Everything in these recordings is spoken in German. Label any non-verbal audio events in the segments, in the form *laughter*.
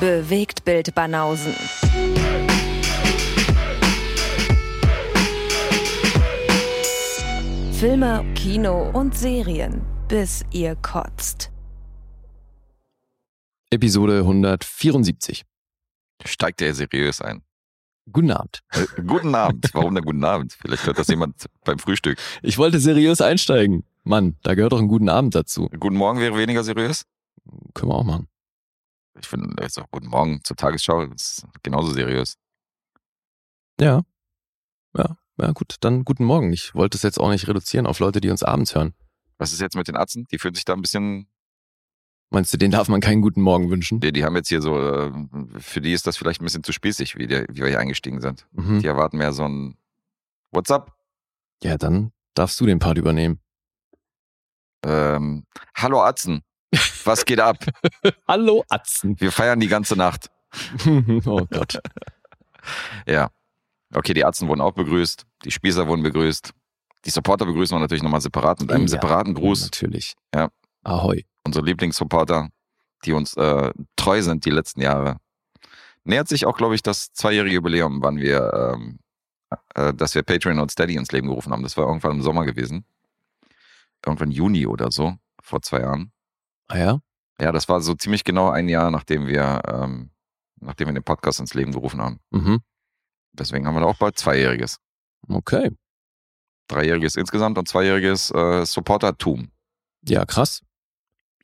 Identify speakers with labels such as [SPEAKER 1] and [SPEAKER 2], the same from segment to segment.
[SPEAKER 1] Bewegt Bild Banausen. Filme, Kino und Serien, bis ihr kotzt.
[SPEAKER 2] Episode 174.
[SPEAKER 3] Steigt er seriös ein.
[SPEAKER 2] Guten Abend.
[SPEAKER 3] Äh, guten Abend. Warum denn guten Abend? Vielleicht hört das jemand beim Frühstück.
[SPEAKER 2] Ich wollte seriös einsteigen. Mann, da gehört doch ein guten Abend dazu.
[SPEAKER 3] Guten Morgen wäre weniger seriös?
[SPEAKER 2] Können wir auch machen.
[SPEAKER 3] Ich finde jetzt auch Guten Morgen zur Tagesschau ist genauso seriös.
[SPEAKER 2] Ja. Ja, ja, gut. Dann guten Morgen. Ich wollte es jetzt auch nicht reduzieren auf Leute, die uns abends hören.
[SPEAKER 3] Was ist jetzt mit den Atzen? Die fühlen sich da ein bisschen,
[SPEAKER 2] Meinst du, denen darf man keinen guten Morgen wünschen?
[SPEAKER 3] die, die haben jetzt hier so, äh, für die ist das vielleicht ein bisschen zu spießig, wie, der, wie wir hier eingestiegen sind.
[SPEAKER 2] Mhm.
[SPEAKER 3] Die erwarten mehr so ein What's up?
[SPEAKER 2] Ja, dann darfst du den Part übernehmen.
[SPEAKER 3] Ähm, Hallo Atzen. Was geht ab? *laughs*
[SPEAKER 2] Hallo Atzen.
[SPEAKER 3] Wir feiern die ganze Nacht. *laughs*
[SPEAKER 2] oh Gott.
[SPEAKER 3] Ja. Okay, die Atzen wurden auch begrüßt, die Spießer wurden begrüßt. Die Supporter begrüßen wir natürlich nochmal separat mit einem
[SPEAKER 2] Ja,
[SPEAKER 3] separaten Gruß.
[SPEAKER 2] Natürlich.
[SPEAKER 3] Ja.
[SPEAKER 2] Ahoi.
[SPEAKER 3] Unsere Lieblingssupporter, die uns äh, treu sind die letzten Jahre. Nähert sich auch, glaube ich, das zweijährige Jubiläum, wann wir, ähm, äh, dass wir Patreon und Steady ins Leben gerufen haben. Das war irgendwann im Sommer gewesen. Irgendwann Juni oder so, vor zwei Jahren.
[SPEAKER 2] Ah ja?
[SPEAKER 3] Ja, das war so ziemlich genau ein Jahr, nachdem wir, ähm, nachdem wir den Podcast ins Leben gerufen haben.
[SPEAKER 2] Mhm.
[SPEAKER 3] Deswegen haben wir da auch bald zweijähriges.
[SPEAKER 2] Okay.
[SPEAKER 3] Dreijähriges insgesamt und zweijähriges äh, Supportertum.
[SPEAKER 2] Ja, krass.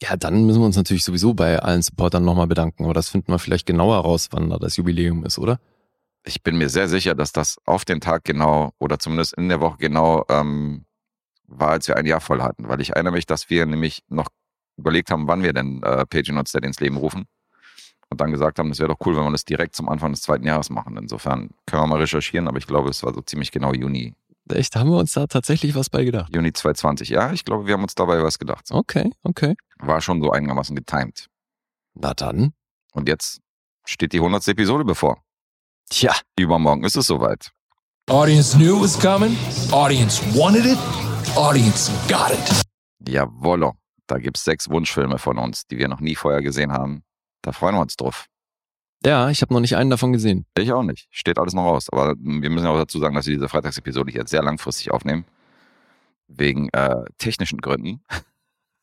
[SPEAKER 2] Ja, dann müssen wir uns natürlich sowieso bei allen Supportern nochmal bedanken, aber das finden wir vielleicht genauer raus, wann da das Jubiläum ist, oder?
[SPEAKER 3] Ich bin mir sehr sicher, dass das auf den Tag genau oder zumindest in der Woche genau ähm, war, als wir ein Jahr voll hatten. Weil ich erinnere mich, dass wir nämlich noch überlegt haben, wann wir denn äh, und Steady ins Leben rufen. Und dann gesagt haben, das wäre doch cool, wenn wir das direkt zum Anfang des zweiten Jahres machen. Insofern können wir mal recherchieren, aber ich glaube, es war so ziemlich genau Juni,
[SPEAKER 2] Echt, haben wir uns da tatsächlich was bei gedacht?
[SPEAKER 3] Juni 2020. Ja, ich glaube, wir haben uns dabei was gedacht.
[SPEAKER 2] Okay, okay.
[SPEAKER 3] War schon so einigermaßen getimed.
[SPEAKER 2] Na dann.
[SPEAKER 3] Und jetzt steht die 100. Episode bevor.
[SPEAKER 2] Tja,
[SPEAKER 3] Übermorgen ist es soweit.
[SPEAKER 4] Audience knew it was coming. Audience wanted it. Audience got it.
[SPEAKER 3] Jawollo. Da gibt's sechs Wunschfilme von uns, die wir noch nie vorher gesehen haben. Da freuen wir uns drauf.
[SPEAKER 2] ja, ich habe noch nicht einen davon gesehen.
[SPEAKER 3] Ich auch nicht. Steht alles noch aus. Aber wir müssen auch dazu sagen, dass wir diese Freitagsepisode hier sehr langfristig aufnehmen. Wegen äh, technischen Gründen.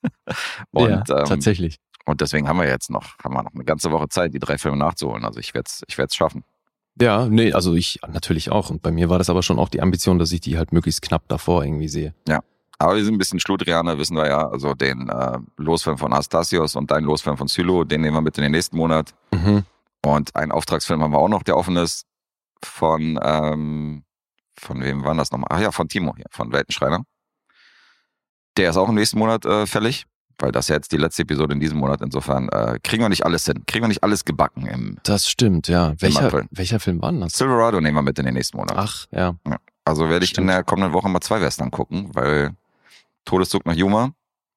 [SPEAKER 3] *laughs* und,
[SPEAKER 2] ja,
[SPEAKER 3] ähm,
[SPEAKER 2] tatsächlich.
[SPEAKER 3] und deswegen haben wir jetzt noch, haben wir noch eine ganze Woche Zeit, die drei Filme nachzuholen. Also ich werde es ich werd's schaffen.
[SPEAKER 2] Ja, nee, also ich natürlich auch. Und bei mir war das aber schon auch die Ambition, dass ich die halt möglichst knapp davor irgendwie sehe.
[SPEAKER 3] Aber wir sind ein bisschen Schludrianer, wissen wir ja. Also den äh, Losfilm von Anastasios und deinen Losfilm von Sylo, den nehmen wir mit in den nächsten Monat.
[SPEAKER 2] Mhm.
[SPEAKER 3] Und einen Auftragsfilm haben wir auch noch, der offen ist. Von, ähm, von wem war das nochmal? Ach ja, von Timo hier, von Weltenschreiner. Der ist auch im nächsten Monat äh, fällig, weil das ja jetzt die letzte Episode in diesem Monat. Insofern äh, kriegen wir nicht alles hin. Kriegen wir nicht alles gebacken im
[SPEAKER 2] Das stimmt, ja. Welcher,
[SPEAKER 3] April.
[SPEAKER 2] welcher Film war denn das?
[SPEAKER 3] Silverado nehmen wir mit in den nächsten Monat.
[SPEAKER 2] Ach, ja.
[SPEAKER 3] also werde ich
[SPEAKER 2] stimmt.
[SPEAKER 3] in der kommenden Woche mal zwei Western gucken, weil Todeszug nach Yuma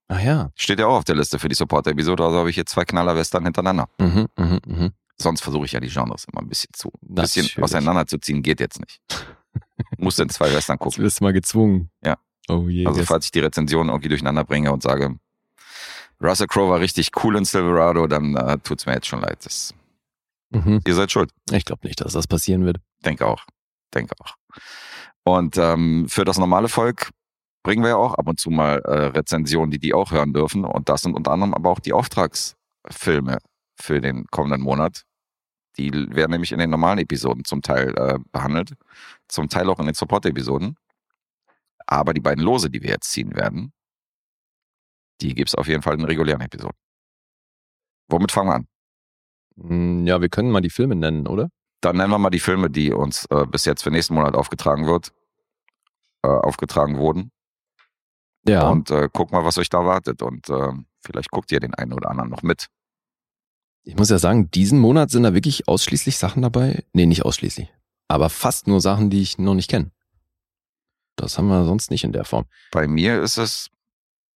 [SPEAKER 2] Ach ja.
[SPEAKER 3] steht ja auch auf der Liste für die Supporter-Episode. Also habe ich hier zwei Knaller-Western hintereinander.
[SPEAKER 2] Mhm, mhm, mhm.
[SPEAKER 3] Sonst versuche ich ja die Genres immer ein bisschen zu, ein bisschen
[SPEAKER 2] Natürlich.
[SPEAKER 3] auseinanderzuziehen, geht jetzt nicht. *laughs* Muss in zwei Western
[SPEAKER 2] Jetzt
[SPEAKER 3] gucken.
[SPEAKER 2] wirst du mal gezwungen.
[SPEAKER 3] Ja.
[SPEAKER 2] Oh je.
[SPEAKER 3] Also falls ich die Rezension irgendwie durcheinander bringe und sage, Russell Crowe war richtig cool in Silverado, dann äh, tut's mir jetzt schon leid. Das,
[SPEAKER 2] mhm.
[SPEAKER 3] ihr seid schuld.
[SPEAKER 2] Ich glaube nicht, dass das passieren wird.
[SPEAKER 3] Denke auch. Denke auch. Und ähm, für das normale Volk bringen wir ja auch ab und zu mal äh, Rezensionen, die die auch hören dürfen. Und das sind unter anderem aber auch die Auftragsfilme für den kommenden Monat. Die werden nämlich in den normalen Episoden zum Teil äh, behandelt, zum Teil auch in den Support-Episoden. Aber die beiden Lose, die wir jetzt ziehen werden, die gibt's auf jeden Fall in den regulären Episoden. Womit fangen wir an?
[SPEAKER 2] Mm, Ja, wir können mal die Filme nennen, oder?
[SPEAKER 3] Dann nennen wir mal die Filme, die uns äh, bis jetzt für nächsten Monat aufgetragen wird, äh, aufgetragen wurden.
[SPEAKER 2] Ja.
[SPEAKER 3] Und äh, guck mal, was euch da wartet. Und äh, vielleicht guckt ihr den einen oder anderen noch mit.
[SPEAKER 2] Ich muss ja sagen, diesen Monat sind da wirklich ausschließlich Sachen dabei. Nee, nicht ausschließlich. Aber fast nur Sachen, die ich noch nicht kenne. Das haben wir sonst nicht in der Form.
[SPEAKER 3] Bei mir ist es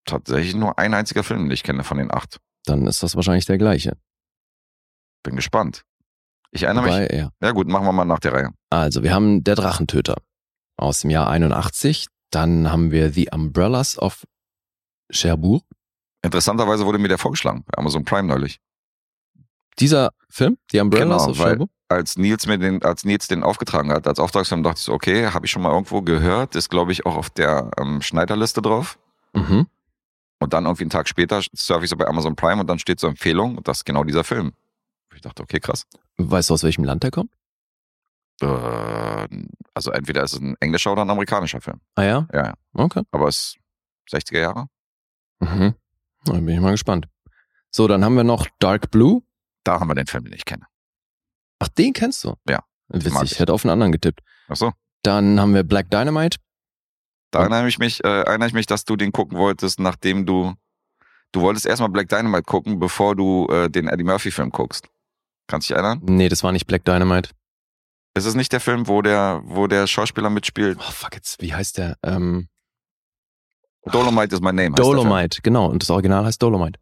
[SPEAKER 3] tatsächlich nur ein einziger Film, den ich kenne von den acht.
[SPEAKER 2] Dann ist das wahrscheinlich der gleiche.
[SPEAKER 3] Bin gespannt. Ich erinnere mich.
[SPEAKER 2] Wobei, ja.
[SPEAKER 3] Ja gut, machen wir mal nach der Reihe.
[SPEAKER 2] Also, wir haben Der Drachentöter aus dem Jahr 81. Dann haben wir The Umbrellas of Cherbourg.
[SPEAKER 3] Interessanterweise wurde mir der vorgeschlagen bei Amazon Prime neulich.
[SPEAKER 2] Dieser Film, The Umbrellas
[SPEAKER 3] Genau,
[SPEAKER 2] of Cherbourg?
[SPEAKER 3] Als Nils mir den, als Nils den aufgetragen hat, als Auftragsfilm, dachte ich so, okay, habe ich schon mal irgendwo gehört, ist glaube ich auch auf der ähm, Schneiderliste drauf.
[SPEAKER 2] Mhm.
[SPEAKER 3] Und dann irgendwie einen Tag später surfe ich so bei Amazon Prime und dann steht so Empfehlung und das ist genau dieser Film. Ich dachte, okay, krass.
[SPEAKER 2] Weißt du, aus welchem Land der kommt?
[SPEAKER 3] Äh, also entweder ist es ein englischer oder ein amerikanischer Film.
[SPEAKER 2] Ah ja?
[SPEAKER 3] Ja, ja.
[SPEAKER 2] Okay.
[SPEAKER 3] Aber es ist 60er Jahre.
[SPEAKER 2] Mhm. Dann bin ich mal gespannt. So, dann haben wir noch Dark Blue.
[SPEAKER 3] Da haben wir den Film, den ich kenne.
[SPEAKER 2] Ach, den kennst du?
[SPEAKER 3] Ja,
[SPEAKER 2] Witzig,
[SPEAKER 3] ich.
[SPEAKER 2] ich hätte auf einen anderen getippt.
[SPEAKER 3] Ach so.
[SPEAKER 2] Dann haben wir Black Dynamite.
[SPEAKER 3] Da erinnere ich mich, äh, erinnere ich mich, dass du den gucken wolltest, nachdem du, du wolltest erstmal Black Dynamite gucken, bevor du äh, den Eddie Murphy Film guckst. Kannst du dich erinnern?
[SPEAKER 2] Nee, das war nicht Black Dynamite.
[SPEAKER 3] Ist es nicht der Film, wo der, wo der Schauspieler mitspielt?
[SPEAKER 2] Oh, fuck, jetzt, wie heißt der? Ähm,
[SPEAKER 3] Dolomite is my name.
[SPEAKER 2] Dolomite, genau. Und das Original heißt Dolomite.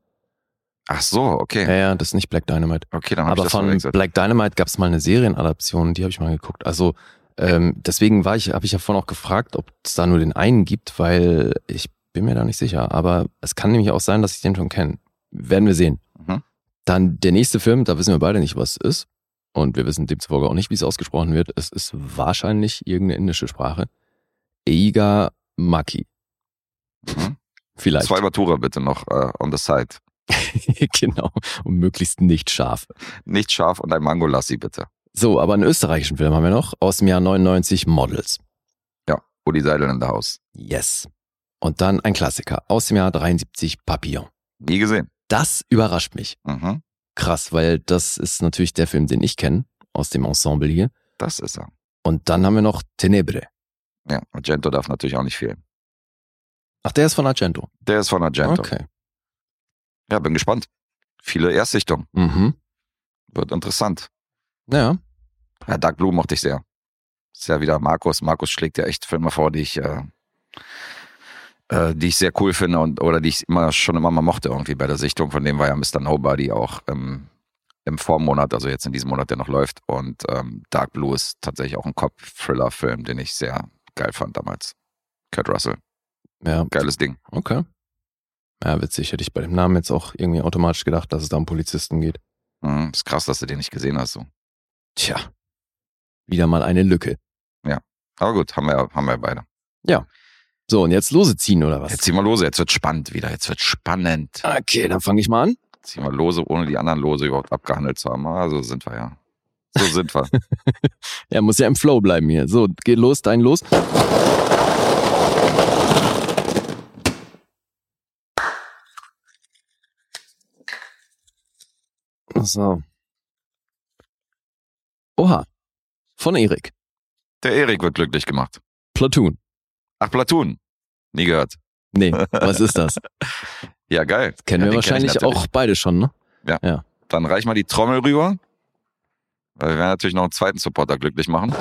[SPEAKER 3] Ach so, okay.
[SPEAKER 2] Ja, ja, das ist nicht Black Dynamite.
[SPEAKER 3] Okay, dann ich
[SPEAKER 2] Aber
[SPEAKER 3] das
[SPEAKER 2] von
[SPEAKER 3] verwechselt.
[SPEAKER 2] Black Dynamite gab es mal eine Serienadaption, die habe ich mal geguckt. Also ähm, deswegen war ich, habe ich ja vorhin auch gefragt, ob es da nur den einen gibt, weil ich bin mir da nicht sicher. Aber es kann nämlich auch sein, dass ich den schon kenne. Werden wir sehen.
[SPEAKER 3] Mhm.
[SPEAKER 2] Dann der nächste Film, da wissen wir beide nicht, was es ist. Und wir wissen demzufolge auch nicht, wie es ausgesprochen wird. Es ist wahrscheinlich irgendeine indische Sprache. Eiga Maki.
[SPEAKER 3] Mhm.
[SPEAKER 2] Vielleicht.
[SPEAKER 3] Zwei Batura bitte noch äh, on the side. *laughs*
[SPEAKER 2] genau. Und möglichst nicht scharf.
[SPEAKER 3] Nicht scharf und ein Mango Lassi bitte.
[SPEAKER 2] So, aber einen österreichischen Film haben wir noch aus dem Jahr 99 Models.
[SPEAKER 3] Ja, Uli Seidel in der Haus.
[SPEAKER 2] Yes. Und dann ein Klassiker aus dem Jahr 73 Papillon.
[SPEAKER 3] Nie gesehen.
[SPEAKER 2] Das überrascht mich.
[SPEAKER 3] Mhm.
[SPEAKER 2] Krass, weil das ist natürlich der Film, den ich kenne aus dem Ensemble hier.
[SPEAKER 3] Das ist er.
[SPEAKER 2] Und dann haben wir noch Tenebre.
[SPEAKER 3] Ja, Argento darf natürlich auch nicht fehlen.
[SPEAKER 2] Ach, der ist von Argento.
[SPEAKER 3] Der ist von Argento.
[SPEAKER 2] Okay.
[SPEAKER 3] Ja, bin gespannt. Viele Erstsichtungen.
[SPEAKER 2] Mhm.
[SPEAKER 3] Wird interessant.
[SPEAKER 2] Ja.
[SPEAKER 3] Ja, Dark Blue mochte ich sehr. Ist ja wieder Markus. Markus schlägt ja echt Filme vor, die ich, äh, äh, die ich sehr cool finde und oder die ich immer schon immer mal mochte irgendwie bei der Sichtung. Von dem war ja Mr. Nobody auch ähm, im Vormonat, also jetzt in diesem Monat, der noch läuft. Und ähm, Dark Blue ist tatsächlich auch ein Cop-Thriller-Film, den ich sehr geil fand damals. Kurt Russell.
[SPEAKER 2] Ja,
[SPEAKER 3] Geiles Ding.
[SPEAKER 2] okay. Ja, witzig. Hätte ich bei dem Namen jetzt auch irgendwie automatisch gedacht, dass es da um Polizisten geht.
[SPEAKER 3] Mhm, ist krass, dass du den nicht gesehen hast. So.
[SPEAKER 2] Tja. Wieder mal eine Lücke.
[SPEAKER 3] Aber gut, haben wir, haben wir beide.
[SPEAKER 2] So, und jetzt lose ziehen oder was?
[SPEAKER 3] Jetzt ziehen wir lose, jetzt wird spannend wieder, jetzt wird spannend.
[SPEAKER 2] Okay, dann fange ich mal an.
[SPEAKER 3] ziehen wir Lose, ohne die anderen Lose überhaupt abgehandelt zu haben. Also sind wir ja. So sind wir. *laughs*
[SPEAKER 2] Er muss ja im Flow bleiben hier. So, geht los, dein los. So. Oha. Von Erik.
[SPEAKER 3] Der Erik wird glücklich gemacht.
[SPEAKER 2] Platoon.
[SPEAKER 3] Ach, Platoon. Nie gehört.
[SPEAKER 2] Nee, was ist das? *laughs*
[SPEAKER 3] Ja, geil.
[SPEAKER 2] Kennen
[SPEAKER 3] ja,
[SPEAKER 2] wir
[SPEAKER 3] kenn
[SPEAKER 2] wahrscheinlich
[SPEAKER 3] natürlich.
[SPEAKER 2] auch beide schon, ne?
[SPEAKER 3] Dann reich mal die Trommel rüber. Weil wir werden natürlich noch einen zweiten Supporter glücklich machen.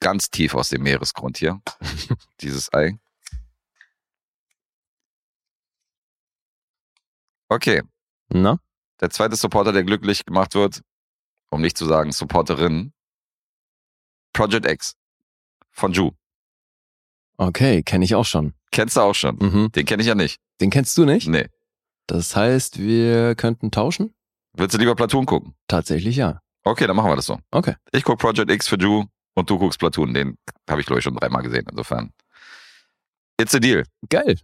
[SPEAKER 3] Ganz tief aus dem Meeresgrund hier. *laughs* Dieses Ei. Okay.
[SPEAKER 2] Na?
[SPEAKER 3] Der zweite Supporter, der glücklich gemacht wird, um nicht zu sagen Supporterin, Project X von Ju.
[SPEAKER 2] Okay, kenne ich auch schon.
[SPEAKER 3] Kennst du auch schon?
[SPEAKER 2] Mhm.
[SPEAKER 3] Den kenne ich ja nicht.
[SPEAKER 2] Den kennst du nicht?
[SPEAKER 3] Nee.
[SPEAKER 2] Das heißt, wir könnten tauschen?
[SPEAKER 3] Willst du lieber Platoon gucken?
[SPEAKER 2] Tatsächlich ja.
[SPEAKER 3] Okay, dann machen wir das so.
[SPEAKER 2] Okay.
[SPEAKER 3] Ich guck Project X für Ju und du guckst Platoon. Den habe ich, glaube ich, schon dreimal gesehen. Insofern. It's a deal.
[SPEAKER 2] Geil.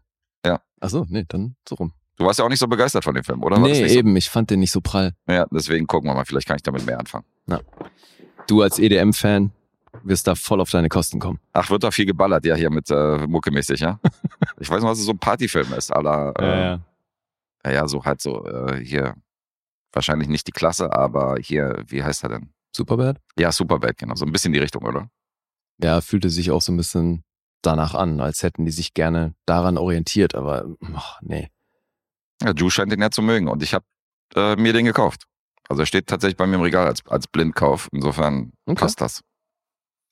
[SPEAKER 3] Ja.
[SPEAKER 2] Achso, nee, dann so rum.
[SPEAKER 3] Du warst ja auch nicht so begeistert von dem Film, oder? War
[SPEAKER 2] nee,
[SPEAKER 3] nicht
[SPEAKER 2] eben, ich fand den nicht so prall.
[SPEAKER 3] So? Ja, deswegen gucken wir mal. Vielleicht kann ich damit mehr anfangen.
[SPEAKER 2] Du als EDM-Fan wirst da voll auf deine Kosten kommen.
[SPEAKER 3] Ach, wird da viel geballert, ja, hier mit äh, Mucke-mäßig, ja? *laughs* ich weiß noch, was es so ein Partyfilm ist, aller. Äh, Naja, so halt so äh, hier. Wahrscheinlich nicht die Klasse, aber hier, wie heißt er denn?
[SPEAKER 2] Superbad?
[SPEAKER 3] Ja, Superbad, genau. So ein bisschen die Richtung, oder?
[SPEAKER 2] Ja, fühlte sich auch so ein bisschen danach an, als hätten die sich gerne daran orientiert, aber ach, nee.
[SPEAKER 3] Ja, Ju scheint den ja zu mögen und ich habe äh, mir den gekauft. Also er steht tatsächlich bei mir im Regal als, als Blindkauf. Insofern
[SPEAKER 2] Okay.
[SPEAKER 3] passt das.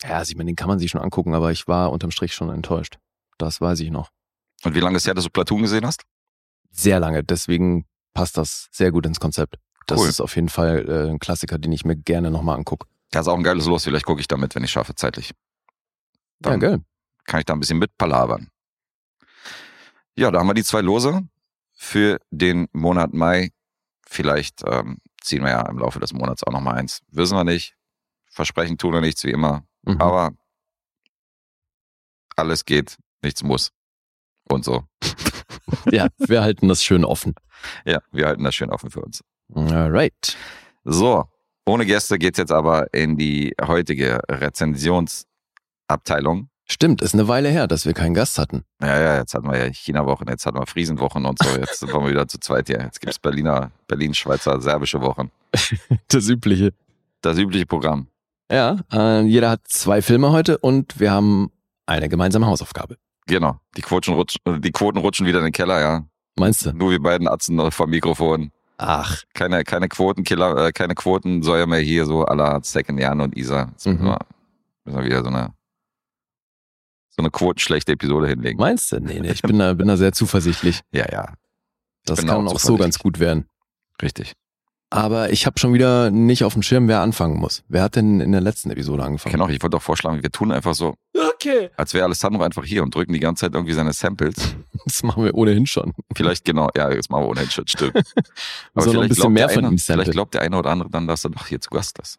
[SPEAKER 2] Ja, also ich meine, den kann man sich schon angucken, aber ich war unterm Strich schon enttäuscht. Das weiß ich noch.
[SPEAKER 3] Und wie lange ist her, dass du Platoon gesehen hast?
[SPEAKER 2] Sehr lange, deswegen passt das sehr gut ins Konzept. Das
[SPEAKER 3] Cool.
[SPEAKER 2] ist auf jeden Fall äh, ein Klassiker, den ich mir gerne nochmal angucke.
[SPEAKER 3] Ja, ist auch ein geiles Los. Vielleicht gucke ich damit, wenn ich schaffe, zeitlich.
[SPEAKER 2] Ja,
[SPEAKER 3] Dann
[SPEAKER 2] geil.
[SPEAKER 3] kann ich da ein bisschen mitpalavern. Ja, da haben wir die zwei Lose für den Monat Mai. Vielleicht ähm, ziehen wir ja im Laufe des Monats auch nochmal eins. Wissen wir nicht. Versprechen tun wir nichts wie immer.
[SPEAKER 2] Mhm.
[SPEAKER 3] Aber alles geht, nichts muss. Und so. *laughs*
[SPEAKER 2] ja, wir halten das schön offen.
[SPEAKER 3] Ja, wir halten das schön offen für uns.
[SPEAKER 2] Alright.
[SPEAKER 3] So, ohne Gäste geht's jetzt aber in die heutige Rezensionsabteilung.
[SPEAKER 2] Stimmt, ist eine Weile her, dass wir keinen Gast hatten.
[SPEAKER 3] Ja, ja, jetzt hatten wir ja China-Wochen, jetzt hatten wir Friesenwochen und so. Jetzt sind wir wieder zu zweit hier. Jetzt gibt's Berliner, Berlin, Schweizer, serbische Wochen. *laughs*
[SPEAKER 2] Das Übliche.
[SPEAKER 3] Das übliche Programm.
[SPEAKER 2] Ja, äh, jeder hat zwei Filme heute und wir haben eine gemeinsame Hausaufgabe.
[SPEAKER 3] Genau. Die Quoten rutschen, die Quoten rutschen wieder in den Keller, ja.
[SPEAKER 2] Meinst du?
[SPEAKER 3] Nur wir beiden Atzen vom Mikrofon.
[SPEAKER 2] Ach,
[SPEAKER 3] Keine, keine Quotenkiller, äh, keine Quotensäuer mehr hier, so la Second Jan und Isa. Jetzt müssen,
[SPEAKER 2] Mhm.
[SPEAKER 3] wir, müssen wir wieder so eine, so eine quotenschlechte Episode hinlegen.
[SPEAKER 2] meinst du? Nee, nee, ich *laughs* bin da, bin da sehr zuversichtlich.
[SPEAKER 3] Ja, ja,
[SPEAKER 2] Das kann
[SPEAKER 3] auch
[SPEAKER 2] auch so ganz gut werden.
[SPEAKER 3] richtig.
[SPEAKER 2] Aber ich habe schon wieder nicht auf dem Schirm, wer anfangen muss. Wer hat denn in der letzten Episode angefangen?
[SPEAKER 3] kenne auch, ich wollte auch vorschlagen, wir tun einfach so,
[SPEAKER 2] Okay.
[SPEAKER 3] als wäre Alessandro einfach hier und drücken die ganze Zeit irgendwie seine Samples. *laughs*
[SPEAKER 2] Das machen wir ohnehin schon.
[SPEAKER 3] Vielleicht genau, ja, jetzt machen wir ohnehin schon, stimmt. *laughs*
[SPEAKER 2] So noch ein bisschen
[SPEAKER 3] glaubt
[SPEAKER 2] mehr von
[SPEAKER 3] eine,
[SPEAKER 2] ihm
[SPEAKER 3] Vielleicht glaubt der eine oder andere dann, dass er doch hier zu Gast ist.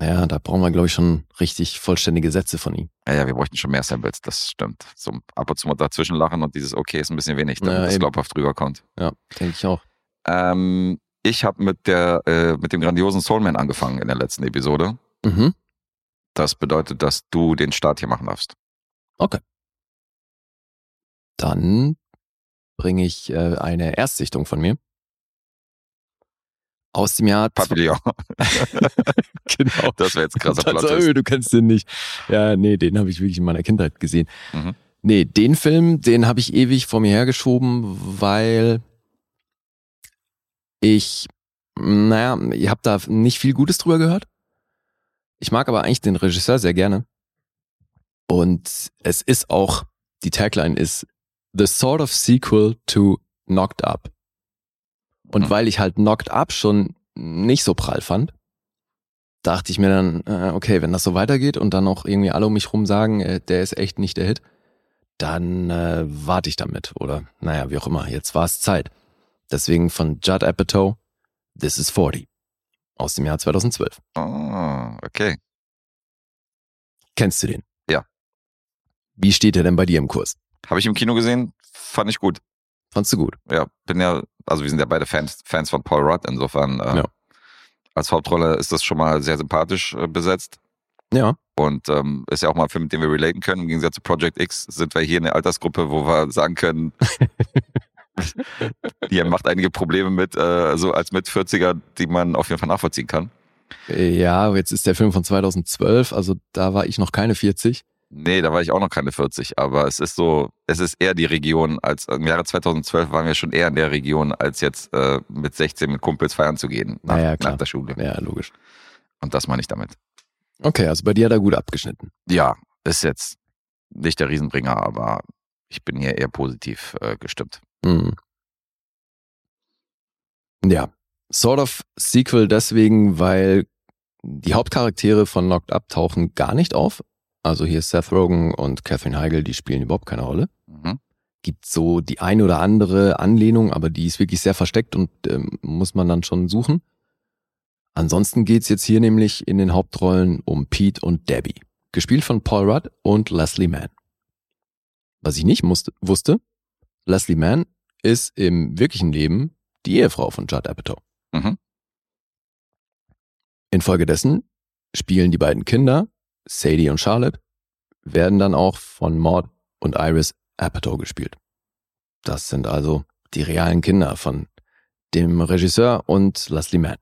[SPEAKER 2] Ja, da brauchen wir, glaube ich, schon richtig vollständige Sätze von ihm.
[SPEAKER 3] Ja, ja, wir bräuchten schon mehr Samples, das stimmt. So ab und zu mal dazwischen lachen und dieses Okay ist ein bisschen wenig, damit
[SPEAKER 2] Ja,
[SPEAKER 3] es glaubhaft rüberkommt.
[SPEAKER 2] Ja, denke ich auch.
[SPEAKER 3] Ähm, ich habe mit der äh, mit dem grandiosen Soulman angefangen in der letzten Episode.
[SPEAKER 2] Mhm.
[SPEAKER 3] Das bedeutet, dass du den Start hier machen darfst.
[SPEAKER 2] Dann bringe ich äh, eine Erstsichtung von mir. Aus dem Jahr...
[SPEAKER 3] Papillon. *laughs*
[SPEAKER 2] genau.
[SPEAKER 3] Das wäre jetzt ein krasser
[SPEAKER 2] Also,
[SPEAKER 3] Plot.
[SPEAKER 2] öh, du kennst den nicht. Ja, nee, den habe ich wirklich in meiner Kindheit gesehen.
[SPEAKER 3] Mhm.
[SPEAKER 2] Nee, den Film, den habe ich ewig vor mir hergeschoben, weil ich, naja, ihr habt da nicht viel Gutes drüber gehört. Ich mag aber eigentlich den Regisseur sehr gerne. Und es ist auch, die Tagline ist The sort of sequel to Knocked Up. Und
[SPEAKER 3] Mhm.
[SPEAKER 2] weil ich halt Knocked Up schon nicht so prall fand, dachte ich mir dann, äh, okay, wenn das so weitergeht und dann auch irgendwie alle um mich rum sagen, äh, der ist echt nicht der Hit, dann äh, warte ich damit. Oder naja, wie auch immer, jetzt war es Zeit. Deswegen von Judd Apatow, This is 40 aus dem Jahr 2012.
[SPEAKER 3] Ah, okay.
[SPEAKER 2] Kennst du den?
[SPEAKER 3] Ja.
[SPEAKER 2] Wie steht er denn bei dir im Kurs?
[SPEAKER 3] Habe ich im Kino gesehen, fand ich gut.
[SPEAKER 2] Fandst du gut?
[SPEAKER 3] Ja, bin ja, also wir sind ja beide Fans, Fans von Paul Rudd, insofern äh,
[SPEAKER 2] Ja.
[SPEAKER 3] als Hauptrolle ist das schon mal sehr sympathisch äh, besetzt.
[SPEAKER 2] Ja.
[SPEAKER 3] Und ähm, ist ja auch mal ein Film, mit dem wir relaten können. Im Gegensatz zu Project X sind wir hier eine Altersgruppe, wo wir sagen können, *laughs* ihr macht einige Probleme mit, äh, so als mit 40er, die man auf jeden Fall nachvollziehen kann.
[SPEAKER 2] Äh, Ja, jetzt ist der Film von 2012, also da war ich noch keine 40.
[SPEAKER 3] Nee, da war ich auch noch keine 40, aber es ist so, es ist eher die Region, als im Jahre 2012 waren wir schon eher in der Region, als jetzt äh, mit 16 mit Kumpels feiern zu gehen nach,
[SPEAKER 2] klar.
[SPEAKER 3] nach der Schule.
[SPEAKER 2] Ja, logisch.
[SPEAKER 3] Und das meine ich damit.
[SPEAKER 2] Okay, also bei dir hat er gut abgeschnitten.
[SPEAKER 3] Ja, ist jetzt nicht der Riesenbringer, aber ich bin hier eher positiv äh, gestimmt.
[SPEAKER 2] Mhm. Ja, sort of Sequel deswegen, weil die Hauptcharaktere von Knocked Up tauchen gar nicht auf. Also hier ist Seth Rogen und Catherine Heigl, die spielen überhaupt keine Rolle.
[SPEAKER 3] Mhm.
[SPEAKER 2] Gibt so die eine oder andere Anlehnung, aber die ist wirklich sehr versteckt und ähm, muss man dann schon suchen. Ansonsten geht's jetzt hier nämlich in den Hauptrollen um Pete und Debbie, gespielt von Paul Rudd und Leslie Mann. Was ich nicht musste, wusste, Leslie Mann ist im wirklichen Leben die Ehefrau von Judd Apatow.
[SPEAKER 3] Mhm.
[SPEAKER 2] Infolgedessen spielen die beiden Kinder, Sadie und Charlotte, werden dann auch von Maud und Iris Apatow gespielt. Das sind also die realen Kinder von dem Regisseur und Leslie Mann.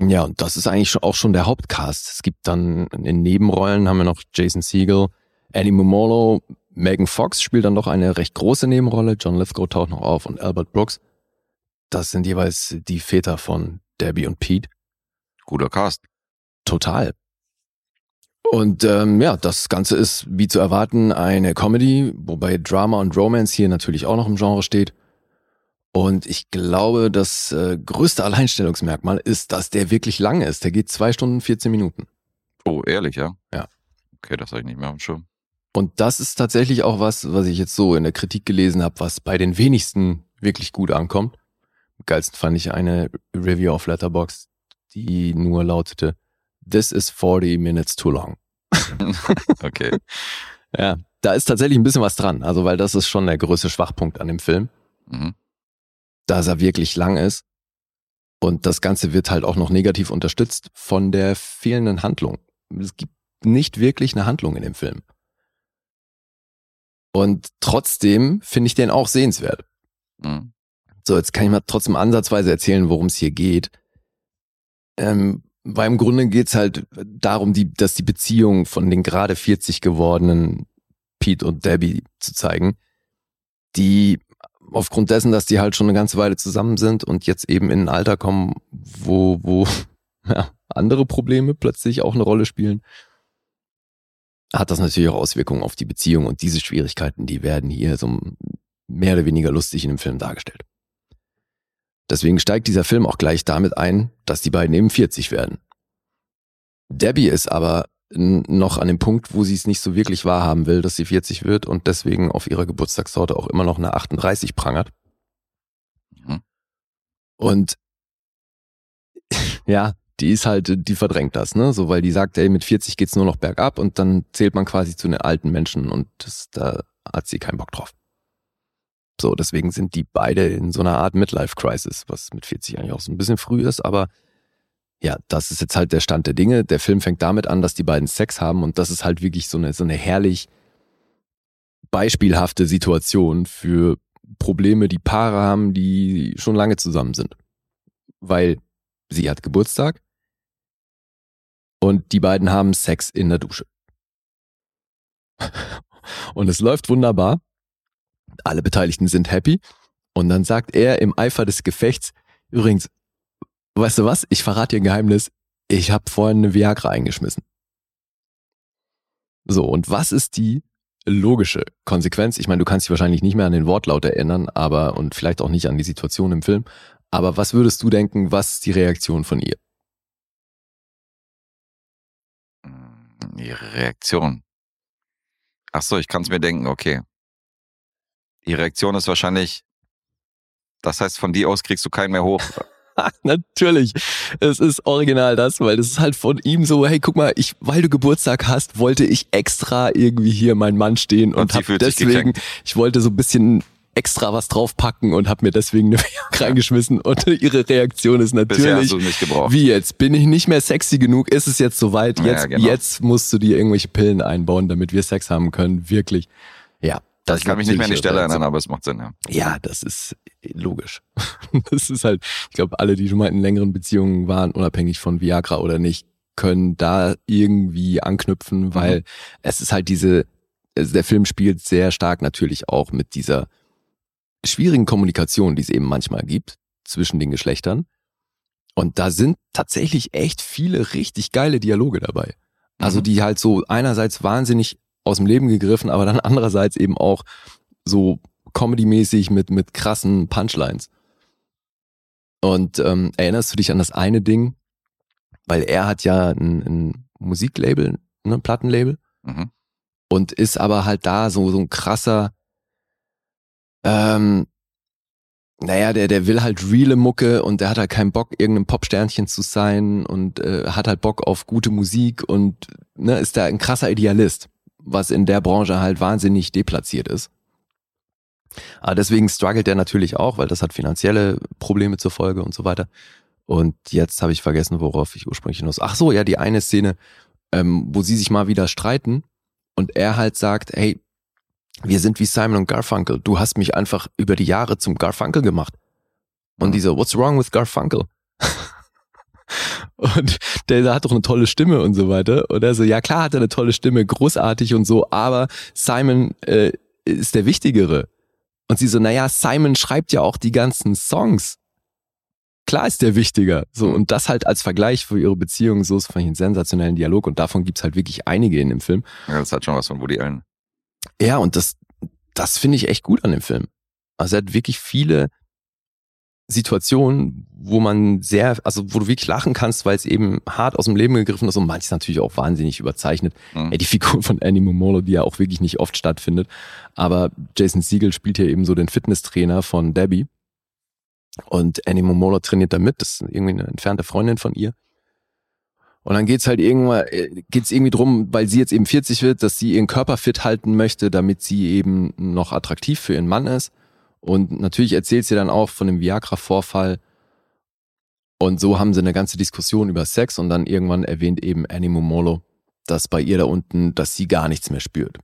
[SPEAKER 2] Ja, und das ist eigentlich auch schon der Hauptcast. Es gibt dann in Nebenrollen haben wir noch Jason Segel, Annie Momolo, Megan Fox spielt dann doch eine recht große Nebenrolle, John Lithgow taucht noch auf und Albert Brooks. Das sind jeweils die Väter von Debbie und Pete.
[SPEAKER 3] Guter Cast.
[SPEAKER 2] Total. Und ähm, ja, das Ganze ist, wie zu erwarten, eine Comedy, wobei Drama und Romance hier natürlich auch noch im Genre steht. Und ich glaube, das äh, größte *laughs* Alleinstellungsmerkmal ist, dass der wirklich lang ist. Der geht zwei Stunden 14 Minuten.
[SPEAKER 3] Oh, ehrlich, ja?
[SPEAKER 2] Ja.
[SPEAKER 3] Okay, das habe ich nicht mehr auf dem Schirm.
[SPEAKER 2] Und das ist tatsächlich auch was, was ich jetzt so in der Kritik gelesen habe, was bei den wenigsten wirklich gut ankommt. Am geilsten fand ich eine Review auf Letterbox, die nur lautete, This is 40 minutes too long. *laughs*
[SPEAKER 3] Okay.
[SPEAKER 2] Ja, da ist tatsächlich ein bisschen was dran. Also, weil das ist schon der größte Schwachpunkt an dem Film,
[SPEAKER 3] Mhm.
[SPEAKER 2] dass er wirklich lang ist. Und das Ganze wird halt auch noch negativ unterstützt von der fehlenden Handlung. Es gibt nicht wirklich eine Handlung in dem Film. Und trotzdem finde ich den auch sehenswert.
[SPEAKER 3] Mhm.
[SPEAKER 2] So, jetzt kann ich mal trotzdem ansatzweise erzählen, worum es hier geht. Ähm, weil im Grunde geht's halt darum, die, dass die Beziehung von den gerade 40 gewordenen Pete und Debbie zu zeigen, die aufgrund dessen, dass die halt schon eine ganze Weile zusammen sind und jetzt eben in ein Alter kommen, wo, wo *laughs* ja, andere Probleme plötzlich auch eine Rolle spielen, hat das natürlich auch Auswirkungen auf die Beziehung und diese Schwierigkeiten, die werden hier so mehr oder weniger lustig in dem Film dargestellt. Deswegen steigt dieser Film auch gleich damit ein, dass die beiden eben 40 werden. Debbie ist aber noch an dem Punkt, wo sie es nicht so wirklich wahrhaben will, dass sie 40 wird und deswegen auf ihrer Geburtstagstorte auch immer noch eine 38 prangert.
[SPEAKER 3] Mhm.
[SPEAKER 2] Und *laughs* ja, die ist halt, die verdrängt das, ne? So, weil die sagt, ey, mit 40 geht's nur noch bergab und dann zählt man quasi zu den alten Menschen und das, da hat sie keinen Bock drauf. So, deswegen sind die beide in so einer Art Midlife-Crisis, was mit 40 eigentlich auch so ein bisschen früh ist, aber ja, das ist jetzt halt der Stand der Dinge. Der Film fängt damit an, dass die beiden Sex haben und das ist halt wirklich so eine, so eine herrlich beispielhafte Situation für Probleme, die Paare haben, die schon lange zusammen sind. Weil sie hat Geburtstag und die beiden haben Sex in der Dusche. *laughs* Und es läuft wunderbar. Alle Beteiligten sind happy. Und dann sagt er im Eifer des Gefechts, übrigens, weißt du was, ich verrate dir ein Geheimnis, ich habe vorhin eine Viagra eingeschmissen. So, und was ist die logische Konsequenz? Ich meine, du kannst dich wahrscheinlich nicht mehr an den Wortlaut erinnern, aber und vielleicht auch nicht an die Situation im Film. Aber was würdest du denken, was ist die Reaktion von ihr?
[SPEAKER 3] Mm, Ihre Reaktion. Ach so, ich kann es mir denken, okay. Die Reaktion ist wahrscheinlich, das heißt, von dir aus kriegst du keinen mehr hoch. *laughs*
[SPEAKER 2] Natürlich. Es ist original das, weil das ist halt von ihm so, hey, guck mal, ich, weil du Geburtstag hast, wollte ich extra irgendwie hier mein Mann stehen und,
[SPEAKER 3] Und
[SPEAKER 2] hab deswegen, ich wollte so ein bisschen extra was draufpacken und hab mir deswegen eine *laughs* Viagra reingeschmissen und ihre Reaktion ist natürlich, wie jetzt? Bin ich nicht mehr sexy genug? Ist es jetzt soweit?
[SPEAKER 3] Ja,
[SPEAKER 2] Jetzt,
[SPEAKER 3] genau.
[SPEAKER 2] jetzt musst du dir irgendwelche Pillen einbauen, damit wir Sex haben können. Wirklich. Ja. Das
[SPEAKER 3] Ich kann mich nicht mehr an die Stelle erinnern, aber es macht Sinn, ja.
[SPEAKER 2] Ja, das ist logisch. *laughs* Das ist halt, ich glaube, alle, die schon mal in längeren Beziehungen waren, unabhängig von Viagra oder nicht, können da irgendwie anknüpfen, weil es ist halt diese, also der Film spielt sehr stark natürlich auch mit dieser schwierigen Kommunikation, die es eben manchmal gibt zwischen den Geschlechtern. Und da sind tatsächlich echt viele richtig geile Dialoge dabei. Also
[SPEAKER 3] Mhm.
[SPEAKER 2] die halt so einerseits wahnsinnig aus dem Leben gegriffen, aber dann *laughs* andererseits eben auch so Comedy-mäßig mit, mit krassen Punchlines. Und ähm, erinnerst du dich an das eine Ding? Weil er hat ja ein, ein Musiklabel, ne, ein Plattenlabel
[SPEAKER 3] Mhm.
[SPEAKER 2] und ist aber halt da so, so ein krasser, ähm, naja, der, der will halt reale Mucke und der hat halt keinen Bock, irgendein Popsternchen zu sein und äh, hat halt Bock auf gute Musik und ne, ist da ein krasser Idealist, was in der Branche halt wahnsinnig deplatziert ist. Aber deswegen struggelt er natürlich auch, weil das hat finanzielle Probleme zur Folge und so weiter. Und jetzt habe ich vergessen, worauf ich ursprünglich hinaus. Ach so, ja, die eine Szene, ähm, wo sie sich mal wieder streiten und er halt sagt, hey, wir sind wie Simon und Garfunkel. Du hast mich einfach über die Jahre zum Garfunkel gemacht. Und
[SPEAKER 3] Mhm.
[SPEAKER 2] dieser, what's wrong with Garfunkel? Und der, hat doch eine tolle Stimme und so weiter. Und er so, ja klar hat er eine tolle Stimme, großartig und so, aber Simon äh, ist der Wichtigere. Und sie so, naja, Simon schreibt ja auch die ganzen Songs. Klar ist der wichtiger. So, und das halt als Vergleich für ihre Beziehung, so ist fand ich einen sensationellen Dialog und davon gibt's halt wirklich einige in dem Film.
[SPEAKER 3] Ja, das hat schon was von Woody Allen.
[SPEAKER 2] Ja, und das, das finde ich echt gut an dem Film. Also er hat wirklich viele Situationen, wo man sehr, also wo du wirklich lachen kannst, weil es eben hart aus dem Leben gegriffen ist und manches natürlich auch wahnsinnig überzeichnet.
[SPEAKER 3] Mhm.
[SPEAKER 2] Ey, die Figur von Annie Momolo, die ja auch wirklich nicht oft stattfindet. Aber Jason Siegel spielt hier eben so den Fitnesstrainer von Debbie. Und Annie Momolo trainiert da mit. Das ist irgendwie eine entfernte Freundin von ihr. Und dann geht's halt irgendwann, äh, geht's irgendwie drum, weil sie jetzt eben 40 wird, dass sie ihren Körper fit halten möchte, damit sie eben noch attraktiv für ihren Mann ist. Und natürlich erzählt sie dann auch von dem Viagra-Vorfall. Und so haben sie eine ganze Diskussion über Sex und dann irgendwann erwähnt eben Annie Momolo, dass bei ihr da unten, dass sie gar nichts mehr spürt.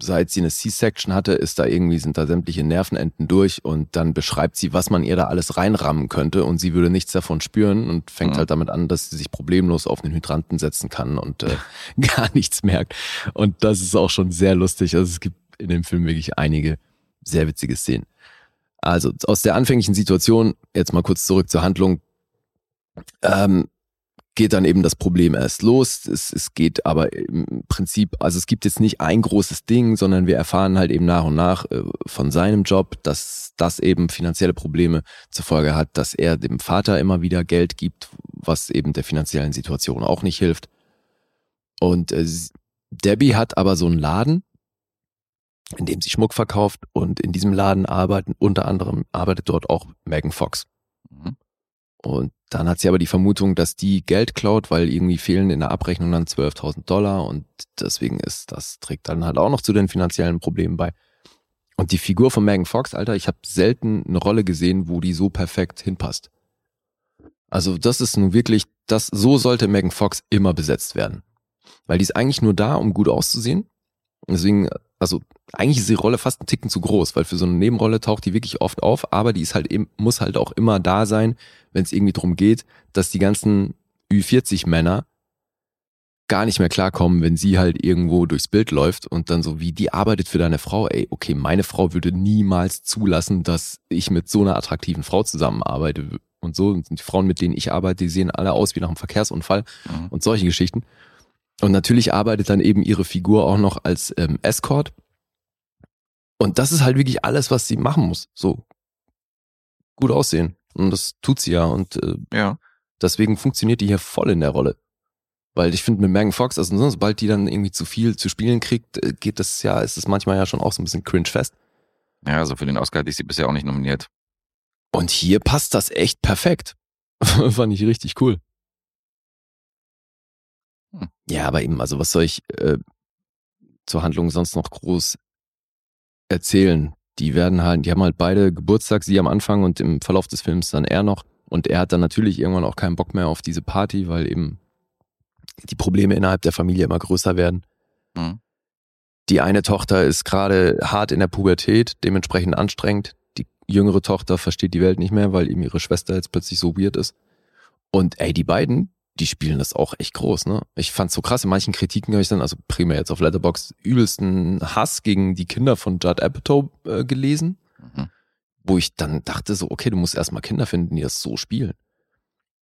[SPEAKER 2] Seit sie eine C-Section hatte, ist da irgendwie, sind da sämtliche Nervenenden durch und dann beschreibt sie, was man ihr da alles reinrammen könnte und sie würde nichts davon spüren und fängt
[SPEAKER 3] Mhm.
[SPEAKER 2] halt damit an, dass sie sich problemlos auf den Hydranten setzen kann und äh, *laughs* gar nichts merkt. Und das ist auch schon sehr lustig. Also es gibt in dem Film wirklich einige sehr witzige Szenen. Also aus der anfänglichen Situation, jetzt mal kurz zurück zur Handlung, ähm, geht dann eben das Problem erst los. Es, es geht aber im Prinzip, also es gibt jetzt nicht ein großes Ding, sondern wir erfahren halt eben nach und nach äh, von seinem Job, dass das eben finanzielle Probleme zur Folge hat, dass er dem Vater immer wieder Geld gibt, was eben der finanziellen Situation auch nicht hilft. Und äh, Debbie hat aber so einen Laden, in dem sie Schmuck verkauft und in diesem Laden arbeiten unter anderem arbeitet dort auch Megan Fox.
[SPEAKER 3] Mhm.
[SPEAKER 2] Und dann hat sie aber die Vermutung, dass die Geld klaut, weil irgendwie fehlen in der Abrechnung dann 12.000 Dollar und deswegen ist das trägt dann halt auch noch zu den finanziellen Problemen bei. Und die Figur von Megan Fox, Alter, ich habe selten eine Rolle gesehen, wo die so perfekt hinpasst. Also das ist nun wirklich, das so sollte Megan Fox immer besetzt werden, weil die ist eigentlich nur da, um gut auszusehen. Deswegen, also eigentlich ist die Rolle fast ein Ticken zu groß, weil für so eine Nebenrolle taucht die wirklich oft auf, aber die ist halt eben, muss halt auch immer da sein, wenn es irgendwie darum geht, dass die ganzen Ü40-Männer gar nicht mehr klarkommen, wenn sie halt irgendwo durchs Bild läuft und dann so wie die arbeitet für deine Frau, ey, okay, meine Frau würde niemals zulassen, dass ich mit so einer attraktiven Frau zusammenarbeite und so. Und die Frauen, mit denen ich arbeite, die sehen alle aus wie nach einem Verkehrsunfall
[SPEAKER 3] Mhm.
[SPEAKER 2] und solche Geschichten. Und natürlich arbeitet dann eben ihre Figur auch noch als ähm, Escort. Und das ist halt wirklich alles, was sie machen muss. So gut aussehen. Und das tut sie ja. Und äh,
[SPEAKER 3] Ja.
[SPEAKER 2] deswegen funktioniert die hier voll in der Rolle. Weil ich finde mit Megan Fox, also ne, sobald die dann irgendwie zu viel zu spielen kriegt, äh, geht das ja, ist es manchmal ja schon auch so ein bisschen cringe fest.
[SPEAKER 3] Ja, also für den Oscar hatte ich sie bisher auch nicht nominiert.
[SPEAKER 2] Und hier passt das echt perfekt. *laughs* Fand ich richtig cool.
[SPEAKER 3] Hm.
[SPEAKER 2] Ja, aber eben, also was soll ich äh, zur Handlung sonst noch groß erzählen? Die werden halt, die haben halt beide Geburtstag, sie am Anfang und im Verlauf des Films dann er noch. Und er hat dann natürlich irgendwann auch keinen Bock mehr auf diese Party, weil eben die Probleme innerhalb der Familie immer größer werden.
[SPEAKER 3] Mhm.
[SPEAKER 2] Die eine Tochter ist gerade hart in der Pubertät, dementsprechend anstrengend. Die jüngere Tochter versteht die Welt nicht mehr, weil eben ihre Schwester jetzt plötzlich so weird ist. Und ey, die beiden, die spielen das auch echt groß, ne? Ich fand's so krass, in manchen Kritiken habe ich dann, also primär jetzt auf Letterbox übelsten Hass gegen die Kinder von Judd Apatow äh, gelesen,
[SPEAKER 3] Mhm.
[SPEAKER 2] wo ich dann dachte so, okay, du musst erstmal Kinder finden, die das so spielen.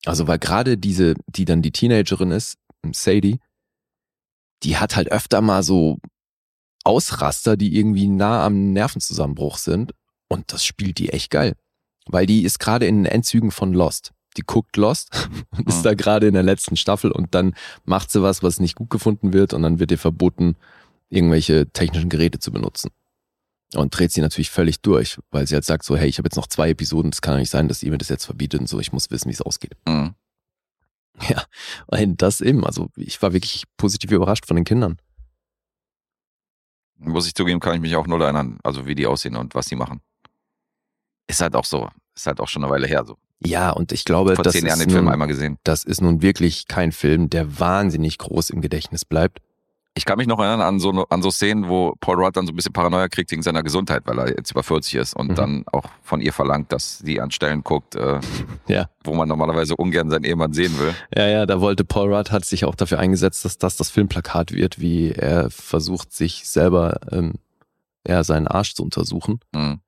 [SPEAKER 2] Also weil gerade diese, die dann die Teenagerin ist, Sadie, die hat halt öfter mal so Ausraster, die irgendwie nah am Nervenzusammenbruch sind. Und das spielt die echt geil. Weil die ist gerade in den Endzügen von Lost. Die guckt Lost *laughs* und ist
[SPEAKER 3] Mhm.
[SPEAKER 2] da gerade in der letzten Staffel und dann macht sie was, was nicht gut gefunden wird und dann wird ihr verboten, irgendwelche technischen Geräte zu benutzen. Und dreht sie natürlich völlig durch, weil sie halt sagt so, hey, ich habe jetzt noch zwei Episoden, es kann doch nicht sein, dass ihr mir das jetzt verbietet und so, ich muss wissen, wie es ausgeht.
[SPEAKER 3] Mhm. *laughs*
[SPEAKER 2] Ja, und das eben, also ich war wirklich positiv überrascht von den Kindern.
[SPEAKER 3] Muss ich zugeben, kann ich mich auch null erinnern, also wie die aussehen und was die machen. Ist halt auch so, ist halt auch schon eine Weile her. So.
[SPEAKER 2] Ja, und ich glaube,
[SPEAKER 3] Vor
[SPEAKER 2] das
[SPEAKER 3] zehn Jahren
[SPEAKER 2] ist,
[SPEAKER 3] den Film
[SPEAKER 2] nun,
[SPEAKER 3] einmal gesehen.
[SPEAKER 2] das ist nun wirklich kein Film, der wahnsinnig groß im Gedächtnis bleibt.
[SPEAKER 3] Ich kann mich noch erinnern an so, an so Szenen, wo Paul Rudd dann so ein bisschen Paranoia kriegt wegen seiner Gesundheit, weil er jetzt über 40 ist und
[SPEAKER 2] Mhm.
[SPEAKER 3] dann auch von ihr verlangt, dass sie an Stellen guckt, äh, *laughs*
[SPEAKER 2] Ja.
[SPEAKER 3] wo man normalerweise ungern seinen Ehemann sehen will.
[SPEAKER 2] Ja, ja, da wollte Paul Rudd, hat sich auch dafür eingesetzt, dass das das Filmplakat wird, wie er versucht, sich selber, ähm, ja, seinen Arsch zu untersuchen.
[SPEAKER 3] Mhm.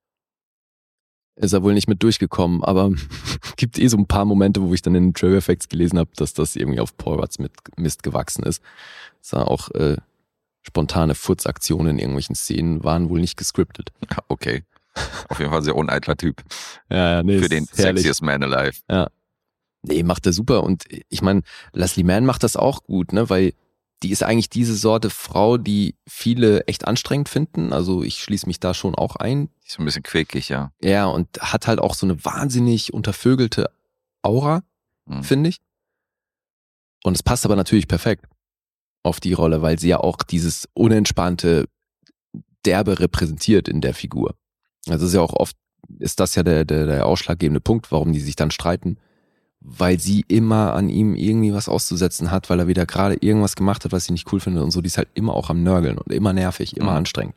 [SPEAKER 2] Ist er wohl nicht mit durchgekommen, aber *laughs* gibt eh so ein paar Momente, wo ich dann in den Trailer Effects gelesen habe, dass das irgendwie auf Paul Rudds mit Mist gewachsen ist. Es war auch äh, spontane Furzaktionen in irgendwelchen Szenen, waren wohl nicht gescriptet. *laughs*
[SPEAKER 3] Ja, okay. Auf jeden Fall sehr uneitler Typ. *laughs*
[SPEAKER 2] Ja, ja, nee,
[SPEAKER 3] Für den
[SPEAKER 2] herrlich.
[SPEAKER 3] sexiest man alive.
[SPEAKER 2] Nee, macht er super. Und ich meine, Leslie Mann macht das auch gut, ne? Weil die ist eigentlich diese Sorte Frau, die viele echt anstrengend finden. Also ich schließe mich da schon auch ein.
[SPEAKER 3] Die ist so ein bisschen quäkig, ja.
[SPEAKER 2] Ja, und hat halt auch so eine wahnsinnig untervögelte Aura,
[SPEAKER 3] Mhm.
[SPEAKER 2] finde ich. Und es passt aber natürlich perfekt auf die Rolle, weil sie ja auch dieses unentspannte Derbe repräsentiert in der Figur. Also ist ja auch oft, ist das ja der, der, der ausschlaggebende Punkt, warum die sich dann streiten, weil sie immer an ihm irgendwie was auszusetzen hat, weil er wieder gerade irgendwas gemacht hat, was sie nicht cool findet und so. Die ist halt immer auch am Nörgeln und immer nervig, immer
[SPEAKER 3] Mhm.
[SPEAKER 2] anstrengend.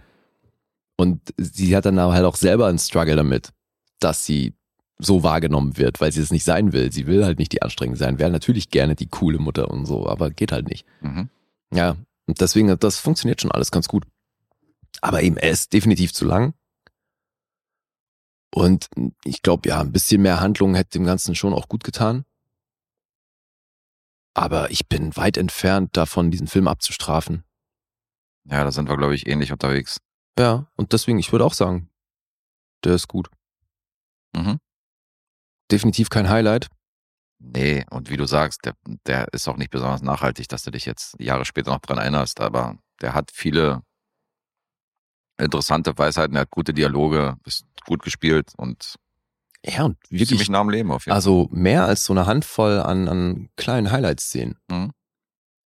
[SPEAKER 2] Und sie hat dann aber halt auch selber einen Struggle damit, dass sie so wahrgenommen wird, weil sie es nicht sein will. Sie will halt nicht die anstrengend sein, wäre natürlich gerne die coole Mutter und so, aber geht halt nicht.
[SPEAKER 3] Mhm.
[SPEAKER 2] Ja, und deswegen, das funktioniert schon alles ganz gut. Aber eben, er ist definitiv zu lang. Und ich glaube, ja, ein bisschen mehr Handlung hätte dem Ganzen schon auch gut getan. Aber ich bin weit entfernt davon, diesen Film abzustrafen.
[SPEAKER 3] Ja, da sind wir, glaube ich, ähnlich unterwegs.
[SPEAKER 2] Ja, und deswegen, ich würde auch sagen, der ist gut.
[SPEAKER 3] Mhm.
[SPEAKER 2] Definitiv kein Highlight.
[SPEAKER 3] Nee, und wie du sagst, der, der ist auch nicht besonders nachhaltig, dass du dich jetzt Jahre später noch dran erinnerst, aber der hat viele interessante Weisheiten, er hat gute Dialoge, ist gut gespielt und
[SPEAKER 2] Ja, und
[SPEAKER 3] ziemlich
[SPEAKER 2] wirklich,
[SPEAKER 3] nah am Leben auf jeden Fall.
[SPEAKER 2] also mehr als so eine Handvoll an, an kleinen Highlight-Szenen.
[SPEAKER 3] Mhm.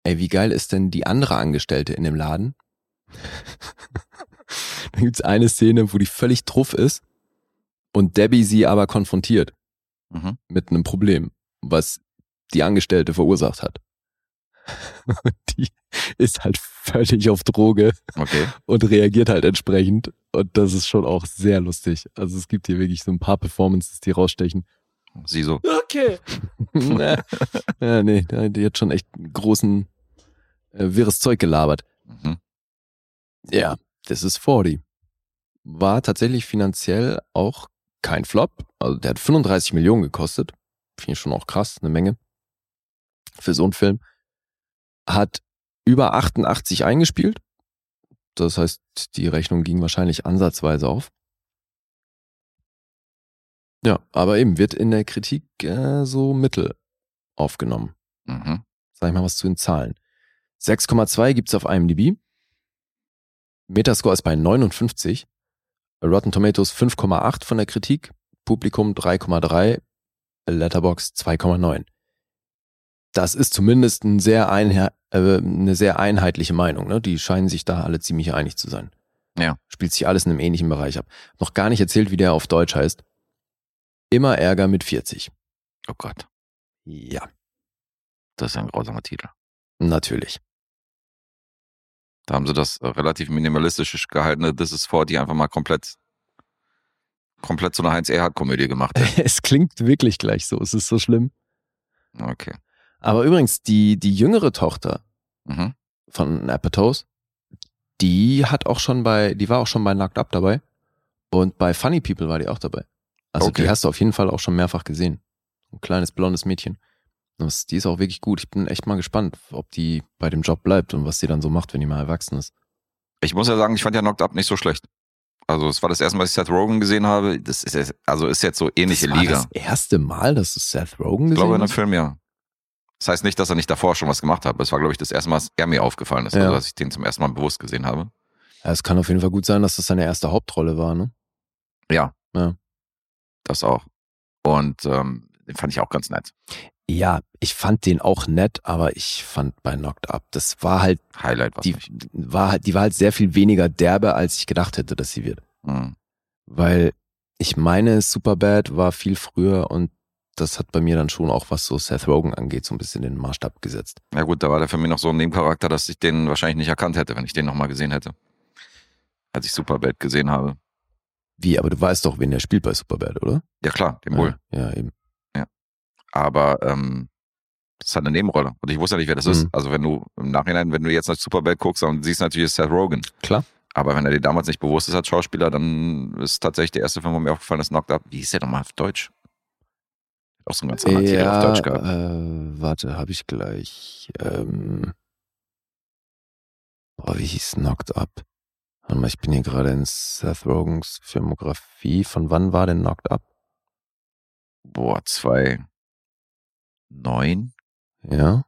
[SPEAKER 2] Ey, wie geil ist denn die andere Angestellte in dem Laden? *laughs* da gibt's eine Szene, wo die völlig truff ist und Debbie sie aber konfrontiert
[SPEAKER 3] Mhm.
[SPEAKER 2] mit einem Problem, was die Angestellte verursacht hat. Und *laughs* die ist halt völlig auf Droge
[SPEAKER 3] Okay.
[SPEAKER 2] und reagiert halt entsprechend. Und das ist schon auch sehr lustig. Also es gibt hier wirklich so ein paar Performances, die rausstechen.
[SPEAKER 3] Sie so.
[SPEAKER 2] Okay. *laughs* ja, nee, die hat schon echt großen, äh, wirres Zeug gelabert.
[SPEAKER 3] Mhm.
[SPEAKER 2] Ja, das ist 40. War tatsächlich finanziell auch kein Flop. Also der hat 35 Millionen gekostet. Finde ich schon auch krass, eine Menge. Für so einen Film. Hat über 88 eingespielt. Das heißt, die Rechnung ging wahrscheinlich ansatzweise auf. Ja, aber eben wird in der Kritik äh, so mittel aufgenommen.
[SPEAKER 3] Mhm.
[SPEAKER 2] Sag ich mal was zu den Zahlen. 6,2 gibt's auf IMDb. Metascore ist bei 59. Rotten Tomatoes 5,8 von der Kritik. Publikum 3,3. Letterbox 2,9. Das ist zumindest ein sehr einher äh, eine sehr einheitliche Meinung. Ne? Die scheinen sich da alle ziemlich einig zu sein.
[SPEAKER 3] Ja.
[SPEAKER 2] Spielt sich alles in einem ähnlichen Bereich ab. Noch gar nicht erzählt, wie der auf Deutsch heißt. Immer Ärger mit 40.
[SPEAKER 3] Oh Gott,
[SPEAKER 2] Ja,
[SPEAKER 3] das ist ein grausamer Titel.
[SPEAKER 2] natürlich.
[SPEAKER 3] Da haben sie das äh, relativ minimalistisch gehaltene This is 40 einfach mal komplett komplett zu einer Heinz Erhardt Komödie gemacht. *laughs*
[SPEAKER 2] Es klingt wirklich gleich so. Es ist so schlimm.
[SPEAKER 3] Okay.
[SPEAKER 2] Aber übrigens, die, die jüngere Tochter
[SPEAKER 3] Mhm.
[SPEAKER 2] von Apatow, die hat auch schon bei, die war auch schon bei Knocked Up dabei. Und bei Funny People war die auch dabei. Also
[SPEAKER 3] Okay.
[SPEAKER 2] die hast du auf jeden Fall auch schon mehrfach gesehen. Ein kleines blondes Mädchen. Das, die ist auch wirklich gut. Ich bin echt mal gespannt, ob die bei dem Job bleibt und was sie dann so macht, wenn die mal erwachsen ist.
[SPEAKER 3] Ich muss ja sagen, ich fand ja Knocked Up nicht so schlecht. Also es war das erste Mal, dass ich Seth Rogen gesehen habe. Das ist jetzt, also ist jetzt so ähnliche
[SPEAKER 2] das war
[SPEAKER 3] Liga.
[SPEAKER 2] das erste Mal, dass du Seth Rogen
[SPEAKER 3] Ich
[SPEAKER 2] gesehen
[SPEAKER 3] glaube in einem
[SPEAKER 2] hast?
[SPEAKER 3] Film ja. Das heißt nicht, dass er nicht davor schon was gemacht hat. aber Es war, glaube ich, das erste Mal, dass er mir aufgefallen ist,
[SPEAKER 2] Ja.
[SPEAKER 3] also dass ich den zum ersten Mal bewusst gesehen habe.
[SPEAKER 2] Ja, es kann auf jeden Fall gut sein, dass das seine erste Hauptrolle war, ne?
[SPEAKER 3] Ja.
[SPEAKER 2] Ja.
[SPEAKER 3] Das auch. Und ähm, den fand ich auch ganz nett.
[SPEAKER 2] Ja, ich fand den auch nett, aber ich fand bei Knocked Up, das war halt,
[SPEAKER 3] Highlight war
[SPEAKER 2] die war halt, die war halt sehr viel weniger derbe, als ich gedacht hätte, dass sie wird.
[SPEAKER 3] Mhm.
[SPEAKER 2] Weil ich meine, Superbad war viel früher und das hat bei mir dann schon auch, was so Seth Rogen angeht, so ein bisschen den Maßstab gesetzt.
[SPEAKER 3] Ja gut, da war der für mich noch so ein Nebencharakter, dass ich den wahrscheinlich nicht erkannt hätte, wenn ich den nochmal gesehen hätte. Als ich Superbad gesehen habe.
[SPEAKER 2] Wie, aber du weißt doch, wen der spielt bei Superbad, oder?
[SPEAKER 3] Ja klar, den wohl.
[SPEAKER 2] Ja, ja, eben.
[SPEAKER 3] Aber ähm, das ist halt eine Nebenrolle. Und ich wusste nicht, wer das ist.
[SPEAKER 2] Mhm.
[SPEAKER 3] Also wenn du im Nachhinein, wenn du jetzt nach Superbad guckst, dann siehst du natürlich Seth Rogen.
[SPEAKER 2] Klar.
[SPEAKER 3] Aber wenn er dir damals nicht bewusst ist als Schauspieler, dann ist tatsächlich der erste Film, wo mir aufgefallen ist, Knocked Up. Wie hieß der nochmal auf Deutsch? Auch so ein ganz anderer Titel auf Deutsch gehabt.
[SPEAKER 2] äh, warte, habe ich gleich. Ähm, oh, wie hieß Knocked Up? Warte mal, ich bin hier gerade in Seth Rogans Filmografie. Von wann war denn Knocked Up?
[SPEAKER 3] Boah, zwei, neun,
[SPEAKER 2] Ja.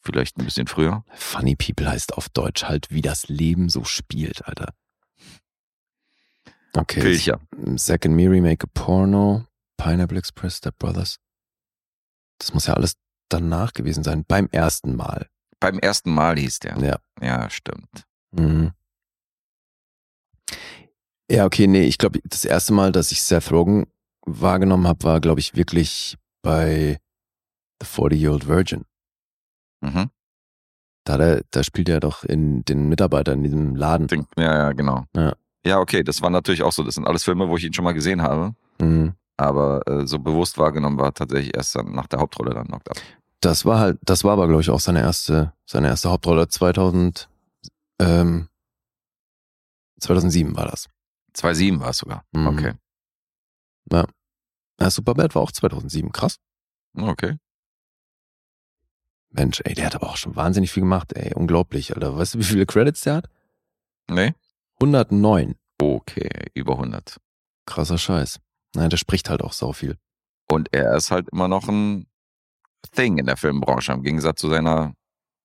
[SPEAKER 3] vielleicht ein bisschen früher.
[SPEAKER 2] Funny People heißt auf Deutsch halt, wie das Leben so spielt, Alter. Okay.
[SPEAKER 3] Pilcher.
[SPEAKER 2] Zack and Miri make a porno. Pineapple Express, Step Brothers. Das muss ja alles danach gewesen sein. Beim ersten Mal.
[SPEAKER 3] Beim ersten Mal hieß der.
[SPEAKER 2] Ja.
[SPEAKER 3] Ja, stimmt.
[SPEAKER 2] Mhm. Ja, okay, nee, ich glaube, das erste Mal, dass ich Seth Rogen wahrgenommen habe, war, glaube ich, wirklich bei The 40-Year-Old Virgin.
[SPEAKER 3] Mhm.
[SPEAKER 2] Da, da, da spielt er doch in den Mitarbeiter in diesem Laden.
[SPEAKER 3] Ja, ja, genau.
[SPEAKER 2] Ja.
[SPEAKER 3] Ja, okay, das war natürlich auch so. Das sind alles Filme, wo ich ihn schon mal gesehen habe.
[SPEAKER 2] Mhm.
[SPEAKER 3] Aber äh, so bewusst wahrgenommen war tatsächlich erst dann nach der Hauptrolle dann Knocked Up.
[SPEAKER 2] Das war halt, das war aber, glaube ich, auch seine erste, seine erste Hauptrolle 2000, ähm, 2007 war das.
[SPEAKER 3] 2,7 war es sogar.
[SPEAKER 2] Mhm.
[SPEAKER 3] Okay.
[SPEAKER 2] Ja, Superbad war auch 2007, krass.
[SPEAKER 3] Okay.
[SPEAKER 2] Mensch, ey, der hat aber auch schon wahnsinnig viel gemacht, ey, unglaublich, Alter. Weißt du, wie viele Credits der hat?
[SPEAKER 3] Nee?
[SPEAKER 2] 109.
[SPEAKER 3] Okay, über 100.
[SPEAKER 2] Krasser Scheiß. Nein, der spricht halt auch sau viel.
[SPEAKER 3] Und er ist halt immer noch ein Thing in der Filmbranche, im Gegensatz zu seiner,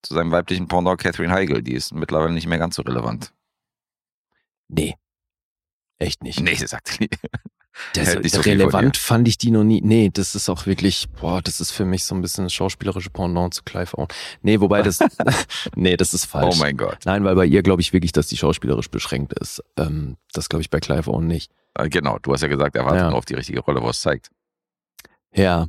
[SPEAKER 3] zu seinem weiblichen Pendant Catherine Heigl. Die ist mittlerweile nicht mehr ganz so relevant.
[SPEAKER 2] Nee. Echt nicht.
[SPEAKER 3] Nee, *laughs* sie sagt hält
[SPEAKER 2] so,
[SPEAKER 3] nicht so
[SPEAKER 2] relevant fand ich die noch nie. Nee, das ist auch wirklich, boah, das ist für mich so ein bisschen das schauspielerische Pendant zu Clive Owen. Nee, wobei das, *laughs* *laughs* nee, das ist falsch.
[SPEAKER 3] Oh mein Gott.
[SPEAKER 2] Nein, weil bei ihr glaube ich wirklich, dass die schauspielerisch beschränkt ist. Ähm, das glaube ich bei Clive Owen nicht.
[SPEAKER 3] Äh, Genau, du hast ja gesagt, er wartet
[SPEAKER 2] Ja.
[SPEAKER 3] nur auf die richtige Rolle, wo es zeigt.
[SPEAKER 2] Ja,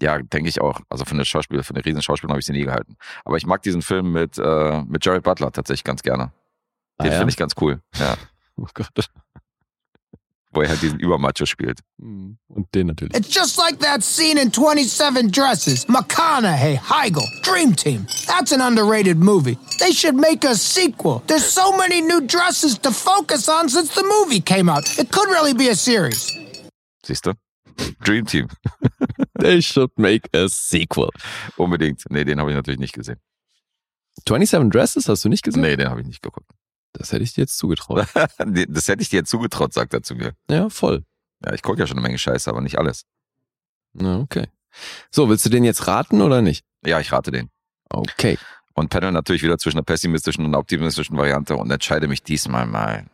[SPEAKER 3] Ja, denke ich auch. Also für eine Schauspieler, für eine riesen Schauspielerin habe ich sie nie gehalten. Aber ich mag diesen Film mit, äh, mit Jared Butler tatsächlich ganz gerne. Den
[SPEAKER 2] Ah, ja?
[SPEAKER 3] finde ich ganz cool. Ja. *laughs*
[SPEAKER 2] Oh Gott.
[SPEAKER 3] Wo er halt diesen Übermacho spielt.
[SPEAKER 2] Und den natürlich.
[SPEAKER 5] It's just like that scene in 27 Dresses. McConaughey, Heigl, Dream Team. That's an underrated movie. They should make a sequel. There's so many new dresses to focus on since the movie came out. It could really be a series.
[SPEAKER 3] Siehst du? Dream Team. *laughs*
[SPEAKER 2] They should make a sequel.
[SPEAKER 3] Unbedingt. Nee, den habe ich natürlich nicht gesehen.
[SPEAKER 2] 27 Dresses hast du nicht gesehen?
[SPEAKER 3] Nee, den habe ich nicht geguckt.
[SPEAKER 2] Das hätte ich dir jetzt zugetraut. *laughs*
[SPEAKER 3] das hätte ich dir jetzt zugetraut, sagt er zu mir.
[SPEAKER 2] ja, voll.
[SPEAKER 3] Ja, ich gucke ja schon eine Menge Scheiße, aber nicht alles.
[SPEAKER 2] Na, okay. So, willst du den jetzt raten oder nicht?
[SPEAKER 3] Ja, ich rate den.
[SPEAKER 2] Okay.
[SPEAKER 3] Und pendel natürlich wieder zwischen einer pessimistischen und einer optimistischen Variante und entscheide mich diesmal mal,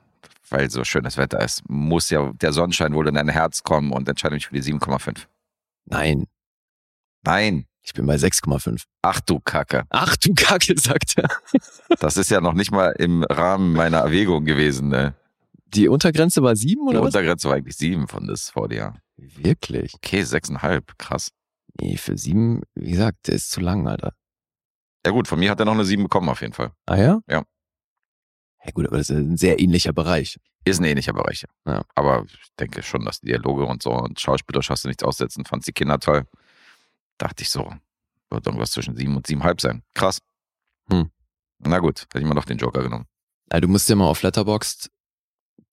[SPEAKER 3] weil so schönes Wetter ist, muss ja der Sonnenschein wohl in dein Herz kommen und entscheide mich für die 7,5.
[SPEAKER 2] Nein,
[SPEAKER 3] Nein.
[SPEAKER 2] Ich bin bei 6,5.
[SPEAKER 3] Ach du Kacke.
[SPEAKER 2] Ach du Kacke, sagt er.
[SPEAKER 3] Das ist ja noch nicht mal im Rahmen meiner Erwägung gewesen. Ne?
[SPEAKER 2] Die Untergrenze war 7
[SPEAKER 3] Die
[SPEAKER 2] oder was?
[SPEAKER 3] Untergrenze war eigentlich 7 von das VDA.
[SPEAKER 2] Wirklich?
[SPEAKER 3] Okay, 6,5. Krass.
[SPEAKER 2] Nee, für 7, wie gesagt, der ist zu lang, Alter.
[SPEAKER 3] Ja gut, von mir hat er noch eine 7 bekommen auf jeden Fall.
[SPEAKER 2] Ah ja?
[SPEAKER 3] Ja.
[SPEAKER 2] Ja gut, aber das ist ein sehr ähnlicher Bereich.
[SPEAKER 3] Ist ein ähnlicher Bereich. ja.
[SPEAKER 2] Ja.
[SPEAKER 3] Aber ich denke schon, dass die Dialoge und so und schauspielerisch hast du nichts aussetzen. Fand die Kinder toll. Dachte ich so, wird irgendwas zwischen 7 und 7,5 sein. Krass.
[SPEAKER 2] Hm.
[SPEAKER 3] Na gut, hätte ich mal doch den Joker genommen.
[SPEAKER 2] Also, du musst dir mal auf Letterboxd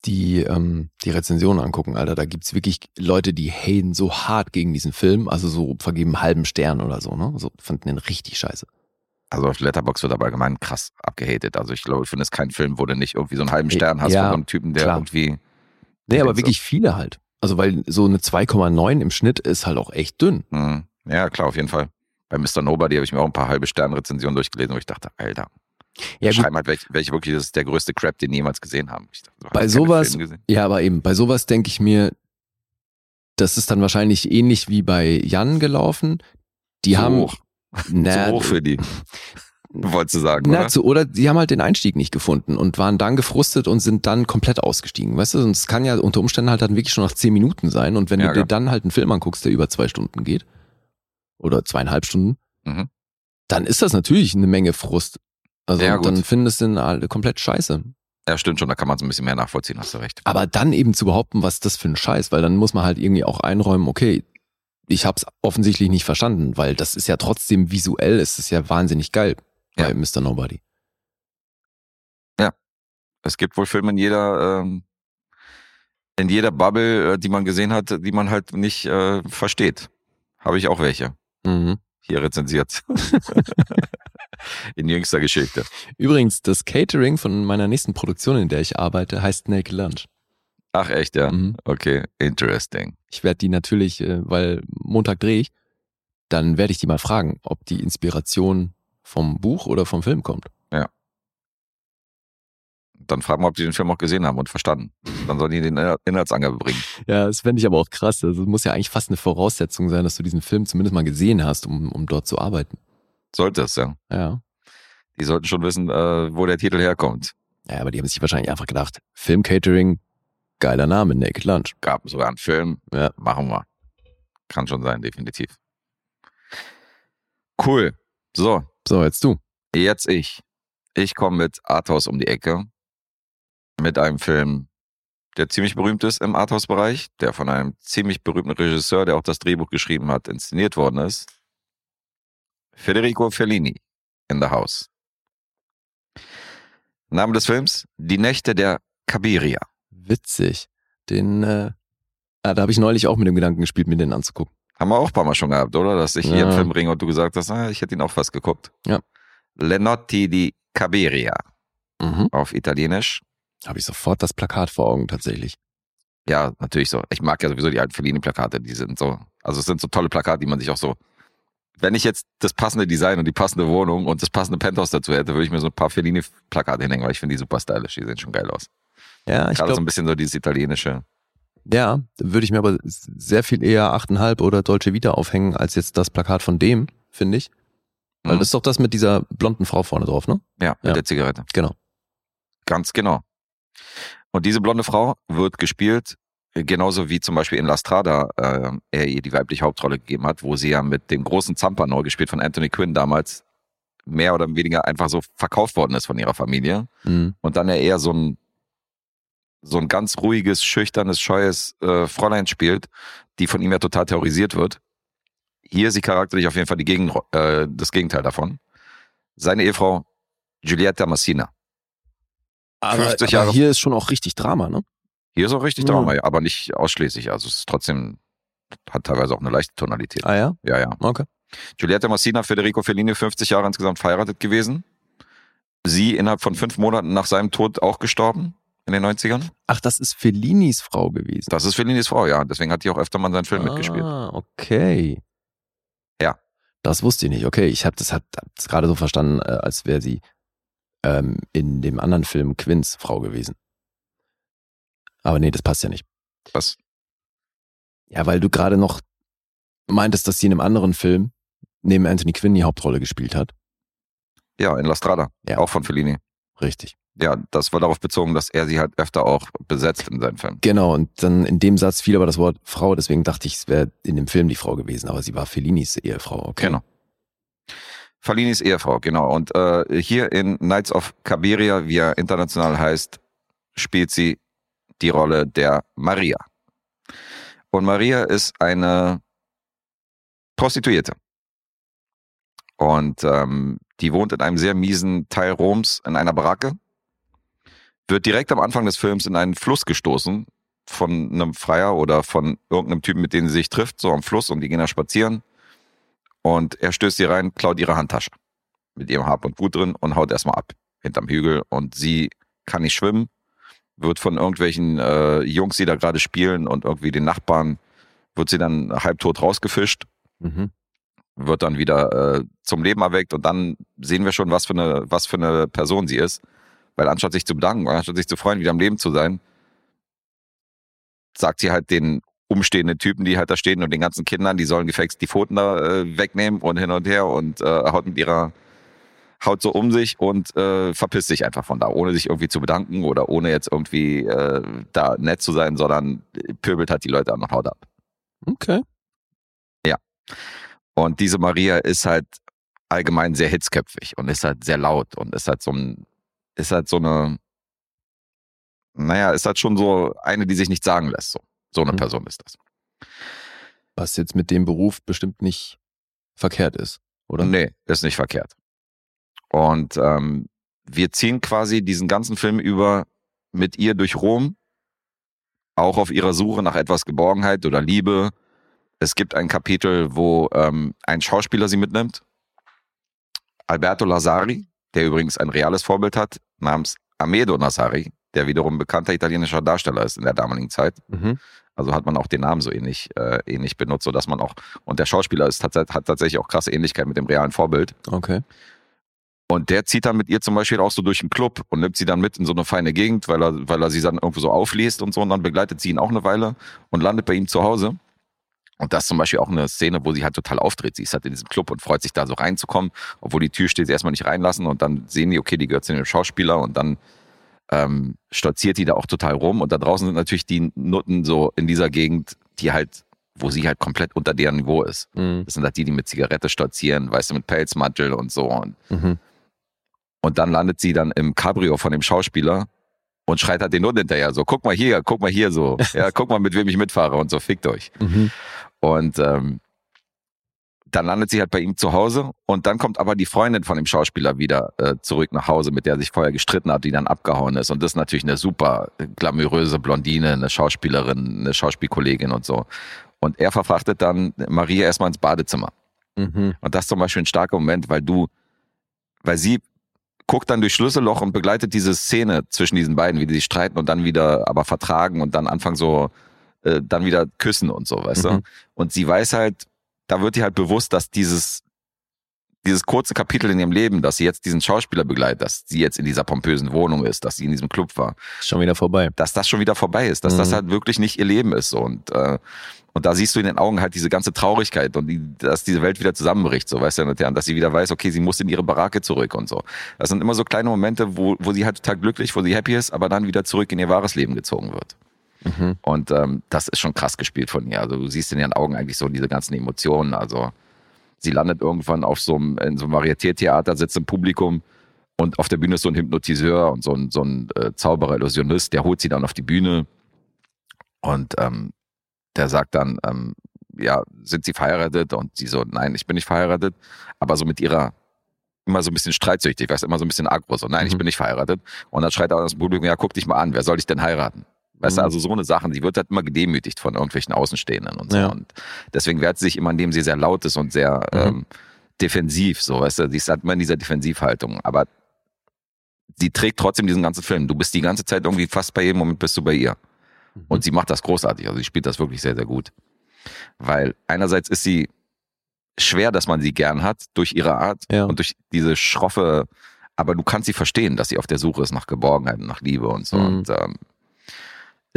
[SPEAKER 2] die, ähm, die Rezensionen angucken, Alter. Da gibt's wirklich Leute, die haten so hart gegen diesen Film, also so vergeben einen halben Stern oder so, ne? So fanden den richtig scheiße.
[SPEAKER 3] Also auf Letterbox wird aber allgemein krass abgehatet. Also ich glaube, ich finde es kein Film, wo du nicht irgendwie so einen halben Stern hast
[SPEAKER 2] ja,
[SPEAKER 3] von so einem Typen, der
[SPEAKER 2] klar.
[SPEAKER 3] irgendwie.
[SPEAKER 2] Nee, aber
[SPEAKER 3] so.
[SPEAKER 2] wirklich viele halt. Also weil so eine 2,9 im Schnitt ist halt auch echt dünn.
[SPEAKER 3] Hm, ja, klar, auf jeden Fall. Bei Mr. Nobody habe ich mir auch ein paar halbe Stern-Rezensionen durchgelesen, wo ich dachte, Alter,
[SPEAKER 2] Ja,
[SPEAKER 3] schreiben halt welche, welche wirklich, das ist der größte Crap, den die jemals gesehen haben. Dachte,
[SPEAKER 2] Bei sowas- ja, aber eben, bei sowas denke ich mir, das ist dann wahrscheinlich ähnlich wie bei Jan gelaufen. Die
[SPEAKER 3] Zu
[SPEAKER 2] haben.
[SPEAKER 3] hoch. *laughs*
[SPEAKER 2] Na,
[SPEAKER 3] Zu hoch für die. *laughs* Wolltest du sagen,
[SPEAKER 2] Na,
[SPEAKER 3] oder?
[SPEAKER 2] zu, oder die haben halt den Einstieg nicht gefunden und waren dann gefrustet und sind dann komplett ausgestiegen. Weißt du, und es kann ja unter Umständen halt dann wirklich schon nach zehn Minuten sein. Und wenn
[SPEAKER 3] Ja,
[SPEAKER 2] du dir
[SPEAKER 3] klar.
[SPEAKER 2] dann halt einen Film anguckst, der über zwei Stunden geht, oder zweieinhalb Stunden,
[SPEAKER 3] Mhm.
[SPEAKER 2] dann ist das natürlich eine Menge Frust. Also
[SPEAKER 3] Ja,
[SPEAKER 2] dann findest du ihn alle komplett scheiße.
[SPEAKER 3] Ja, stimmt schon, da kann man es ein bisschen mehr nachvollziehen, hast du recht.
[SPEAKER 2] Aber dann eben zu behaupten, was das für ein Scheiß, weil dann muss man halt irgendwie auch einräumen, okay, ich hab's offensichtlich nicht verstanden, weil das ist ja trotzdem visuell, ist es ja wahnsinnig geil bei
[SPEAKER 3] Ja.
[SPEAKER 2] Mr. Nobody.
[SPEAKER 3] Es gibt wohl Filme in jeder, ähm, in jeder Bubble, äh, die man gesehen hat, die man halt nicht äh, versteht. Habe ich auch welche.
[SPEAKER 2] Mhm.
[SPEAKER 3] hier rezensiert. *laughs* In jüngster Geschichte.
[SPEAKER 2] Übrigens, das Catering von meiner nächsten Produktion, in der ich arbeite, heißt Naked Lunch.
[SPEAKER 3] Ach echt, ja.
[SPEAKER 2] Mhm.
[SPEAKER 3] Okay, interesting.
[SPEAKER 2] Ich werde die natürlich, äh, weil Montag drehe ich, dann werde ich die mal fragen, ob die Inspiration vom Buch oder vom Film kommt.
[SPEAKER 3] Dann fragen wir, ob die den Film auch gesehen haben und verstanden. Dann sollen die den Inhal- Inhaltsangabe bringen.
[SPEAKER 2] Ja, das fände ich aber auch krass. Also es muss ja eigentlich fast eine Voraussetzung sein, dass du diesen Film zumindest mal gesehen hast, um, um dort zu arbeiten.
[SPEAKER 3] Sollte es, ja.
[SPEAKER 2] Ja.
[SPEAKER 3] Die sollten schon wissen, äh, wo der Titel herkommt.
[SPEAKER 2] Ja, aber die haben sich wahrscheinlich einfach gedacht, Film-Catering, geiler Name, Naked Lunch.
[SPEAKER 3] Gab sogar einen Film.
[SPEAKER 2] Ja.
[SPEAKER 3] Machen wir. Kann schon sein, definitiv. Cool. So,
[SPEAKER 2] So, jetzt du.
[SPEAKER 3] jetzt ich. Ich komme mit Arthouse um die Ecke. Mit einem Film, der ziemlich berühmt ist im Arthouse-Bereich, der von einem ziemlich berühmten Regisseur, der auch das Drehbuch geschrieben hat, inszeniert worden ist. Federico Fellini in the House. Name des Films? Die Nächte der Cabiria.
[SPEAKER 2] Witzig. Den, äh, ah, da habe ich neulich auch mit dem Gedanken gespielt, mir den anzugucken.
[SPEAKER 3] Haben wir auch ein paar Mal schon gehabt, oder? Dass ich hier
[SPEAKER 2] Ja.
[SPEAKER 3] einen Film bringe und du gesagt hast, ah, ich hätte ihn auch fast geguckt.
[SPEAKER 2] Ja.
[SPEAKER 3] Le Notti di Cabiria
[SPEAKER 2] Mhm.
[SPEAKER 3] auf Italienisch.
[SPEAKER 2] Habe ich sofort das Plakat vor Augen tatsächlich.
[SPEAKER 3] Ja, natürlich so. Ich mag ja sowieso die alten Fellini-Plakate, die sind so, also es sind so tolle Plakate, die man sich auch so, wenn ich jetzt das passende Design und die passende Wohnung und das passende Penthouse dazu hätte, würde ich mir so ein paar Fellini-Plakate hinhängen, weil ich finde die super stylisch, die sehen schon geil aus.
[SPEAKER 2] Ja, ich
[SPEAKER 3] Gerade so ein bisschen so dieses italienische.
[SPEAKER 2] ja, würde ich mir aber sehr viel eher 8,5 oder Dolce Vita aufhängen, als jetzt das Plakat von dem, finde ich. Weil
[SPEAKER 3] Mhm.
[SPEAKER 2] das ist doch das mit dieser blonden Frau vorne drauf, ne?
[SPEAKER 3] Ja, mit
[SPEAKER 2] Ja.
[SPEAKER 3] der Zigarette.
[SPEAKER 2] Genau.
[SPEAKER 3] Ganz genau. Und diese blonde Frau wird gespielt, äh, genauso wie zum Beispiel in La Strada äh, er ihr die weibliche Hauptrolle gegeben hat, wo sie ja mit dem großen Zampano, gespielt von Anthony Quinn damals, mehr oder weniger einfach so verkauft worden ist von ihrer Familie.
[SPEAKER 2] Mhm.
[SPEAKER 3] Und dann er eher so ein, so ein ganz ruhiges, schüchternes, scheues äh, Fräulein spielt, die von ihm ja total terrorisiert wird. Hier ist sie charakterlich auf jeden Fall die Gegen, äh, das Gegenteil davon. Seine Ehefrau Giulietta Massina.
[SPEAKER 2] Aber,
[SPEAKER 3] 50
[SPEAKER 2] aber
[SPEAKER 3] Jahre-
[SPEAKER 2] hier ist schon auch richtig Drama, ne?
[SPEAKER 3] Hier ist auch richtig
[SPEAKER 2] Ja.
[SPEAKER 3] Drama, ja, aber nicht ausschließlich. Also es ist trotzdem, hat teilweise auch eine leichte Tonalität.
[SPEAKER 2] Ah ja?
[SPEAKER 3] Ja, ja.
[SPEAKER 2] Okay.
[SPEAKER 3] Giulietta Massina, Federico Fellini, 50 Jahre insgesamt verheiratet gewesen. Sie innerhalb von fünf Monaten nach seinem Tod auch gestorben in den 90ern.
[SPEAKER 2] Ach, das ist Fellinis Frau gewesen.
[SPEAKER 3] Das ist Fellinis Frau, ja. Deswegen hat die auch öfter mal in seinen Film mitgespielt.
[SPEAKER 2] Ah, okay.
[SPEAKER 3] Ja.
[SPEAKER 2] Das wusste ich nicht. Okay, ich habe das, hab das gerade so verstanden, äh, als wäre sie ähm, in dem anderen Film Quinns Frau gewesen. Aber nee, das passt ja nicht.
[SPEAKER 3] Was?
[SPEAKER 2] Ja, weil du gerade noch meintest, dass sie in einem anderen Film neben Anthony Quinn die Hauptrolle gespielt hat.
[SPEAKER 3] Ja, in La Strada.
[SPEAKER 2] Ja.
[SPEAKER 3] Auch von Fellini.
[SPEAKER 2] Richtig.
[SPEAKER 3] Ja, das war darauf bezogen, dass er sie halt öfter auch besetzt in seinen Filmen.
[SPEAKER 2] Genau, und dann in dem Satz fiel aber das Wort Frau, deswegen dachte ich, es wäre in dem Film die Frau gewesen, aber sie war Fellinis Ehefrau. Okay.
[SPEAKER 3] Genau. Fellinis Ehefrau, genau. Und äh, hier in Knights of Cabiria, wie er international heißt, spielt sie die Rolle der Maria. Und Maria ist eine Prostituierte. Und ähm, die wohnt in einem sehr miesen Teil Roms in einer Baracke, wird direkt am Anfang des Films in einen Fluss gestoßen von einem Freier oder von irgendeinem Typen, mit dem sie sich trifft, so am Fluss und die gehen da spazieren. Und er stößt sie rein, klaut ihre Handtasche mit ihrem Hab und Gut drin und haut erstmal ab hinterm Hügel. Und sie kann nicht schwimmen, wird von irgendwelchen äh, Jungs, die da gerade spielen und irgendwie den Nachbarn, wird sie dann halbtot rausgefischt,
[SPEAKER 2] Mhm.
[SPEAKER 3] wird dann wieder äh, zum Leben erweckt und dann sehen wir schon, was für eine, was für eine Person sie ist. Weil anstatt sich zu bedanken, anstatt sich zu freuen, wieder am Leben zu sein, sagt sie halt den umstehenden Typen, die halt da stehen und den ganzen Kindern, die sollen gefälligst die Pfoten da äh, wegnehmen und hin und her und äh, haut mit ihrer haut so um sich und äh, verpisst sich einfach von da, ohne sich irgendwie zu bedanken oder ohne jetzt irgendwie äh, da nett zu sein, sondern pöbelt halt die Leute an und haut ab.
[SPEAKER 2] Okay.
[SPEAKER 3] Und diese Maria ist halt allgemein sehr hitzköpfig und ist halt sehr laut und ist halt so ein, ist halt so eine, naja, ist halt schon so eine, die sich nicht sagen lässt. So, so eine
[SPEAKER 2] Mhm.
[SPEAKER 3] Person ist das.
[SPEAKER 2] Was jetzt mit dem Beruf bestimmt nicht verkehrt ist, oder?
[SPEAKER 3] Nee, ist nicht verkehrt. Und ähm, wir ziehen quasi diesen ganzen Film über mit ihr durch Rom, auch auf ihrer Suche nach etwas Geborgenheit oder Liebe Es gibt ein Kapitel, wo ähm, ein Schauspieler sie mitnimmt. Alberto Lazzari, der übrigens ein reales Vorbild hat, namens Amedo Nassari, der wiederum bekannter italienischer Darsteller ist in der damaligen Zeit.
[SPEAKER 2] Mhm.
[SPEAKER 3] Also hat man auch den Namen so ähnlich, äh, ähnlich benutzt, sodass man auch, und der Schauspieler ist, hat, hat tatsächlich auch krasse Ähnlichkeit mit dem realen Vorbild.
[SPEAKER 2] Okay.
[SPEAKER 3] Und der zieht dann mit ihr zum Beispiel auch so durch den Club und nimmt sie dann mit in so eine feine Gegend, weil er, weil er sie dann irgendwo so aufliest und so. Und dann begleitet sie ihn auch eine Weile und landet bei ihm zu Hause. Und das ist zum Beispiel auch eine Szene, wo sie halt total auftritt. Sie ist halt in diesem Club und freut sich da so reinzukommen, obwohl die Tür steht, sie erstmal nicht reinlassen und dann sehen die, okay, die gehört zu dem Schauspieler und dann ähm, stolziert die da auch total rum. Und da draußen sind natürlich die Nutten so in dieser Gegend, die halt, wo sie halt komplett unter deren Niveau ist.
[SPEAKER 2] Mhm.
[SPEAKER 3] Das sind halt die, die mit Zigarette stolzieren, weißt du, mit Pelzmantel und so. Und,
[SPEAKER 2] Mhm.
[SPEAKER 3] und dann landet sie dann im Cabrio von dem Schauspieler und schreit halt den Nutten hinterher so, guck mal hier, guck mal hier so. *laughs* Ja, guck mal, mit wem ich mitfahre und so, fickt euch.
[SPEAKER 2] Mhm.
[SPEAKER 3] Und ähm, dann landet sie halt bei ihm zu Hause und dann kommt aber die Freundin von dem Schauspieler wieder äh, zurück nach Hause, mit der er sich vorher gestritten hat, die dann abgehauen ist. Und das ist natürlich eine super glamouröse Blondine, eine Schauspielerin, eine Schauspielkollegin und so. Und er verfrachtet dann Maria erstmal ins Badezimmer.
[SPEAKER 2] Mhm.
[SPEAKER 3] Und das ist zum Beispiel ein starker Moment, weil du, weil sie guckt dann durch Schlüsselloch und begleitet diese Szene zwischen diesen beiden, wie die sich streiten und dann wieder aber vertragen und dann anfangen so, äh, dann wieder küssen und so, weißt
[SPEAKER 2] Mhm.
[SPEAKER 3] du? Und sie weiß halt, da wird ihr halt bewusst, dass dieses, dieses kurze Kapitel in ihrem Leben, dass sie jetzt diesen Schauspieler begleitet, dass sie jetzt in dieser pompösen Wohnung ist, dass sie in diesem Club war,
[SPEAKER 2] schon wieder vorbei.
[SPEAKER 3] dass das schon wieder vorbei ist, dass das
[SPEAKER 2] Mhm.
[SPEAKER 3] halt wirklich nicht ihr Leben ist. So. Und, äh, und da siehst du in den Augen halt diese ganze Traurigkeit und die, dass diese Welt wieder zusammenbricht, so weißt du, und dass sie wieder weiß, okay, sie muss in ihre Baracke zurück und so. Das sind immer so kleine Momente, wo, wo sie halt total glücklich, wo sie happy ist, aber dann wieder zurück in ihr wahres Leben gezogen wird.
[SPEAKER 2] Mhm.
[SPEAKER 3] Und ähm, das ist schon krass gespielt von ihr. Also du siehst in ihren Augen eigentlich so diese ganzen Emotionen. Also sie landet irgendwann auf so einem, in so einem Varieté-Theater, sitzt im Publikum und auf der Bühne ist so ein Hypnotiseur und so ein, so ein äh, Zauberer, Illusionist, der holt sie dann auf die Bühne und ähm, der sagt dann, ähm, ja, sind Sie verheiratet? Und sie so, nein, ich bin nicht verheiratet, aber so mit ihrer immer so ein bisschen streitsüchtig, weißt du, immer so ein bisschen aggro, so, nein, ich
[SPEAKER 2] Mhm.
[SPEAKER 3] bin nicht verheiratet. Und dann schreit er aus dem Publikum, ja, guck dich mal an, wer soll dich denn heiraten? Weißt du,
[SPEAKER 2] Mhm.
[SPEAKER 3] also so eine Sachen, die wird halt immer gedemütigt von irgendwelchen Außenstehenden und so.
[SPEAKER 2] Ja.
[SPEAKER 3] Und deswegen wehrt sie sich immer, indem sie sehr laut ist und sehr
[SPEAKER 2] Mhm.
[SPEAKER 3] ähm, defensiv, so, weißt du, sie ist halt immer in dieser Defensivhaltung. Aber sie trägt trotzdem diesen ganzen Film. Du bist die ganze Zeit irgendwie fast bei jedem Moment bist du bei ihr.
[SPEAKER 2] Mhm.
[SPEAKER 3] Und sie macht das großartig. Also sie spielt das wirklich sehr, sehr gut. Weil einerseits ist sie schwer, dass man sie gern hat durch ihre Art
[SPEAKER 2] Ja.
[SPEAKER 3] und durch diese schroffe, aber du kannst sie verstehen, dass sie auf der Suche ist nach Geborgenheit und nach Liebe und so.
[SPEAKER 2] Mhm.
[SPEAKER 3] Und ähm,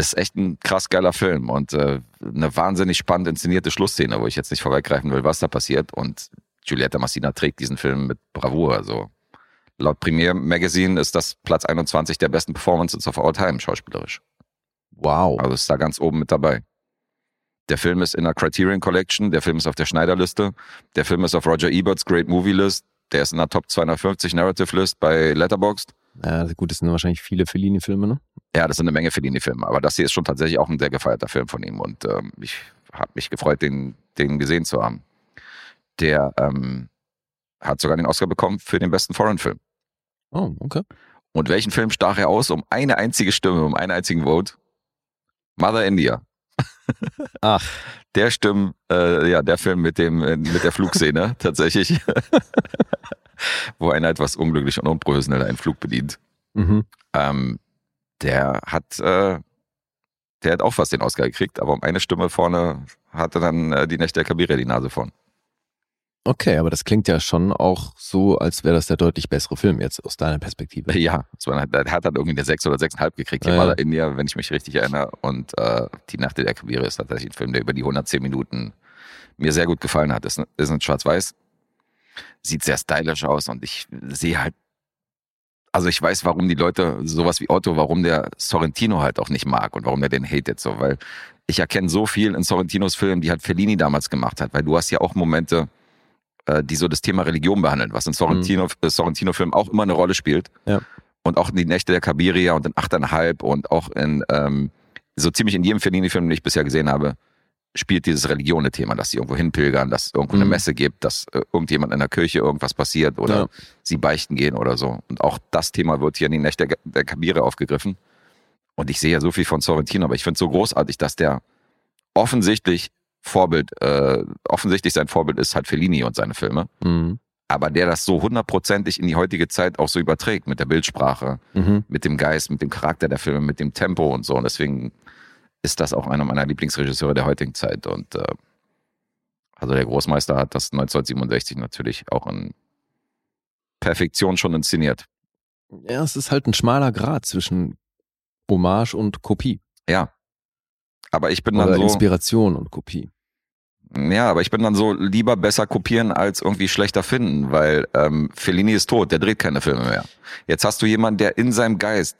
[SPEAKER 3] ist echt ein krass geiler Film und äh, eine wahnsinnig spannend inszenierte Schlussszene, wo ich jetzt nicht vorweggreifen will, was da passiert. Und Giulietta Massina trägt diesen Film mit Bravour. Also laut Premier Magazine ist das Platz 21 der besten Performances of all time schauspielerisch.
[SPEAKER 2] Wow.
[SPEAKER 3] Also ist da ganz oben mit dabei. Der Film ist in der Criterion Collection, der Film ist auf der Schneider-Liste, der Film ist auf Roger Eberts Great Movie List, der ist in der Top 250 Narrative List bei Letterboxd.
[SPEAKER 2] Ja, gut, das sind wahrscheinlich viele Fellini-Filme, ne?
[SPEAKER 3] Ja, das sind eine Menge Fellini-Filme, aber das hier ist schon tatsächlich auch ein sehr gefeierter Film von ihm und ähm, ich habe mich gefreut, den, den gesehen zu haben. Der ähm, hat sogar den Oscar bekommen für den besten Foreign-Film.
[SPEAKER 2] Oh, okay.
[SPEAKER 3] Und welchen Film stach er aus um eine einzige Stimme, um einen einzigen Vote? Mother India.
[SPEAKER 2] Ach.
[SPEAKER 3] Der Stimm, äh, ja, der Film mit dem, äh, mit der Flugszene *laughs* tatsächlich. *laughs* Wo einer etwas unglücklich und unprofessionell einen Flug bedient.
[SPEAKER 2] Mhm.
[SPEAKER 3] Ähm, der hat, äh, der hat auch fast den Oscar gekriegt, aber um eine Stimme vorne hatte dann äh, die Nächte der Kabire die Nase vorn.
[SPEAKER 2] Okay, aber das klingt ja schon auch so, als wäre das der deutlich bessere Film jetzt aus deiner Perspektive.
[SPEAKER 3] Ja, der hat dann irgendwie eine 6 oder 6,5 gekriegt.
[SPEAKER 2] Ja, ja.
[SPEAKER 3] er India, wenn ich mich richtig erinnere. Und äh, die Nacht der Kabire ist tatsächlich ein Film, der über die 110 Minuten mir sehr gut gefallen hat. Ist, ist in Schwarz-Weiß, sieht sehr stylisch aus und ich sehe halt, also ich weiß, warum die Leute, sowas wie Otto, warum der Sorrentino halt auch nicht mag und warum der den hatet so, weil ich erkenne so viel in Sorrentinos Filmen, die halt Fellini damals gemacht hat, weil du hast ja auch Momente, die so das Thema Religion behandeln, was in Sorrentino, äh, Sorrentino-Filmen auch immer eine Rolle spielt.
[SPEAKER 2] Ja.
[SPEAKER 3] Und auch in die Nächte der Kabiria und in Achteinhalb und auch in ähm, so ziemlich in jedem Fellini-Film, den ich bisher gesehen habe, spielt dieses Religion-Thema, dass sie irgendwo hinpilgern, dass es irgendwo eine
[SPEAKER 2] Mhm.
[SPEAKER 3] Messe gibt, dass äh, irgendjemand in der Kirche irgendwas passiert oder
[SPEAKER 2] Ja.
[SPEAKER 3] sie beichten gehen oder so. Und auch das Thema wird hier in die Nächte der, der Kabire aufgegriffen. Und ich sehe ja so viel von Sorrentino, aber ich finde es so großartig, dass der offensichtlich Vorbild, äh, offensichtlich sein Vorbild ist halt Fellini und seine Filme.
[SPEAKER 2] Mhm.
[SPEAKER 3] Aber der das so hundertprozentig in die heutige Zeit auch so überträgt mit der Bildsprache,
[SPEAKER 2] Mhm.
[SPEAKER 3] mit dem Geist, mit dem Charakter der Filme, mit dem Tempo und so. Und deswegen ist das auch einer meiner Lieblingsregisseure der heutigen Zeit. Und äh, also der Großmeister hat das 1967 natürlich auch in Perfektion schon inszeniert.
[SPEAKER 2] Ja, es ist halt ein schmaler Grad zwischen Hommage und Kopie.
[SPEAKER 3] Ja. Aber ich bin
[SPEAKER 2] Oder
[SPEAKER 3] dann so.
[SPEAKER 2] Inspiration und Kopie.
[SPEAKER 3] Ja, aber ich bin dann so lieber besser kopieren als irgendwie schlechter finden, weil ähm, Fellini ist tot, der dreht keine Filme mehr. Jetzt hast du jemanden, der in seinem Geist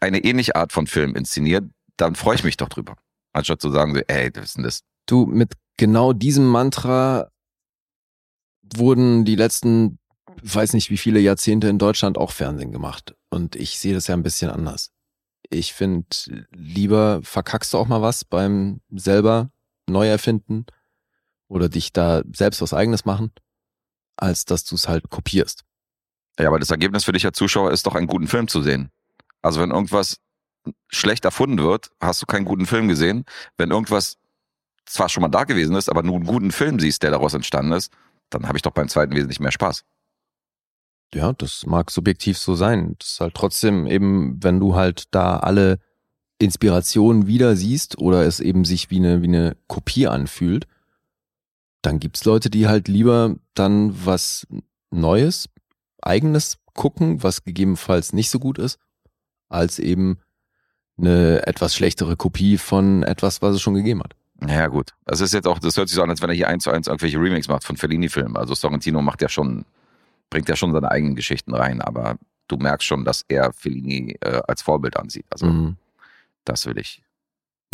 [SPEAKER 3] eine ähnliche Art von Film inszeniert, dann freue ich mich doch drüber. Anstatt zu sagen, so, ey, was ist denn das?
[SPEAKER 2] Du, mit genau diesem Mantra wurden die letzten, weiß nicht wie viele Jahrzehnte in Deutschland auch Fernsehen gemacht. Und ich sehe das ja ein bisschen anders. Ich finde, lieber verkackst du auch mal was beim selber neu erfinden oder dich da selbst was eigenes machen, als dass du es halt kopierst.
[SPEAKER 3] Ja, aber das Ergebnis für dich als Zuschauer ist doch, einen guten Film zu sehen. Also wenn irgendwas schlecht erfunden wird, hast du keinen guten Film gesehen. Wenn irgendwas zwar schon mal da gewesen ist, aber nur einen guten Film siehst, der daraus entstanden ist, dann habe ich doch beim zweiten wesentlich mehr Spaß.
[SPEAKER 2] Ja, das mag subjektiv so sein. Das ist halt trotzdem eben, wenn du halt da alle Inspirationen wieder siehst oder es eben sich wie eine, wie eine Kopie anfühlt, dann gibt's Leute, die halt lieber dann was Neues, Eigenes gucken, was gegebenenfalls nicht so gut ist, als eben eine etwas schlechtere Kopie von etwas, was es schon gegeben hat.
[SPEAKER 3] Naja, gut. Das ist jetzt auch, das hört sich so an, als wenn er hier eins zu eins irgendwelche Remakes macht von Fellini-Filmen. Also Sorrentino macht ja schon, bringt ja schon seine eigenen Geschichten rein, aber du merkst schon, dass er Fellini äh, als Vorbild ansieht. Also
[SPEAKER 2] Mhm.
[SPEAKER 3] das will ich.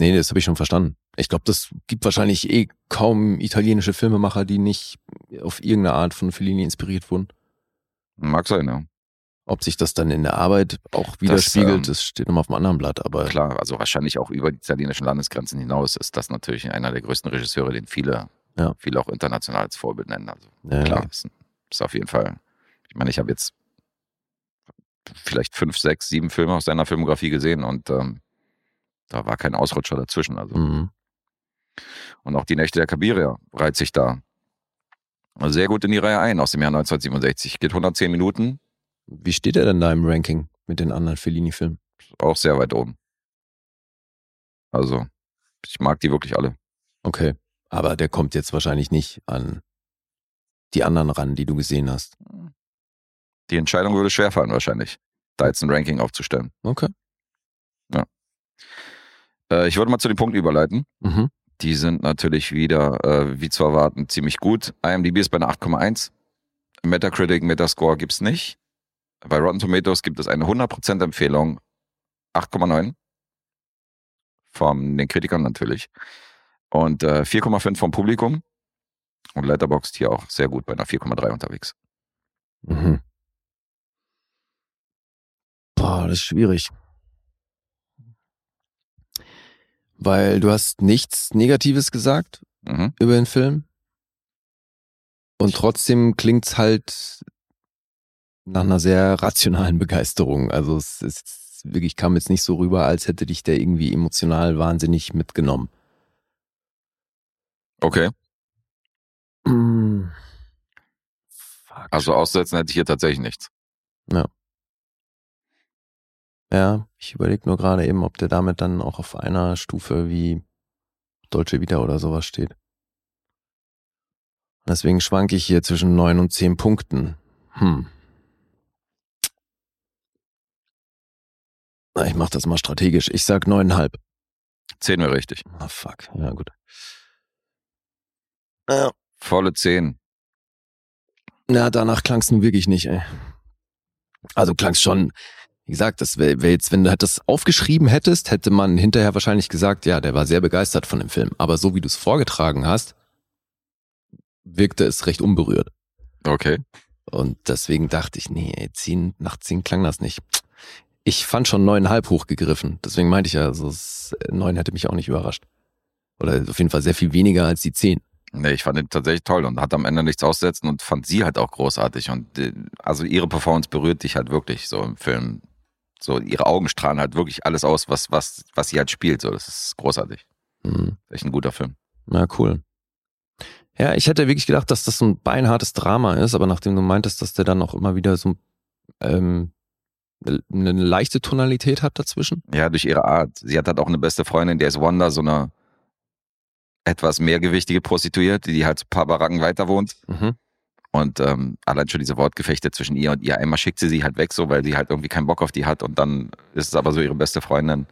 [SPEAKER 2] Nee, das habe ich schon verstanden. Ich glaube, das gibt wahrscheinlich eh kaum italienische Filmemacher, die nicht auf irgendeine Art von Fellini inspiriert wurden.
[SPEAKER 3] Mag sein, ja.
[SPEAKER 2] Ob sich das dann in der Arbeit auch widerspiegelt, das,
[SPEAKER 3] ähm,
[SPEAKER 2] steht nochmal auf dem anderen Blatt. Aber
[SPEAKER 3] Klar, also wahrscheinlich auch über die italienischen Landesgrenzen hinaus ist das natürlich einer der größten Regisseure, den viele,
[SPEAKER 2] Ja.
[SPEAKER 3] viele auch international als Vorbild nennen. Also
[SPEAKER 2] ja,
[SPEAKER 3] klar, ist, ist auf jeden Fall. Ich meine, ich habe jetzt vielleicht fünf, sechs, sieben Filme aus seiner Filmografie gesehen und ähm, da war kein Ausrutscher dazwischen. Also.
[SPEAKER 2] Mhm.
[SPEAKER 3] Und auch die Nächte der Kabiria reiht sich da sehr gut in die Reihe ein aus dem Jahr 1967. Geht 110 Minuten,
[SPEAKER 2] Wie steht er denn da im Ranking mit den anderen Fellini-Filmen?
[SPEAKER 3] auch sehr weit oben. Also, ich mag die wirklich alle.
[SPEAKER 2] Okay. Aber der kommt jetzt wahrscheinlich nicht an die anderen ran, die du gesehen hast.
[SPEAKER 3] Die Entscheidung würde schwerfallen wahrscheinlich, da jetzt ein Ranking aufzustellen.
[SPEAKER 2] Okay.
[SPEAKER 3] Äh, ich würde mal zu den Punkten überleiten.
[SPEAKER 2] Mhm.
[SPEAKER 3] Die sind natürlich wieder, äh, wie zu erwarten, ziemlich gut. IMDb ist bei einer 8,1. Metacritic, Metascore gibt's nicht. Bei Rotten Tomatoes gibt es eine 100% Empfehlung. 8,9. Von den Kritikern natürlich. Und äh, 4,5 vom Publikum. Und Letterboxd hier auch sehr gut bei einer 4,3 unterwegs.
[SPEAKER 2] Mhm. Boah, das ist schwierig. Weil du hast nichts Negatives gesagt
[SPEAKER 3] Mhm.
[SPEAKER 2] über den Film. Und trotzdem klingt's halt nach einer sehr rationalen Begeisterung. Also es ist wirklich kam jetzt nicht so rüber, als hätte dich der irgendwie emotional wahnsinnig mitgenommen.
[SPEAKER 3] Okay.
[SPEAKER 2] Mm. Fuck.
[SPEAKER 3] Also aussetzen hätte ich hier tatsächlich nichts.
[SPEAKER 2] Ja, ich überlege nur gerade eben, ob der damit dann auch auf einer Stufe wie Dolce Vita oder sowas steht. Deswegen schwanke ich hier zwischen neun und zehn Punkten. Hm. Na, ich mach das mal strategisch. Ich sag neuneinhalb.
[SPEAKER 3] 10 wäre richtig.
[SPEAKER 2] Ah, fuck. Ja, gut. Ja,
[SPEAKER 3] Volle 10.
[SPEAKER 2] Na, danach klang's nun wirklich nicht, ey. Also klang's schon, wie gesagt, das wäre wär jetzt, wenn du das aufgeschrieben hättest, hätte man hinterher wahrscheinlich gesagt, ja, der war sehr begeistert von dem Film. Aber so wie du es vorgetragen hast, wirkte es recht unberührt.
[SPEAKER 3] Okay.
[SPEAKER 2] Und deswegen dachte ich, nee, ey, zehn, nach zehn klang das nicht. Ich fand schon neuneinhalb hochgegriffen. Deswegen meinte ich ja, also neun hätte mich auch nicht überrascht. Oder auf jeden Fall sehr viel weniger als die zehn.
[SPEAKER 3] Nee, ich fand ihn tatsächlich toll und hat am Ende nichts aussetzen und fand sie halt auch großartig. Und äh, also ihre Performance berührt dich halt wirklich so im Film. So, ihre Augen strahlen halt wirklich alles aus, was, was, was sie halt spielt. So, das ist großartig.
[SPEAKER 2] Hm.
[SPEAKER 3] Echt ein guter Film.
[SPEAKER 2] Na, cool. Ja, ich hätte wirklich gedacht, dass das so ein beinhartes Drama ist, aber nachdem du meintest, dass der dann auch immer wieder so ähm, eine leichte Tonalität hat dazwischen.
[SPEAKER 3] Ja, durch ihre Art. Sie hat halt auch eine beste Freundin, der ist Wanda, so eine etwas mehrgewichtige Prostituierte, die halt ein paar Baracken weiter wohnt.
[SPEAKER 2] Mhm.
[SPEAKER 3] Und ähm, allein schon diese Wortgefechte zwischen ihr und ihr. Einmal schickt sie sie halt weg, so, weil sie halt irgendwie keinen Bock auf die hat. Und dann ist es aber so ihre beste Freundin.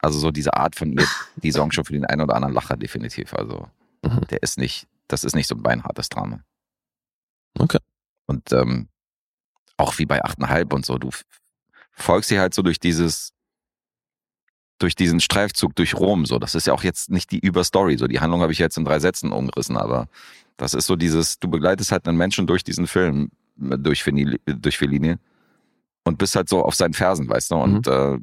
[SPEAKER 3] Also so diese Art von ihr, *laughs* die sorgen schon für den einen oder anderen Lacher definitiv. Also
[SPEAKER 2] Mhm.
[SPEAKER 3] der ist nicht, das ist nicht so ein beinhartes Drama.
[SPEAKER 2] Okay.
[SPEAKER 3] Und ähm, auch wie bei 8,5 und so, du folgst sie halt so durch dieses, durch diesen Streifzug durch Rom. So, das ist ja auch jetzt nicht die Überstory. So, die Handlung habe ich jetzt in drei Sätzen umgerissen, aber das ist so dieses, du begleitest halt einen Menschen durch diesen Film, äh, durch Fellini, durch Fellini und bist halt so auf seinen Fersen, weißt du? Und äh,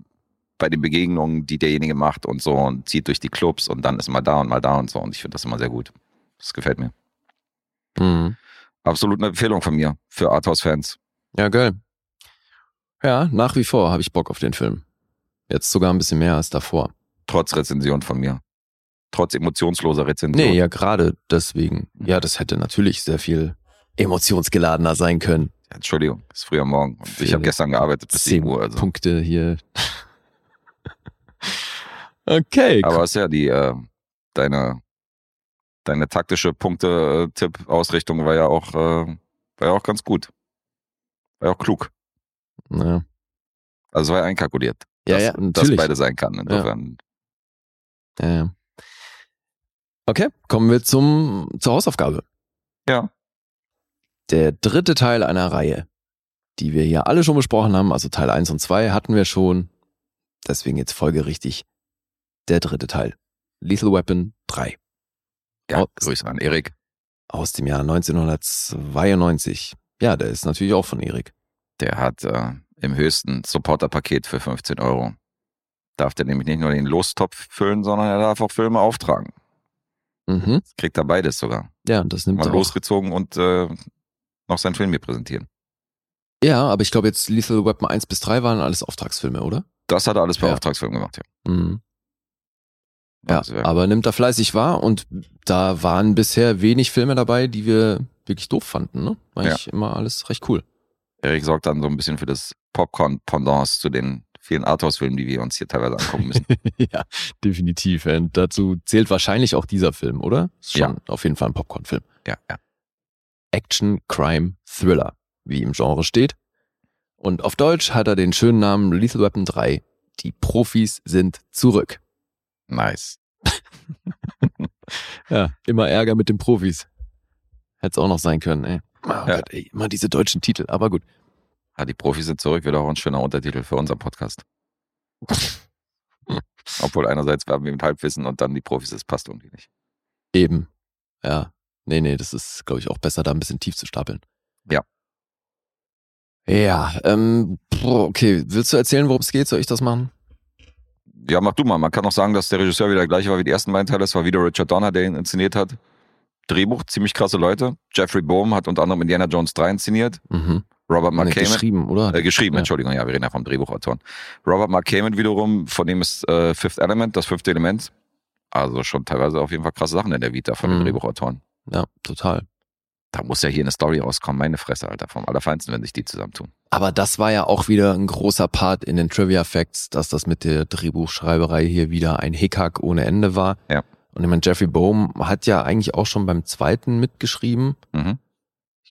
[SPEAKER 3] bei den Begegnungen, die derjenige macht und so und zieht durch die Clubs und dann ist mal da und mal da und so. Und ich finde das immer sehr gut. Das gefällt mir.
[SPEAKER 2] Mhm.
[SPEAKER 3] Absolut eine Empfehlung von mir für Arthouse-Fans.
[SPEAKER 2] Ja, geil. Ja, nach wie vor habe ich Bock auf den Film. Jetzt sogar ein bisschen mehr als davor.
[SPEAKER 3] Trotz Rezension von mir. Trotz emotionsloser Rezension.
[SPEAKER 2] Nee, ja, gerade deswegen. Ja, das hätte natürlich sehr viel emotionsgeladener sein können.
[SPEAKER 3] Entschuldigung, ist früher Morgen. Und ich habe gestern gearbeitet bis 7
[SPEAKER 2] Zehn
[SPEAKER 3] Uhr. Also.
[SPEAKER 2] Punkte hier. okay.
[SPEAKER 3] Aber ist ja die, äh, deine, deine taktische Punkte-Tipp-Ausrichtung war ja auch, äh, war ja auch ganz gut. War ja auch klug.
[SPEAKER 2] Ja,
[SPEAKER 3] Also war ja einkalkuliert.
[SPEAKER 2] Ja,
[SPEAKER 3] dass,
[SPEAKER 2] ja
[SPEAKER 3] dass
[SPEAKER 2] natürlich.
[SPEAKER 3] beide sein kann. Insofern,
[SPEAKER 2] Ja, ja. Okay, kommen wir zum, zur Hausaufgabe.
[SPEAKER 3] ja.
[SPEAKER 2] Der dritte Teil einer Reihe, die wir hier alle schon besprochen haben, also Teil 1 und 2 hatten wir schon. Deswegen jetzt folgerichtig der dritte Teil. Lethal Weapon 3
[SPEAKER 3] Ja,
[SPEAKER 2] Aus-
[SPEAKER 3] Grüße an Erik.
[SPEAKER 2] aus dem Jahr 1992. Ja, der ist natürlich auch von Erik.
[SPEAKER 3] Der hat äh, im höchsten Supporter-Paket für 15 Euro. Darf der nämlich nicht nur den Lostopf füllen, sondern er darf auch Filme auftragen.
[SPEAKER 2] Mhm.
[SPEAKER 3] Kriegt er beides sogar.
[SPEAKER 2] Ja, das nimmt
[SPEAKER 3] Mal losgezogen und äh, noch seinen Film hier präsentieren.
[SPEAKER 2] Ja, aber ich glaube jetzt Lethal Weapon 1 bis 3 waren alles Auftragsfilme, oder?
[SPEAKER 3] Das hat er alles per
[SPEAKER 2] Ja.
[SPEAKER 3] Auftragsfilm gemacht, ja.
[SPEAKER 2] Mhm. Ja, aber nimmt er fleißig wahr und da waren bisher wenig Filme dabei, die wir wirklich doof fanden, ne? War
[SPEAKER 3] Ja.
[SPEAKER 2] immer alles recht cool.
[SPEAKER 3] Erik sorgt dann so ein bisschen für das Popcorn-Pendance zu den vielen Arthouse-Filmen, die wir uns hier teilweise angucken müssen. *laughs*
[SPEAKER 2] ja, definitiv. Und dazu zählt wahrscheinlich auch dieser Film, oder? Ist schon
[SPEAKER 3] Ja.
[SPEAKER 2] auf jeden Fall ein Popcorn-Film.
[SPEAKER 3] ja, ja.
[SPEAKER 2] Action, Crime, Thriller, wie im Genre steht. Und auf Deutsch hat er den schönen Namen Lethal Weapon 3. Die Profis sind zurück.
[SPEAKER 3] Nice. *laughs*
[SPEAKER 2] Ja, immer Ärger mit den Profis. Hätte es auch noch sein können, ey. Oh
[SPEAKER 3] Ja.
[SPEAKER 2] Gott, ey. Immer diese deutschen Titel, aber gut.
[SPEAKER 3] Ja, die Profis sind zurück, wird auch ein schöner Untertitel für unseren Podcast. *laughs* Obwohl einerseits werben wir mit Halbwissen und dann die Profis, das passt irgendwie nicht.
[SPEAKER 2] Eben. Ja. Nee, nee, das ist, glaube ich, auch besser, da ein bisschen tief zu stapeln.
[SPEAKER 3] Ja.
[SPEAKER 2] Ja, ähm, okay. Willst du erzählen, worum es geht? Soll ich das machen?
[SPEAKER 3] Ja, mach du mal. Man kann auch sagen, dass der Regisseur wieder gleich war wie die ersten beiden Teile. Es war wieder Richard Donner, der ihn inszeniert hat. Drehbuch, ziemlich krasse Leute. Jeffrey Bohm hat unter anderem Indiana Jones 3 inszeniert.
[SPEAKER 2] Mhm.
[SPEAKER 3] Robert
[SPEAKER 2] Nee,
[SPEAKER 3] McCammon.
[SPEAKER 2] geschrieben, oder?
[SPEAKER 3] Äh, geschrieben,
[SPEAKER 2] Ja.
[SPEAKER 3] Entschuldigung, ja, wir reden ja vom Drehbuchautoren. Robert Mark Kamen wiederum, von dem ist äh, Fifth Element, das fünfte Element. Also schon teilweise auf jeden Fall krasse Sachen in der Vita von den
[SPEAKER 2] Mhm.
[SPEAKER 3] Drehbuchautoren.
[SPEAKER 2] Ja, total.
[SPEAKER 3] Da muss ja hier eine Story rauskommen, meine Fresse, Alter, vom Allerfeinsten, wenn sich die zusammentun.
[SPEAKER 2] Aber das war ja auch wieder ein großer Part in den Trivia Facts, dass das mit der Drehbuchschreiberei hier wieder ein Hickhack ohne Ende war.
[SPEAKER 3] Ja.
[SPEAKER 2] Und ich meine, Jeffrey Bohm hat ja eigentlich auch schon beim zweiten mitgeschrieben.
[SPEAKER 3] Mhm.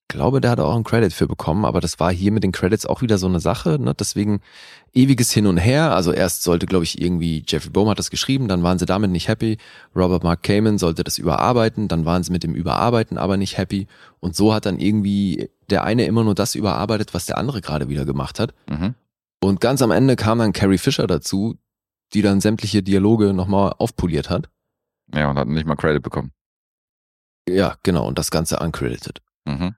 [SPEAKER 2] Ich glaube, der hat auch einen Credit für bekommen, aber das war hier mit den Credits auch wieder so eine Sache, ne? Deswegen ewiges Hin und Her. Also erst sollte, glaube ich, irgendwie Jeffrey Bohm hat das geschrieben, dann waren sie damit nicht happy. Robert Mark Kamen sollte das überarbeiten, dann waren sie mit dem Überarbeiten aber nicht happy. Und so hat dann irgendwie der eine immer nur das überarbeitet, was der andere gerade wieder gemacht hat.
[SPEAKER 3] Mhm.
[SPEAKER 2] Und ganz am Ende kam dann Carrie Fisher dazu, die dann sämtliche Dialoge nochmal aufpoliert hat.
[SPEAKER 3] Ja, und hat nicht mal Credit bekommen.
[SPEAKER 2] Ja, genau, und das Ganze uncredited.
[SPEAKER 3] Mhm.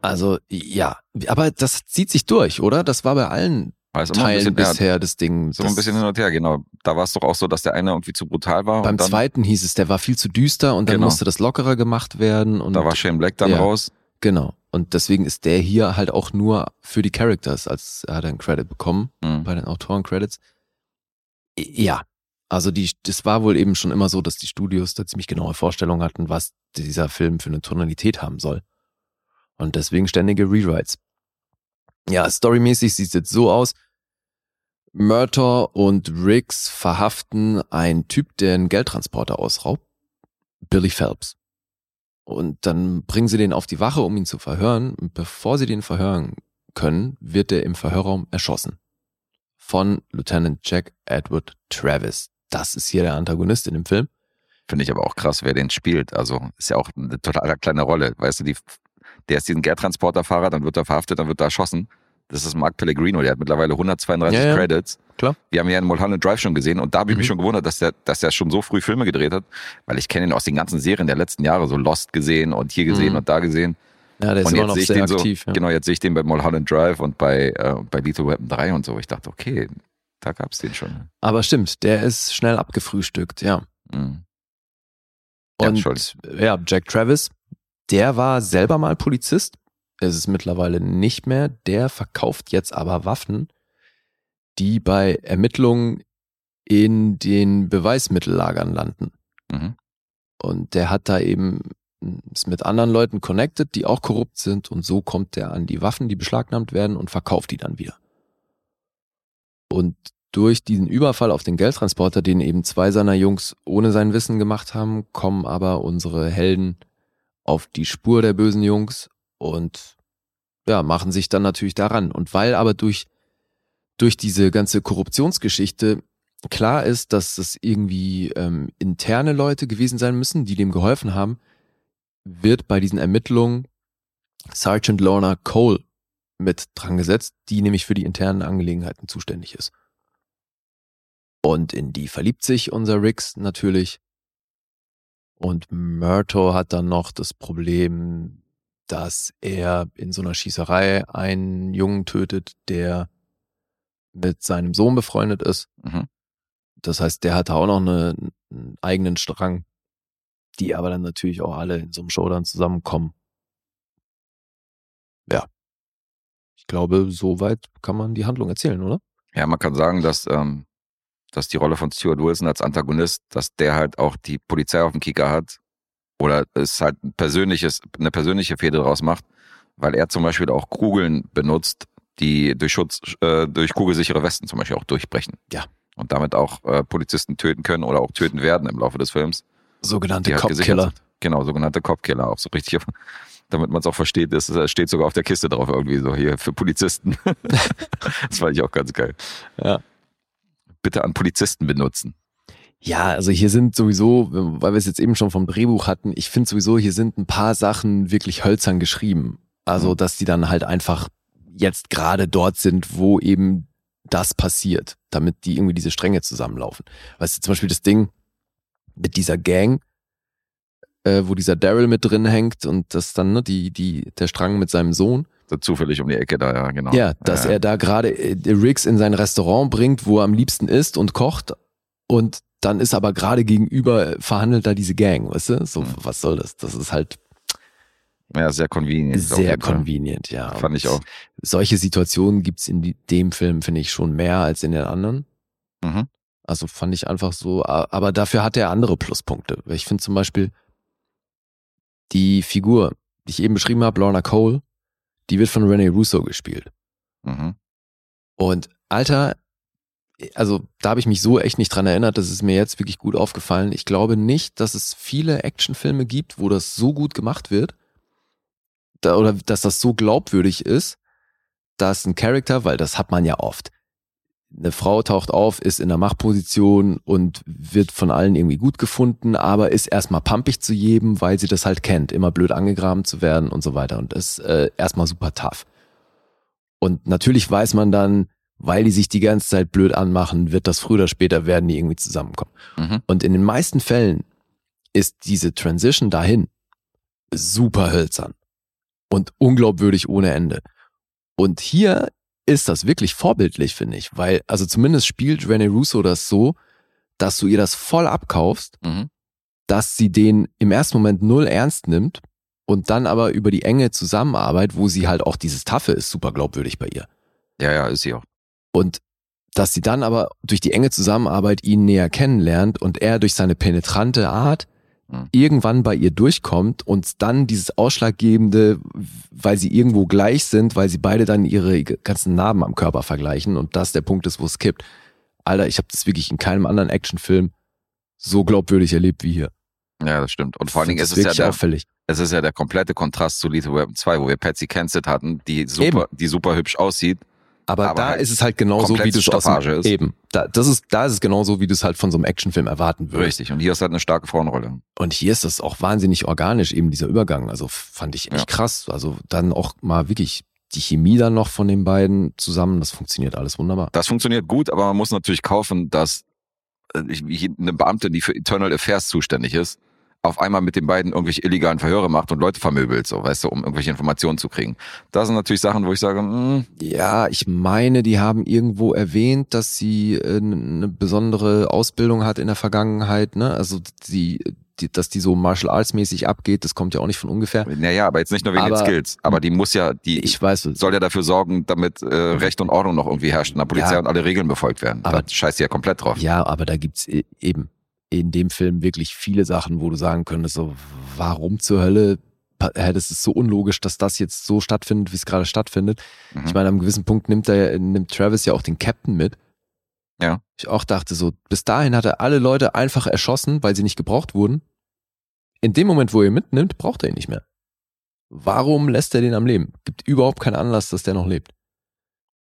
[SPEAKER 2] Also, ja, aber das zieht sich durch, oder? Das war bei allen
[SPEAKER 3] Also
[SPEAKER 2] Teilen
[SPEAKER 3] bisschen, ja,
[SPEAKER 2] bisher das Ding.
[SPEAKER 3] so ein bisschen hin und her, genau. Da war es doch auch so, dass der eine irgendwie zu brutal war.
[SPEAKER 2] beim
[SPEAKER 3] dann,
[SPEAKER 2] zweiten hieß es, der war viel zu düster und dann
[SPEAKER 3] Genau.
[SPEAKER 2] musste das lockerer gemacht werden. Und
[SPEAKER 3] Da war Shane Black dann
[SPEAKER 2] Ja.
[SPEAKER 3] raus.
[SPEAKER 2] Genau. Und deswegen ist der hier halt auch nur für die Characters, als er hat einen Credit bekommen
[SPEAKER 3] Mhm.
[SPEAKER 2] bei den Autoren-Credits. Ja, Also die, das war wohl eben schon immer so, dass die Studios da ziemlich genaue Vorstellungen hatten, was dieser Film für eine Tonalität haben soll. Und deswegen ständige Rewrites. Ja, storymäßig sieht es jetzt so aus. Murtaugh und Riggs verhaften einen Typ, der einen Geldtransporter ausraubt. Billy Phelps. Und dann bringen sie den auf die Wache, um ihn zu verhören. Und bevor sie den verhören können, wird er im Verhörraum erschossen. Von Lieutenant Jack Edward Travis. Das ist hier der Antagonist in dem Film.
[SPEAKER 3] Finde ich aber auch krass, wer den spielt. Also ist ja auch eine total kleine Rolle. Weißt du, die, der ist diesen Geldtransporterfahrer, dann wird er verhaftet, dann wird er erschossen. Das ist Mark Pellegrino, der hat mittlerweile 132
[SPEAKER 2] Ja, ja.
[SPEAKER 3] Credits.
[SPEAKER 2] Klar.
[SPEAKER 3] Wir haben ja in Mulholland Drive schon gesehen und da habe ich mich
[SPEAKER 2] Mhm.
[SPEAKER 3] schon gewundert, dass der, dass der schon so früh Filme gedreht hat, weil ich kenne ihn aus den ganzen Serien der letzten Jahre, so Lost gesehen und hier gesehen
[SPEAKER 2] Mhm.
[SPEAKER 3] und da gesehen.
[SPEAKER 2] Ja, der ist immer noch sehr
[SPEAKER 3] den so,
[SPEAKER 2] aktiv. ja.
[SPEAKER 3] genau, jetzt sehe ich den bei Mulholland Drive und bei, äh, bei Lethal Weapon 3 und so. Ich dachte, okay, da gab es den schon.
[SPEAKER 2] Aber stimmt, der ist schnell abgefrühstückt, ja.
[SPEAKER 3] Mhm.
[SPEAKER 2] Und ja, Jack Travis, der war selber mal Polizist, ist es mittlerweile nicht mehr. Der verkauft jetzt aber Waffen, die bei Ermittlungen in den Beweismittellagern landen.
[SPEAKER 3] Mhm.
[SPEAKER 2] Und der hat da eben ist mit anderen Leuten connected, die auch korrupt sind und so kommt er an die Waffen, die beschlagnahmt werden und verkauft die dann wieder. Und durch diesen Überfall auf den Geldtransporter, den eben zwei seiner Jungs ohne sein Wissen gemacht haben, kommen aber unsere Helden auf die Spur der bösen Jungs und ja, machen sich dann natürlich daran. Und weil aber durch, durch diese ganze Korruptionsgeschichte klar ist, dass es irgendwie ähm, interne Leute gewesen sein müssen, die dem geholfen haben, wird bei diesen Ermittlungen Sergeant Lorna Cole mit dran gesetzt, die nämlich für die internen Angelegenheiten zuständig ist. Und in die verliebt sich unser Riggs natürlich. Und Murtaugh hat dann noch das Problem, dass er in so einer Schießerei einen Jungen tötet, der mit seinem Sohn befreundet ist.
[SPEAKER 3] Mhm.
[SPEAKER 2] Das heißt, der hatte auch noch eine, einen eigenen Strang, die aber dann natürlich auch alle in so einem Showdown zusammenkommen. Ja. Ich glaube, soweit kann man die Handlung erzählen, oder?
[SPEAKER 3] Ja, man kann sagen, dass, ähm, dass die Rolle von Stuart Wilson als Antagonist, dass der halt auch die Polizei auf dem Kicker hat oder es halt ein persönliches, eine persönliche Fehde draus macht, weil er zum Beispiel auch Kugeln benutzt, die durch Schutz, äh, durch kugelsichere Westen zum Beispiel auch durchbrechen.
[SPEAKER 2] Ja.
[SPEAKER 3] Und damit auch äh, Polizisten töten können oder auch töten werden im Laufe des Films.
[SPEAKER 2] Sogenannte
[SPEAKER 3] halt
[SPEAKER 2] Cop-Killer.
[SPEAKER 3] sind. Genau, sogenannte Cop-Killer, auch so richtig, auf, damit man es auch versteht, das ist- steht sogar auf der Kiste drauf irgendwie so hier für Polizisten. *laughs* das fand ich auch ganz geil.
[SPEAKER 2] Ja.
[SPEAKER 3] Bitte an Polizisten benutzen.
[SPEAKER 2] Ja, also hier sind sowieso, weil wir es jetzt eben schon vom Drehbuch hatten, ich finde sowieso, hier sind ein paar Sachen wirklich hölzern geschrieben. Also,
[SPEAKER 3] Mhm.
[SPEAKER 2] dass die dann halt einfach jetzt gerade dort sind, wo eben das passiert, damit die irgendwie diese Stränge zusammenlaufen. Weißt du, zum Beispiel das Ding mit dieser Gang, äh, wo dieser Daryl mit drin hängt und das dann, ne, die, die, der Strang mit seinem Sohn.
[SPEAKER 3] Zufällig um die Ecke da, ja, genau.
[SPEAKER 2] Ja, dass
[SPEAKER 3] Ja,
[SPEAKER 2] er da gerade äh, Riggs in sein Restaurant bringt, wo er am liebsten isst und kocht. Und dann ist aber gerade gegenüber äh, verhandelt da diese Gang, weißt du? So,
[SPEAKER 3] Mhm.
[SPEAKER 2] was soll das? Das ist halt
[SPEAKER 3] Ja, sehr convenient.
[SPEAKER 2] sehr convenient, ja.
[SPEAKER 3] Fand ich auch.
[SPEAKER 2] Solche Situationen gibt's in dem Film, finde ich, schon mehr als in den anderen.
[SPEAKER 3] Mhm.
[SPEAKER 2] Also fand ich einfach so, aber dafür hat er andere Pluspunkte. Ich finde zum Beispiel die Figur, die ich eben beschrieben habe, Lorna Cole, die wird von Rene Russo gespielt.
[SPEAKER 3] Mhm.
[SPEAKER 2] Und Alter, also da habe ich mich so echt nicht dran erinnert, das ist mir jetzt wirklich gut aufgefallen. Ich glaube nicht, dass es viele Actionfilme gibt, wo das so gut gemacht wird, da, oder dass das so glaubwürdig ist, dass ein Charakter, weil das hat man ja oft, eine Frau taucht auf, ist in der Machtposition und wird von allen irgendwie gut gefunden, aber ist erstmal pampig zu jedem, weil sie das halt kennt, immer blöd angegraben zu werden und so weiter und ist äh, erstmal super tough. Und natürlich weiß man dann, weil die sich die ganze Zeit blöd anmachen, wird das früher oder später werden die irgendwie zusammenkommen.
[SPEAKER 3] Mhm.
[SPEAKER 2] Und in den meisten Fällen ist diese Transition dahin super hölzern und unglaubwürdig ohne Ende. Und hier ist das wirklich vorbildlich, finde ich, weil, also zumindest spielt Rene Russo das so, dass du ihr das voll abkaufst,
[SPEAKER 3] Mhm.
[SPEAKER 2] dass sie den im ersten Moment null ernst nimmt und dann aber über die enge Zusammenarbeit, wo sie halt auch dieses Taffe ist, super glaubwürdig bei ihr.
[SPEAKER 3] Ja, ja, ist sie auch.
[SPEAKER 2] Und dass sie dann aber durch die enge Zusammenarbeit ihn näher kennenlernt und er durch seine penetrante Art
[SPEAKER 3] Mhm.
[SPEAKER 2] irgendwann bei ihr durchkommt und dann dieses Ausschlaggebende, weil sie irgendwo gleich sind, weil sie beide dann ihre ganzen Narben am Körper vergleichen und das der Punkt ist, wo es kippt. Alter, ich habe das wirklich in keinem anderen Actionfilm so glaubwürdig erlebt wie hier.
[SPEAKER 3] Ja, das stimmt. Und vor allen Dingen ist es ja
[SPEAKER 2] wirklich
[SPEAKER 3] der,
[SPEAKER 2] auffällig.
[SPEAKER 3] es ist ja der komplette Kontrast zu Lethal Weapon 2, wo wir Patsy Kensit hatten, die super, die super hübsch aussieht.
[SPEAKER 2] Aber,
[SPEAKER 3] Aber
[SPEAKER 2] da
[SPEAKER 3] halt
[SPEAKER 2] ist es halt genauso, wie du es aus dem,
[SPEAKER 3] Staffage ist.
[SPEAKER 2] eben. Da, das ist, da ist es genauso, wie du es halt von so einem Actionfilm erwarten würdest.
[SPEAKER 3] Richtig. Und hier ist halt eine starke Frauenrolle.
[SPEAKER 2] Und hier ist das auch wahnsinnig organisch, eben dieser Übergang. Also fand ich echt
[SPEAKER 3] Ja.
[SPEAKER 2] krass. Also dann auch mal wirklich die Chemie dann noch von den beiden zusammen, das funktioniert alles wunderbar.
[SPEAKER 3] Das funktioniert gut, aber man muss natürlich kaufen, dass äh, ich- wie eine Beamtin, die für Internal Affairs zuständig ist, auf einmal mit den beiden irgendwelche illegalen Verhöre macht und Leute vermöbelt, so, weißt du, um irgendwelche Informationen zu kriegen. Das sind natürlich Sachen, wo ich sage, hm,
[SPEAKER 2] Ja, ich meine, die haben irgendwo erwähnt, dass sie äh, eine besondere Ausbildung hat in der Vergangenheit, ne? Also die, die, dass die so Martial Arts mäßig abgeht, das kommt ja auch nicht von ungefähr.
[SPEAKER 3] naja, aber jetzt nicht nur wegen den
[SPEAKER 2] Aber-
[SPEAKER 3] Skills, aber die muss ja, die
[SPEAKER 2] Ich weiß,
[SPEAKER 3] soll ja dafür sorgen, damit äh, Recht und Ordnung noch irgendwie herrscht in der Polizei
[SPEAKER 2] Ja.
[SPEAKER 3] und alle Regeln befolgt werden.
[SPEAKER 2] Aber-
[SPEAKER 3] da scheißt sie ja komplett drauf.
[SPEAKER 2] Ja, aber da gibt's e- eben in dem Film wirklich viele Sachen, wo du sagen könntest, so, warum zur Hölle, das ist so unlogisch, dass das jetzt so stattfindet, wie es gerade stattfindet.
[SPEAKER 3] Mhm.
[SPEAKER 2] Ich meine, am gewissen Punkt nimmt er, nimmt Travis ja auch den Captain mit.
[SPEAKER 3] Ja.
[SPEAKER 2] Ich auch dachte so, bis dahin hat er alle Leute einfach erschossen, weil sie nicht gebraucht wurden. In dem Moment, wo er ihn mitnimmt, braucht er ihn nicht mehr. Warum lässt er den am Leben? Gibt überhaupt keinen Anlass, dass der noch lebt.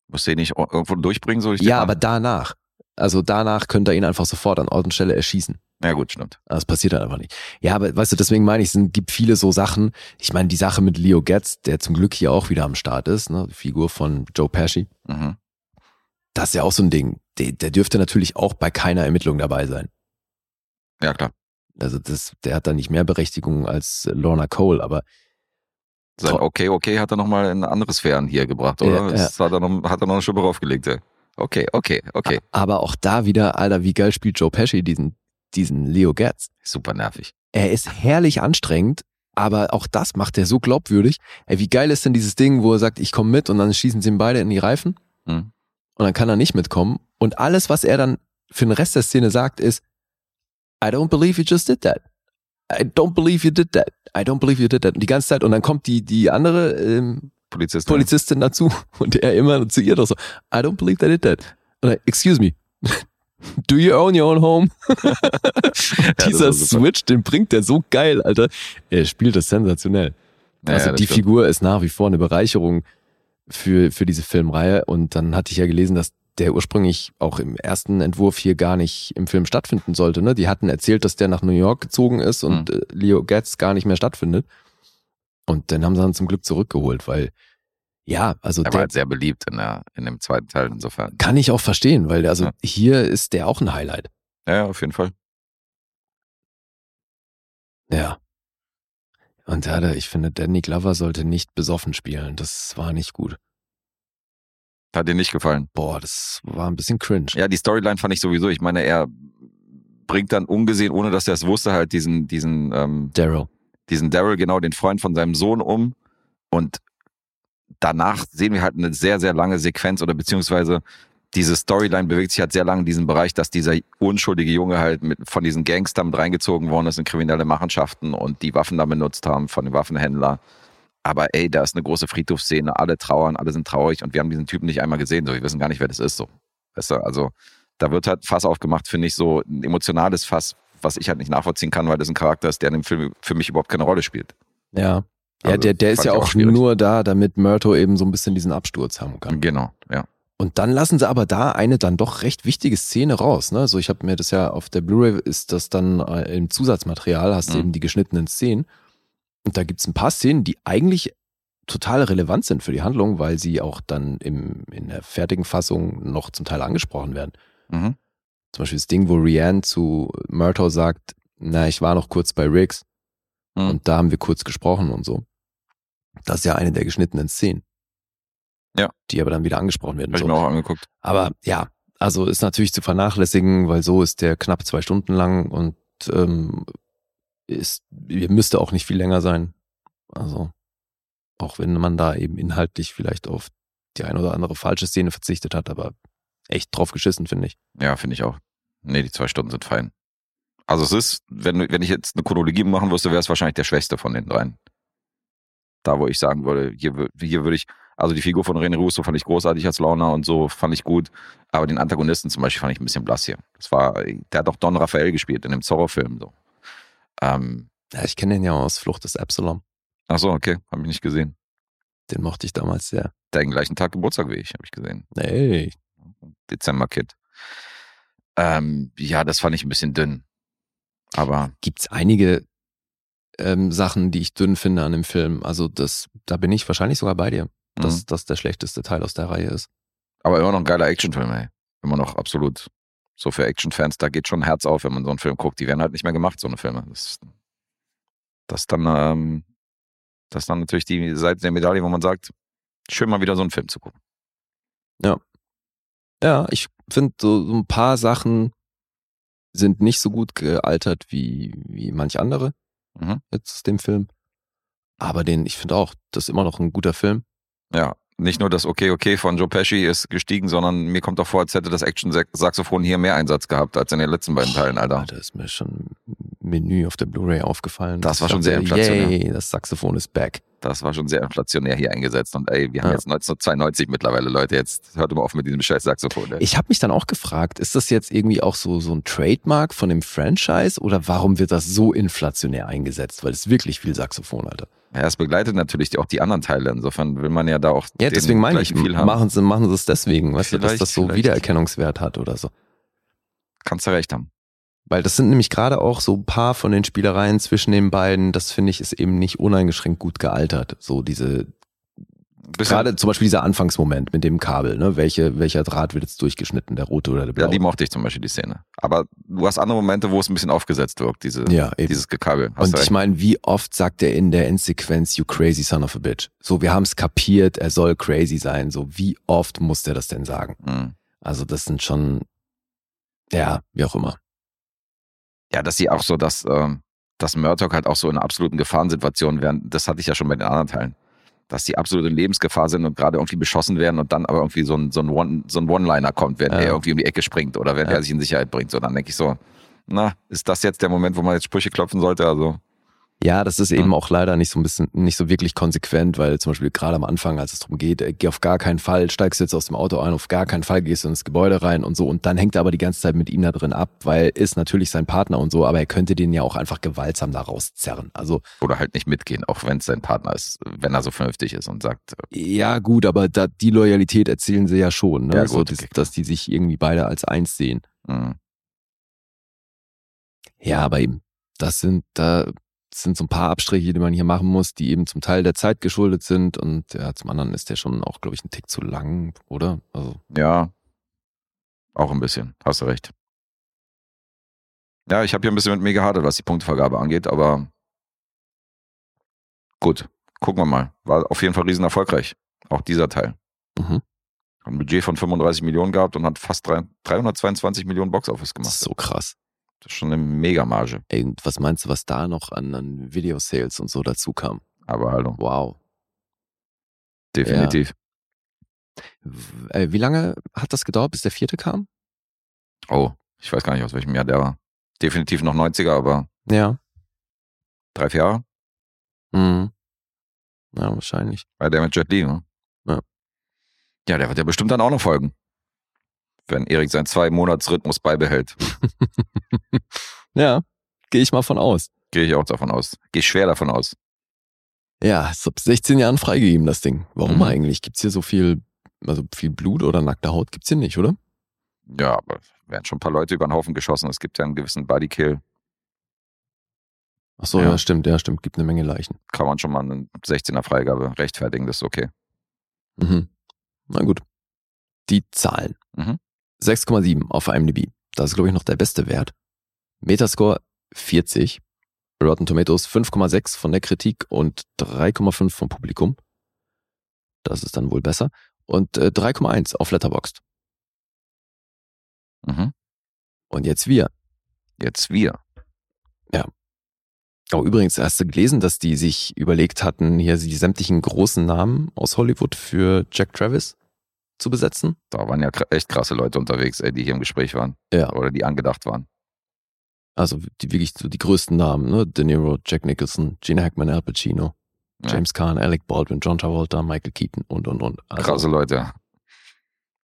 [SPEAKER 3] Muss sie nicht irgendwo durchbringen, so ich
[SPEAKER 2] Ja, aber danach. Also danach könnte er ihn einfach sofort an Ort und Stelle erschießen.
[SPEAKER 3] Ja gut, stimmt.
[SPEAKER 2] Das passiert halt einfach nicht. Ja, aber weißt du, deswegen meine ich, es gibt viele so Sachen. Ich meine, die Sache mit Leo Getz, der zum Glück hier auch wieder am Start ist, ne, die Figur von Joe Pesci,
[SPEAKER 3] Mhm.
[SPEAKER 2] das ist ja auch so ein Ding. Der, der dürfte natürlich auch bei keiner Ermittlung dabei sein.
[SPEAKER 3] Ja, klar.
[SPEAKER 2] Also das, der hat da nicht mehr Berechtigung als Lorna Cole, aber
[SPEAKER 3] Okay, okay hat er nochmal in andere Sphären hier gebracht, oder?
[SPEAKER 2] Ja,
[SPEAKER 3] Das hat er noch, hat er noch eine Schippe draufgelegt, ey. Okay, okay, okay.
[SPEAKER 2] aber auch da wieder, Alter, wie geil spielt Joe Pesci diesen, diesen Leo Getz.
[SPEAKER 3] Super nervig.
[SPEAKER 2] Er ist herrlich anstrengend, aber auch das macht er so glaubwürdig. Ey, wie geil ist denn dieses Ding, wo er sagt, ich komme mit und dann schießen sie ihm beide in die Reifen?
[SPEAKER 3] Hm.
[SPEAKER 2] und dann kann er nicht mitkommen. Und alles, was er dann für den Rest der Szene sagt, ist, I don't believe you just did that. I don't believe you did that. I don't believe you did that. Und die ganze Zeit, und dann kommt die, die andere ähm,
[SPEAKER 3] Polizist.
[SPEAKER 2] Polizistin dazu *laughs* und er immer zu ihr doch so, I don't believe they did that. Und er, excuse me. *laughs* Do you own your own home? *laughs*
[SPEAKER 3] das
[SPEAKER 2] Dieser. Switch, den bringt der so geil, Alter. Er spielt das sensationell.
[SPEAKER 3] Ja,
[SPEAKER 2] Also
[SPEAKER 3] ja, das
[SPEAKER 2] die
[SPEAKER 3] stimmt.
[SPEAKER 2] Figur ist nach wie vor eine Bereicherung für, für diese Filmreihe. Und dann hatte ich ja gelesen, dass der ursprünglich auch im ersten Entwurf hier gar nicht im Film stattfinden sollte. Ne? Die hatten erzählt, dass der nach New York gezogen ist und
[SPEAKER 3] Mhm.
[SPEAKER 2] Leo Getz gar nicht mehr stattfindet. Und dann haben sie dann zum Glück zurückgeholt, weil ja, also
[SPEAKER 3] Er war
[SPEAKER 2] der
[SPEAKER 3] halt sehr beliebt in, der, in dem zweiten Teil insofern.
[SPEAKER 2] kann ich auch verstehen, weil also
[SPEAKER 3] Ja.
[SPEAKER 2] hier ist der auch ein Highlight.
[SPEAKER 3] Ja, ja, auf jeden Fall.
[SPEAKER 2] Ja. Und ja, ich finde, Danny Glover sollte nicht besoffen spielen. Das war nicht gut.
[SPEAKER 3] Hat dir nicht gefallen.
[SPEAKER 2] Boah, das war ein bisschen cringe.
[SPEAKER 3] Ja, die Storyline fand ich sowieso. Ich meine, er bringt dann ungesehen, ohne dass er es wusste, halt diesen, diesen, ähm,
[SPEAKER 2] Daryl.
[SPEAKER 3] Diesen Daryl, genau, den Freund von seinem Sohn um. Und danach sehen wir halt eine sehr, sehr lange Sequenz oder beziehungsweise diese Storyline bewegt sich halt sehr lange in diesem Bereich, dass dieser unschuldige Junge halt mit, von diesen Gangstern mit reingezogen worden ist in kriminelle Machenschaften und die Waffen da benutzt haben von dem Waffenhändler. Aber ey, da ist eine große Friedhofsszene, alle trauern, alle sind traurig und wir haben diesen Typen nicht einmal gesehen, so wir wissen gar nicht, wer das ist, so. Weißt du, also da wird halt Fass aufgemacht, finde ich, so ein emotionales Fass, was ich halt nicht nachvollziehen kann, weil das ein Charakter ist, der in dem Film für mich überhaupt keine Rolle spielt.
[SPEAKER 2] Ja. Ja,
[SPEAKER 3] Also,
[SPEAKER 2] der, der ist ja
[SPEAKER 3] auch
[SPEAKER 2] auch nur da, damit Myrto eben so ein bisschen diesen Absturz haben kann.
[SPEAKER 3] Genau, ja.
[SPEAKER 2] Und dann lassen sie aber da eine dann doch recht wichtige Szene raus. Ne? So, ich habe mir das ja auf der Blu-ray ist das dann äh, im Zusatzmaterial, hast du
[SPEAKER 3] Mhm.
[SPEAKER 2] eben die geschnittenen Szenen. Und da gibt's ein paar Szenen, die eigentlich total relevant sind für die Handlung, weil sie auch dann im, in der fertigen Fassung noch zum Teil angesprochen werden.
[SPEAKER 3] Mhm.
[SPEAKER 2] Zum Beispiel das Ding, wo Rianne zu Myrto sagt, na, ich war noch kurz bei Riggs
[SPEAKER 3] Mhm.
[SPEAKER 2] und da haben wir kurz gesprochen und so. Das ist ja eine der geschnittenen Szenen.
[SPEAKER 3] Ja.
[SPEAKER 2] Die aber dann wieder angesprochen werden.
[SPEAKER 3] Habe ich
[SPEAKER 2] So.
[SPEAKER 3] mir auch angeguckt.
[SPEAKER 2] Aber ja, also ist natürlich zu vernachlässigen, weil so ist der knapp zwei Stunden lang und ähm, ist, müsste auch nicht viel länger sein. Also auch wenn man da eben inhaltlich vielleicht auf die ein oder andere falsche Szene verzichtet hat, aber echt drauf geschissen, finde ich.
[SPEAKER 3] Ja, finde ich auch. Nee, die zwei Stunden sind fein. Also es ist, wenn, wenn ich jetzt eine Chronologie machen müsste, wäre es wahrscheinlich der schwächste von den dreien. Da, wo ich sagen würde, hier, hier würde ich, also die Figur von René Russo fand ich großartig als Launa und so fand ich gut, aber den Antagonisten zum Beispiel fand ich ein bisschen blass hier. Das war, der hat auch Don Raphael gespielt in dem Zorro-Film so. Ähm,
[SPEAKER 2] Ja, ich kenne den ja aus Flucht des Absalom.
[SPEAKER 3] ach so, okay, habe ich nicht gesehen.
[SPEAKER 2] Den mochte ich damals sehr.
[SPEAKER 3] Der den gleichen Tag Geburtstag wie ich, habe ich gesehen.
[SPEAKER 2] Ey,
[SPEAKER 3] Dezember-Kid. Ähm, ja, das fand ich ein bisschen dünn. Aber
[SPEAKER 2] gibt's einige ähm, Sachen, die ich dünn finde an dem Film. Also das, da bin ich wahrscheinlich sogar bei dir, dass
[SPEAKER 3] Mhm.
[SPEAKER 2] das der schlechteste Teil aus der Reihe ist.
[SPEAKER 3] Aber immer noch ein geiler Actionfilm, ey. Immer noch absolut. So für Actionfans, da geht schon ein Herz auf, wenn man so einen Film guckt. Die werden halt nicht mehr gemacht, so eine Filme. Das, das dann, ähm, das dann natürlich die Seite der Medaille, wo man sagt, schön mal wieder so einen Film zu gucken.
[SPEAKER 2] Ja, ich finde so, so ein paar Sachen sind nicht so gut gealtert wie, wie manch andere
[SPEAKER 3] Mhm.
[SPEAKER 2] jetzt aus dem Film. Aber den, ich finde auch, das ist immer noch ein guter Film.
[SPEAKER 3] Ja, nicht nur das Okay, okay von Joe Pesci ist gestiegen, sondern mir kommt auch vor, als hätte das Action-Saxophon hier mehr Einsatz gehabt als in den letzten beiden Teilen, Alter.
[SPEAKER 2] Da ist mir schon Menü auf der Blu-ray aufgefallen.
[SPEAKER 3] Das war schon sehr inflationär.
[SPEAKER 2] Yay, das Saxophon ist back.
[SPEAKER 3] Das war schon sehr inflationär hier eingesetzt. Und ey, wir haben
[SPEAKER 2] Ja.
[SPEAKER 3] jetzt 1992 mittlerweile, Leute. Jetzt hört mal auf mit diesem scheiß Saxophon. Ey.
[SPEAKER 2] Ich habe mich dann auch gefragt, ist das jetzt irgendwie auch so, so ein Trademark von dem Franchise oder warum wird das so inflationär eingesetzt? Weil es wirklich viel Saxophon, Alter.
[SPEAKER 3] Ja, es begleitet natürlich auch die anderen Teile. Insofern will man ja da auch
[SPEAKER 2] Ja, deswegen meine ich,
[SPEAKER 3] viel haben.
[SPEAKER 2] machen sie, machen sie es deswegen, weißt du, dass das so
[SPEAKER 3] vielleicht.
[SPEAKER 2] Wiedererkennungswert hat oder so.
[SPEAKER 3] Kannst du recht haben.
[SPEAKER 2] Weil das sind nämlich gerade auch so ein paar von den Spielereien zwischen den beiden, das finde ich ist eben nicht uneingeschränkt gut gealtert. So diese, gerade zum Beispiel dieser Anfangsmoment mit dem Kabel, ne? Welche, welcher Draht wird jetzt durchgeschnitten, der rote oder der
[SPEAKER 3] ja,
[SPEAKER 2] blaue?
[SPEAKER 3] die mochte ich zum Beispiel, die Szene. Aber du hast andere Momente, wo es ein bisschen aufgesetzt wirkt, diese,
[SPEAKER 2] ja, eben.
[SPEAKER 3] dieses Gekabel. Hast
[SPEAKER 2] Und ich meine, wie oft sagt er in der Endsequenz, you crazy son of a bitch? So, wir haben es kapiert, er soll crazy sein. So, wie oft muss der das denn sagen?
[SPEAKER 3] Mhm.
[SPEAKER 2] Also, das sind schon, ja, wie auch immer.
[SPEAKER 3] Ja, dass sie auch so, dass, ähm, dass Murdoch halt auch so in einer absoluten Gefahrensituation wären, das hatte ich ja schon bei den anderen Teilen. Dass die absolut in Lebensgefahr sind und gerade irgendwie beschossen werden und dann aber irgendwie so ein, so ein One, so ein One-Liner kommt, wenn
[SPEAKER 2] Ja.
[SPEAKER 3] er irgendwie um die Ecke springt oder wenn
[SPEAKER 2] Ja.
[SPEAKER 3] er sich in Sicherheit bringt. So, dann denke ich so, na, ist das jetzt der Moment, wo man jetzt Sprüche klopfen sollte? Also,
[SPEAKER 2] Ja, das ist eben
[SPEAKER 3] Mhm.
[SPEAKER 2] auch leider nicht so ein bisschen, nicht so wirklich konsequent, weil zum Beispiel gerade am Anfang, als es darum geht, äh, geh auf gar keinen Fall, steigst du jetzt aus dem Auto ein, auf gar keinen Fall gehst du ins Gebäude rein und so und dann hängt er aber die ganze Zeit mit ihm da drin ab, weil ist natürlich sein Partner und so, aber er könnte den ja auch einfach gewaltsam da rauszerren. Also,
[SPEAKER 3] oder halt nicht mitgehen, auch wenn es sein Partner ist, wenn er so vernünftig ist und sagt, äh,
[SPEAKER 2] ja gut, aber da, die Loyalität erzählen sie ja schon, ne?
[SPEAKER 3] Ja,
[SPEAKER 2] so,
[SPEAKER 3] gut,
[SPEAKER 2] dass,
[SPEAKER 3] okay.
[SPEAKER 2] dass die sich irgendwie beide als eins sehen.
[SPEAKER 3] mh,
[SPEAKER 2] Ja, aber eben, das sind, da sind so ein paar Abstriche, die man hier machen muss, die eben zum Teil der Zeit geschuldet sind und ja, zum anderen ist der schon auch, glaube ich, ein Tick zu lang, oder? Also,
[SPEAKER 3] ja, auch ein bisschen, hast du recht. Ja, ich habe hier ein bisschen mit mir gehadert, was die Punktevergabe angeht, aber gut, gucken wir mal. War auf jeden Fall riesen erfolgreich, auch dieser Teil.
[SPEAKER 2] mhm.
[SPEAKER 3] Hat ein Budget von 35 Millionen gehabt und hat fast drei- 322 Millionen Boxoffice gemacht.
[SPEAKER 2] so krass.
[SPEAKER 3] Das ist schon eine Megamarge.
[SPEAKER 2] Ey, was meinst du, was da noch an, an Video-Sales und so dazu kam?
[SPEAKER 3] Aber hallo,
[SPEAKER 2] Wow.
[SPEAKER 3] definitiv.
[SPEAKER 2] W- Äh, wie lange hat das gedauert, bis der vierte kam?
[SPEAKER 3] Oh, ich weiß gar nicht, aus welchem Jahr der war. Definitiv noch 90er, aber
[SPEAKER 2] Ja.
[SPEAKER 3] drei, vier Jahre.
[SPEAKER 2] Mhm. Ja, wahrscheinlich.
[SPEAKER 3] Bei der mit Jet Li, ne?
[SPEAKER 2] Ja.
[SPEAKER 3] Ja, der wird ja bestimmt dann auch noch folgen. Wenn Erik seinen Zwei-Monats-Rhythmus beibehält. *laughs*
[SPEAKER 2] ja, gehe ich mal von aus.
[SPEAKER 3] Gehe ich auch davon aus. Gehe schwer davon aus.
[SPEAKER 2] Ja, ist ab 16 Jahren freigegeben, das Ding. Warum
[SPEAKER 3] Mhm.
[SPEAKER 2] eigentlich? Gibt's hier so viel, also viel Blut oder nackte Haut gibt's hier nicht, oder?
[SPEAKER 3] Ja, aber werden schon ein paar Leute über den Haufen geschossen. Es gibt ja einen gewissen Bodykill.
[SPEAKER 2] Ach so,
[SPEAKER 3] Ja.
[SPEAKER 2] ja. stimmt, ja, stimmt, gibt eine Menge Leichen.
[SPEAKER 3] Kann man schon mal eine 16er Freigabe rechtfertigen, das ist okay.
[SPEAKER 2] Mhm. Na gut. Die Zahlen.
[SPEAKER 3] Mhm.
[SPEAKER 2] 6,7 auf IMDb. Das ist, glaube ich, noch der beste Wert. Metascore 40. Rotten Tomatoes 5,6 von der Kritik und 3,5 vom Publikum. Das ist dann wohl besser. Und äh, 3,1 auf Letterboxd.
[SPEAKER 3] Mhm.
[SPEAKER 2] Und jetzt wir.
[SPEAKER 3] Jetzt wir.
[SPEAKER 2] Oh, übrigens, hast du gelesen, dass die sich überlegt hatten, hier die sämtlichen großen Namen aus Hollywood für Jack Travis zu besetzen.
[SPEAKER 3] Da waren ja echt krasse Leute unterwegs, ey, die hier im Gespräch waren.
[SPEAKER 2] Ja.
[SPEAKER 3] Oder die angedacht waren.
[SPEAKER 2] Also die wirklich so die größten Namen, ne? De Niro, Jack Nicholson, Gene Hackman, Al Pacino,
[SPEAKER 3] Ja.
[SPEAKER 2] James Caan, Alec Baldwin, John Travolta, Michael Keaton und und und. Also,
[SPEAKER 3] Krasse Leute.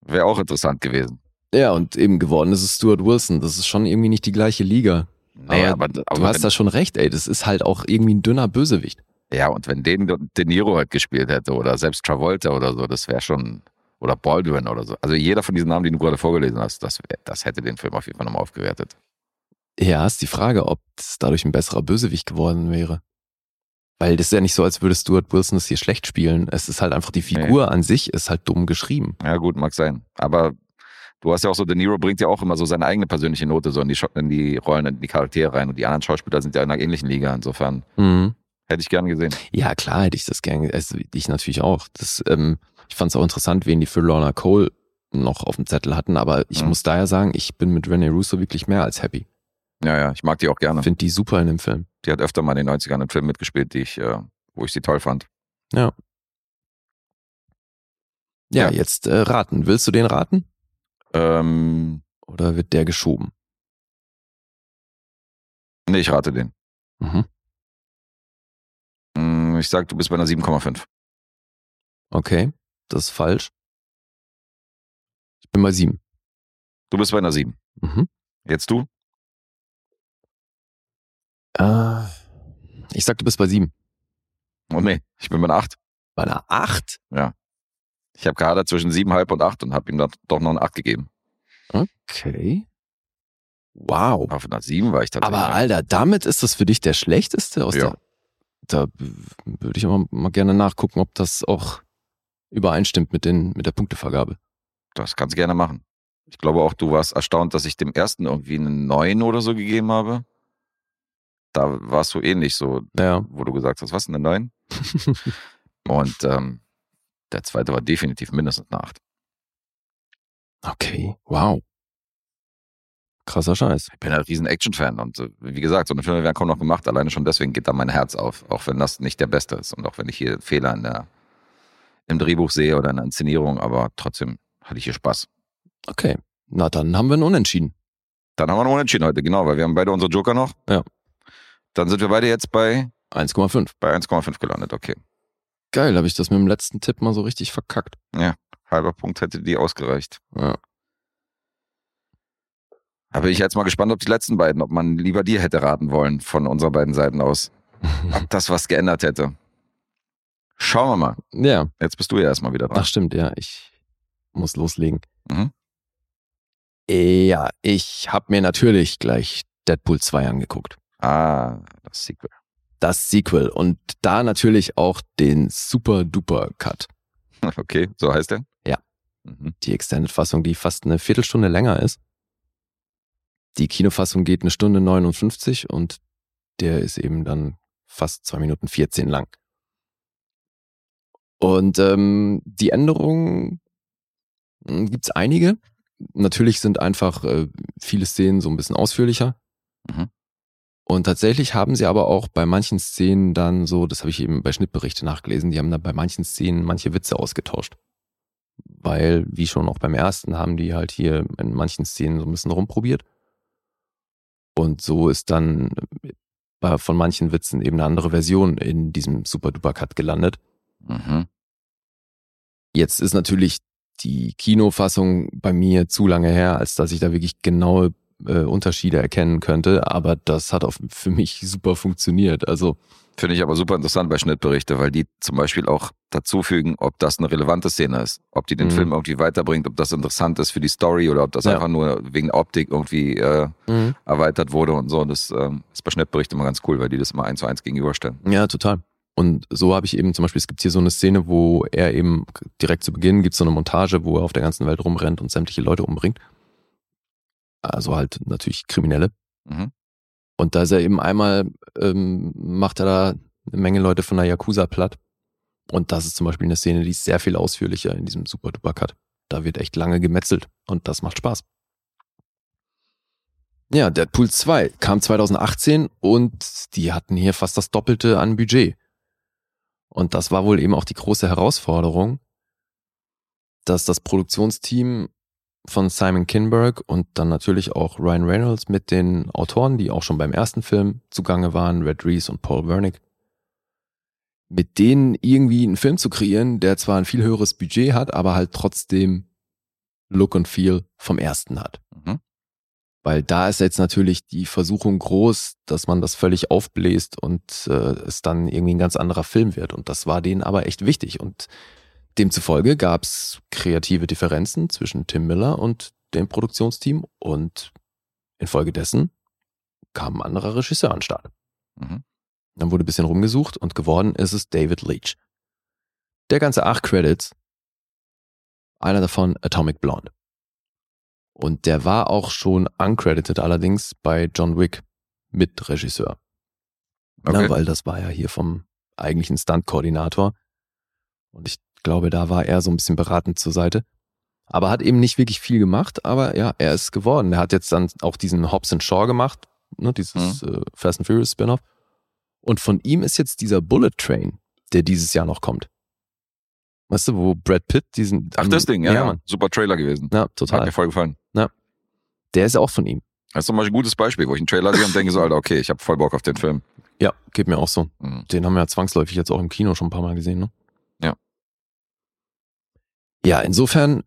[SPEAKER 3] Wäre auch interessant gewesen.
[SPEAKER 2] Ja, und eben geworden ist es Stuart Wilson. Das ist schon irgendwie nicht die gleiche Liga.
[SPEAKER 3] Nee,
[SPEAKER 2] aber,
[SPEAKER 3] aber,
[SPEAKER 2] du
[SPEAKER 3] aber
[SPEAKER 2] hast
[SPEAKER 3] wenn,
[SPEAKER 2] da schon recht, ey. Das ist halt auch irgendwie ein dünner Bösewicht.
[SPEAKER 3] Ja, und wenn den De Niro halt gespielt hätte oder selbst Travolta oder so, das wäre schon. Oder Baldwin oder so. Also jeder von diesen Namen, die du gerade vorgelesen hast, das, das hätte den Film auf jeden Fall nochmal aufgewertet.
[SPEAKER 2] Ja, ist die Frage, ob es dadurch ein besserer Bösewicht geworden wäre. Weil das ist ja nicht so, als würde Stuart Wilson es hier schlecht spielen. Es ist halt einfach die Figur an sich ist halt dumm geschrieben.
[SPEAKER 3] Ja, gut, mag sein. Aber du hast ja auch so, De Niro bringt ja auch immer so seine eigene persönliche Note so in die, in die Rollen, in die Charaktere rein. Und die anderen Schauspieler sind ja in einer ähnlichen Liga. Insofern
[SPEAKER 2] Mhm.
[SPEAKER 3] hätte ich gern gesehen.
[SPEAKER 2] Ja, klar hätte ich das gerne. Also ich natürlich auch. Das, ähm, ich fand es auch interessant, wen die für Lorna Cole noch auf dem Zettel hatten. Aber ich
[SPEAKER 3] Mhm.
[SPEAKER 2] muss daher sagen, ich bin mit Rene Russo wirklich mehr als happy.
[SPEAKER 3] Ja, ja, ich mag die auch gerne.
[SPEAKER 2] Finde die super in dem Film.
[SPEAKER 3] Die hat öfter mal in den 90ern in Filmen mitgespielt, die ich, äh, wo ich sie toll fand.
[SPEAKER 2] Ja,
[SPEAKER 3] Ja.
[SPEAKER 2] jetzt äh, raten. Willst du den raten?
[SPEAKER 3] Ähm,
[SPEAKER 2] Oder wird der geschoben?
[SPEAKER 3] nee, ich rate den.
[SPEAKER 2] Mhm.
[SPEAKER 3] Mm, Ich sag, du bist bei einer 7,5.
[SPEAKER 2] Okay, das ist falsch. Ich bin bei sieben.
[SPEAKER 3] Du bist bei einer 7.
[SPEAKER 2] Mhm.
[SPEAKER 3] Jetzt du?
[SPEAKER 2] Äh, ich sag, du bist bei sieben.
[SPEAKER 3] Oh nee, ich bin bei einer 8.
[SPEAKER 2] Bei einer acht?
[SPEAKER 3] Ich habe gehadert zwischen 7,5 und 8 und habe ihm dann doch noch eine 8 gegeben.
[SPEAKER 2] Okay. Wow.
[SPEAKER 3] Auf einer 7 war ich tatsächlich.
[SPEAKER 2] Aber Alter, damit ist das für dich der schlechteste aus
[SPEAKER 3] Ja.
[SPEAKER 2] der. Da würde ich aber mal gerne nachgucken, ob das auch übereinstimmt mit, den, mit der Punktevergabe.
[SPEAKER 3] Das kannst du gerne machen. Ich glaube auch, du warst erstaunt, dass ich dem ersten irgendwie einen 9 oder so gegeben habe. Da war es so ähnlich, so,
[SPEAKER 2] Ja.
[SPEAKER 3] wo du gesagt hast, was, eine 9? *laughs* Und ähm, der zweite war definitiv mindestens eine 8.
[SPEAKER 2] Okay. Wow. Krasser Scheiß.
[SPEAKER 3] Ich bin ein riesen Action-Fan und äh, wie gesagt, so eine Filme werden kaum noch gemacht. Alleine schon deswegen geht da mein Herz auf, auch wenn das nicht der beste ist und auch wenn ich hier Fehler in der, im Drehbuch sehe oder in der Inszenierung, aber trotzdem hatte ich hier Spaß.
[SPEAKER 2] Okay. Na, dann haben wir einen Unentschieden.
[SPEAKER 3] Dann haben wir noch unentschieden heute, genau, weil wir haben beide unsere Joker noch.
[SPEAKER 2] Ja.
[SPEAKER 3] Dann sind wir beide jetzt bei,
[SPEAKER 2] 1,5.
[SPEAKER 3] bei 1,5 gelandet, okay.
[SPEAKER 2] Geil, habe ich das mit dem letzten Tipp mal so richtig verkackt.
[SPEAKER 3] Halber Punkt hätte die ausgereicht.
[SPEAKER 2] Ja.
[SPEAKER 3] Da bin ich jetzt mal gespannt, ob die letzten beiden, ob man lieber die hätte raten wollen von unserer beiden Seiten aus. *laughs* Ob das was geändert hätte. Schauen wir mal.
[SPEAKER 2] ja.
[SPEAKER 3] Jetzt bist du ja erstmal wieder dran.
[SPEAKER 2] Ach stimmt, ja. Ich muss loslegen.
[SPEAKER 3] Mhm.
[SPEAKER 2] Ja, ich habe mir natürlich gleich Deadpool 2 angeguckt.
[SPEAKER 3] Ah, das Sequel.
[SPEAKER 2] Das Sequel und da natürlich auch den Super Duper Cut. *laughs*
[SPEAKER 3] Okay, so heißt er?
[SPEAKER 2] Ja.
[SPEAKER 3] Mhm.
[SPEAKER 2] Die Extended-Fassung, die fast eine Viertelstunde länger ist. Die Kinofassung geht eine Stunde 59 und der ist eben dann fast zwei Minuten 14 lang. Und ähm, die Änderungen hm, gibt's einige. Natürlich sind einfach äh, viele Szenen so ein bisschen ausführlicher.
[SPEAKER 3] Mhm.
[SPEAKER 2] Und tatsächlich haben sie aber auch bei manchen Szenen dann so, das habe ich eben bei Schnittberichte nachgelesen, die haben dann bei manchen Szenen manche Witze ausgetauscht. Weil, wie schon auch beim ersten, haben die halt hier in manchen Szenen so ein bisschen rumprobiert. Und so ist dann bei, von manchen Witzen eben eine andere Version in diesem Super Duper Cut gelandet.
[SPEAKER 3] Mhm.
[SPEAKER 2] Jetzt ist natürlich die Kinofassung bei mir zu lange her, als dass ich da wirklich genaue äh, Unterschiede erkennen könnte. Aber das hat auch für mich super funktioniert. Also
[SPEAKER 3] Finde ich aber super interessant bei Schnittberichte, weil die zum Beispiel auch dazu fügen, ob das eine relevante Szene ist, ob die den
[SPEAKER 2] Mhm.
[SPEAKER 3] Film irgendwie weiterbringt, ob das interessant ist für die Story oder ob das
[SPEAKER 2] Ja.
[SPEAKER 3] einfach nur wegen Optik irgendwie äh, erweitert wurde und so. Das ähm, ist bei Schnittberichten immer ganz cool, weil die das immer eins zu eins gegenüberstellen.
[SPEAKER 2] Ja, total. Und so habe ich eben zum Beispiel, es gibt hier so eine Szene, wo er eben direkt zu Beginn gibt so eine Montage, wo er auf der ganzen Welt rumrennt und sämtliche Leute umbringt. Also halt natürlich Kriminelle.
[SPEAKER 3] Mhm.
[SPEAKER 2] Und da ist er eben einmal, ähm, macht er da eine Menge Leute von der Yakuza platt. Und das ist zum Beispiel eine Szene, die ist sehr viel ausführlicher in diesem Super Duper Cut. Da wird echt lange gemetzelt und das macht Spaß. Ja, Deadpool 2 kam 2018 und die hatten hier fast das Doppelte an Budget. Und das war wohl eben auch die große Herausforderung, dass das Produktionsteam von Simon Kinberg und dann natürlich auch Ryan Reynolds mit den Autoren, die auch schon beim ersten Film zugange waren, Red Reese und Paul Wernick, mit denen irgendwie einen Film zu kreieren, der zwar ein viel höheres Budget hat, aber halt trotzdem Look und Feel vom ersten hat.
[SPEAKER 3] Mhm.
[SPEAKER 2] Weil da ist jetzt natürlich die Versuchung groß, dass man das völlig aufbläst und äh, es dann irgendwie ein ganz anderer Film wird. Und das war denen aber echt wichtig. Und demzufolge gab es kreative Differenzen zwischen Tim Miller und dem Produktionsteam und infolgedessen kam ein anderer Regisseur an den Start.
[SPEAKER 3] Mhm.
[SPEAKER 2] Dann wurde ein bisschen rumgesucht und geworden ist es David Leach. Der ganze acht Credits, einer davon Atomic Blonde. Und der war auch schon uncredited allerdings bei John Wick mit Regisseur.
[SPEAKER 3] Okay.
[SPEAKER 2] Na, weil das war ja hier vom eigentlichen Stunt-Koordinator. Und ich glaube, da war er so ein bisschen beratend zur Seite. Aber hat eben nicht wirklich viel gemacht, aber ja, er ist geworden. Er hat jetzt dann auch diesen Hobbs and Shaw gemacht, ne, dieses äh, Fast and Furious Spin-off. Und von ihm ist jetzt dieser Bullet Train, der dieses Jahr noch kommt. Weißt du, wo Brad Pitt diesen.
[SPEAKER 3] Ach, das Ding, ja, ja.
[SPEAKER 2] Mann.
[SPEAKER 3] Super Trailer gewesen.
[SPEAKER 2] Ja,
[SPEAKER 3] Hat
[SPEAKER 2] total.
[SPEAKER 3] mir voll gefallen.
[SPEAKER 2] Der ist auch von ihm.
[SPEAKER 3] Das ist zum Beispiel ein gutes Beispiel, wo ich einen Trailer sehe und denke so, Alter, okay, ich habe voll Bock auf den Film.
[SPEAKER 2] Ja, geht mir auch so.
[SPEAKER 3] Mhm.
[SPEAKER 2] Den haben wir ja zwangsläufig jetzt auch im Kino schon ein paar Mal gesehen, ne?
[SPEAKER 3] Ja.
[SPEAKER 2] Ja, insofern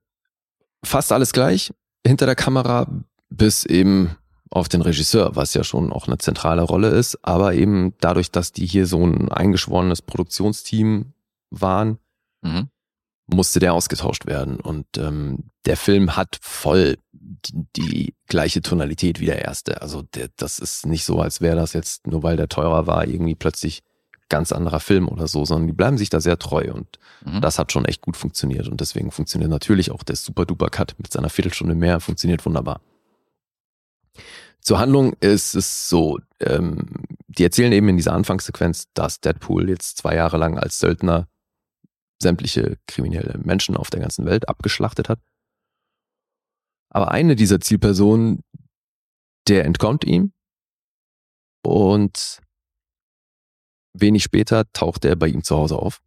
[SPEAKER 2] fast alles gleich hinter der Kamera bis eben auf den Regisseur, was ja schon auch eine zentrale Rolle ist, aber eben dadurch, dass die hier so ein eingeschworenes Produktionsteam waren,
[SPEAKER 3] Mhm.
[SPEAKER 2] Musste der ausgetauscht werden. Und ähm, der Film hat voll die, die gleiche Tonalität wie der erste. Also der, das ist nicht so, als wäre das jetzt, nur weil der teurer war, irgendwie plötzlich ganz anderer Film oder so, sondern die bleiben sich da sehr treu und
[SPEAKER 3] Mhm.
[SPEAKER 2] das hat schon echt gut funktioniert. Und deswegen funktioniert natürlich auch der Super Duper Cut mit seiner Viertelstunde mehr, funktioniert wunderbar. Zur Handlung ist es so, ähm, die erzählen eben in dieser Anfangssequenz, dass Deadpool jetzt zwei Jahre lang als Söldner sämtliche kriminelle Menschen auf der ganzen Welt abgeschlachtet hat. Aber eine dieser Zielpersonen, der entkommt ihm und wenig später taucht er bei ihm zu Hause auf,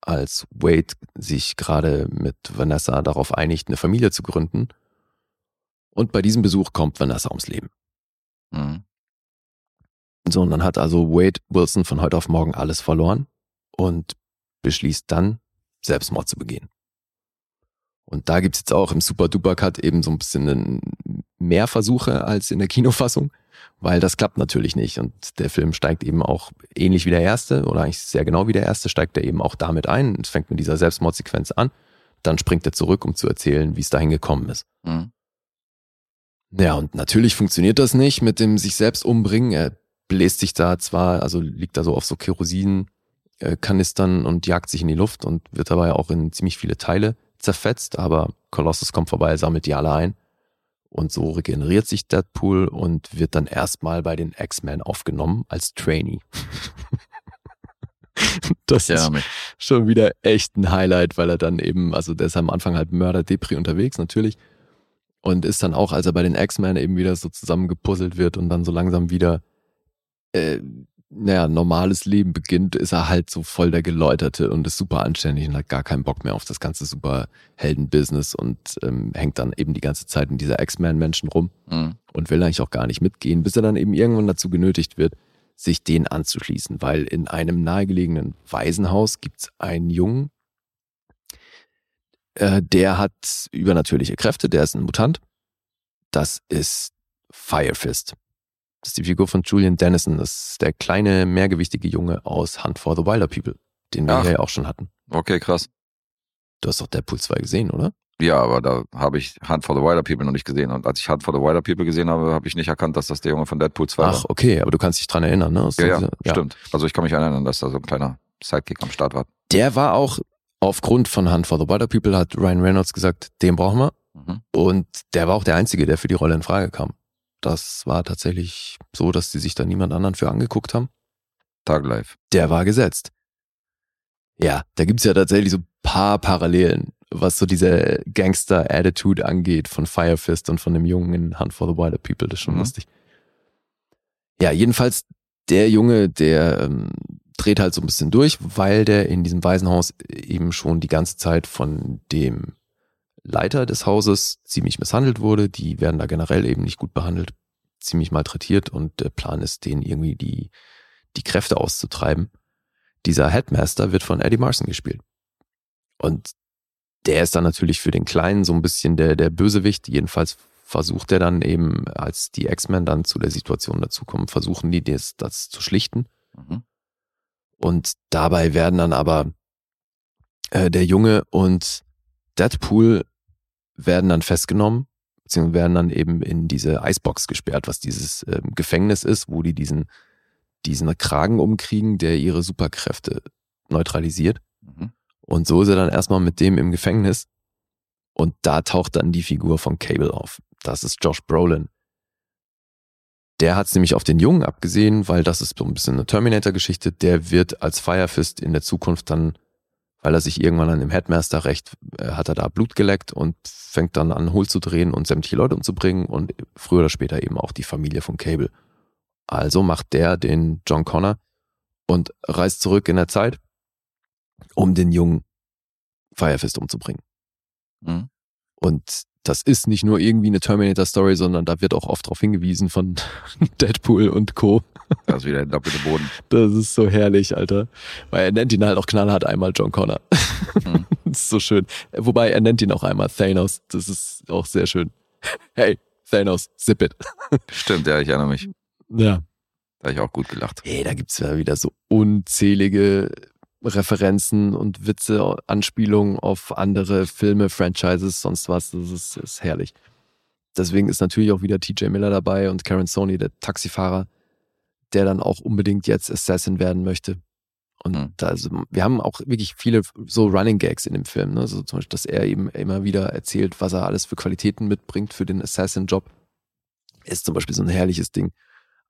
[SPEAKER 2] als Wade sich gerade mit Vanessa darauf einigt, eine Familie zu gründen. Und bei diesem Besuch kommt Vanessa ums Leben.
[SPEAKER 3] Mhm.
[SPEAKER 2] So, und dann hat also Wade Wilson von heute auf morgen alles verloren und beschließt dann, Selbstmord zu begehen. Und da gibt's jetzt auch im Super Duper Cut eben so ein bisschen mehr Versuche als in der Kinofassung, weil das klappt natürlich nicht. Und der Film steigt eben auch ähnlich wie der erste, oder eigentlich sehr genau wie der erste, steigt er eben auch damit ein. Es fängt mit dieser Selbstmordsequenz an. Dann springt er zurück, um zu erzählen, wie es dahin gekommen ist.
[SPEAKER 3] Mhm.
[SPEAKER 2] Ja, und natürlich funktioniert das nicht mit dem sich selbst umbringen. Er bläst sich da zwar, also liegt da so auf so Kerosin-Kanistern und jagt sich in die Luft und wird dabei auch in ziemlich viele Teile zerfetzt, aber Colossus kommt vorbei, sammelt die alle ein. Und so regeneriert sich Deadpool und wird dann erstmal bei den X-Men aufgenommen als Trainee. *laughs* das
[SPEAKER 3] Ja,
[SPEAKER 2] ist schon wieder echt ein Highlight, weil er dann eben, also der ist am Anfang halt Mörder-Depri unterwegs, natürlich. Und ist dann auch, als er bei den X-Men eben wieder so zusammengepuzzelt wird und dann so langsam wieder, äh, naja, normales Leben beginnt, ist er halt so voll der Geläuterte und ist super anständig und hat gar keinen Bock mehr auf das ganze Superhelden-Business und ähm, hängt dann eben die ganze Zeit in dieser X-Men-Menschen rum
[SPEAKER 3] Mhm.
[SPEAKER 2] und will eigentlich auch gar nicht mitgehen, bis er dann eben irgendwann dazu genötigt wird, sich denen anzuschließen, weil in einem nahegelegenen Waisenhaus gibt's einen Jungen, äh, der hat übernatürliche Kräfte, der ist ein Mutant. Das ist Firefist. Das ist die Figur von Julian Dennison. Das ist der kleine, mehrgewichtige Junge aus Hunt for the Wilder People, den wir
[SPEAKER 3] Ach.
[SPEAKER 2] ja auch schon hatten.
[SPEAKER 3] Okay, krass.
[SPEAKER 2] Du hast doch Deadpool 2 gesehen, oder?
[SPEAKER 3] Ja, aber da habe ich Hunt for the Wilder People noch nicht gesehen. Und als ich Hunt for the Wilder People gesehen habe, habe ich nicht erkannt, dass das der Junge von Deadpool 2
[SPEAKER 2] Ach,
[SPEAKER 3] war.
[SPEAKER 2] okay, aber du kannst dich dran erinnern, ne?
[SPEAKER 3] Ja, ja,
[SPEAKER 2] dieser-
[SPEAKER 3] stimmt. Also ich kann mich erinnern, dass da so ein kleiner Sidekick am Start war.
[SPEAKER 2] Der war auch aufgrund von Hunt for the Wilder People, hat Ryan Reynolds gesagt, den brauchen wir.
[SPEAKER 3] Mhm.
[SPEAKER 2] Und der war auch der Einzige, der für die Rolle in Frage kam. Das war tatsächlich so, dass die sich da niemand anderen für angeguckt haben.
[SPEAKER 3] Tag live.
[SPEAKER 2] Der war gesetzt. Ja, da gibt's ja tatsächlich so paar Parallelen, was so diese Gangster-Attitude angeht von Firefist und von dem Jungen in Hunt for the Wilder People. Das ist schon
[SPEAKER 3] Mhm.
[SPEAKER 2] lustig. Ja, jedenfalls der Junge, der ähm, dreht halt so ein bisschen durch, weil der in diesem Waisenhaus eben schon die ganze Zeit von dem Leiter des Hauses ziemlich misshandelt wurde. Die werden da generell eben nicht gut behandelt, ziemlich malträtiert und der Plan ist, denen irgendwie die, die Kräfte auszutreiben. Dieser Headmaster wird von Eddie Marson gespielt. Und der ist dann natürlich für den Kleinen so ein bisschen der, der Bösewicht. Jedenfalls versucht er dann eben, als die X-Men dann zu der Situation dazukommen, versuchen die das, das zu schlichten.
[SPEAKER 3] Mhm.
[SPEAKER 2] Und dabei werden dann aber äh, der Junge und Deadpool werden dann festgenommen, beziehungsweise werden dann eben in diese Eisbox gesperrt, was dieses äh, Gefängnis ist, wo die diesen, diesen Kragen umkriegen, der ihre Superkräfte neutralisiert.
[SPEAKER 3] Mhm.
[SPEAKER 2] Und so ist er dann erstmal mit dem im Gefängnis. Und da taucht dann die Figur von Cable auf. Das ist Josh Brolin. Der hat es nämlich auf den Jungen abgesehen, weil das ist so ein bisschen eine Terminator-Geschichte. Der wird als Firefist in der Zukunft dann, weil er sich irgendwann an dem Headmaster recht, äh, hat er da Blut geleckt und fängt dann an, hohl zu drehen und sämtliche Leute umzubringen und früher oder später eben auch die Familie von Cable. Also macht der den John Connor und reist zurück in der Zeit, um den jungen Firefist umzubringen.
[SPEAKER 3] Mhm.
[SPEAKER 2] Und das ist nicht nur irgendwie eine Terminator-Story, sondern da wird auch oft darauf hingewiesen von *laughs* Deadpool und Co.
[SPEAKER 3] Da ist wieder der doppelte Boden.
[SPEAKER 2] Das ist so herrlich, Alter. Weil er nennt ihn halt auch knallhart einmal John Connor.
[SPEAKER 3] Mhm. *laughs*
[SPEAKER 2] Das ist so schön. Wobei er nennt ihn auch einmal Thanos. Das ist auch sehr schön. Hey, Thanos, zip it.
[SPEAKER 3] Stimmt, ja, ich erinnere mich.
[SPEAKER 2] Ja.
[SPEAKER 3] Da habe ich auch gut gelacht.
[SPEAKER 2] Ey, da gibt's ja wieder so unzählige Referenzen und Witze, Anspielungen auf andere Filme, Franchises, sonst was. Das ist, ist herrlich. Deswegen ist natürlich auch wieder TJ Miller dabei und Karen Sony, der Taxifahrer, der dann auch unbedingt jetzt Assassin werden möchte. Und
[SPEAKER 3] Mhm.
[SPEAKER 2] da, also, wir haben auch wirklich viele so Running Gags in dem Film. Ne? So zum Beispiel, dass er eben immer wieder erzählt, was er alles für Qualitäten mitbringt für den Assassin-Job. Ist zum Beispiel so ein herrliches Ding.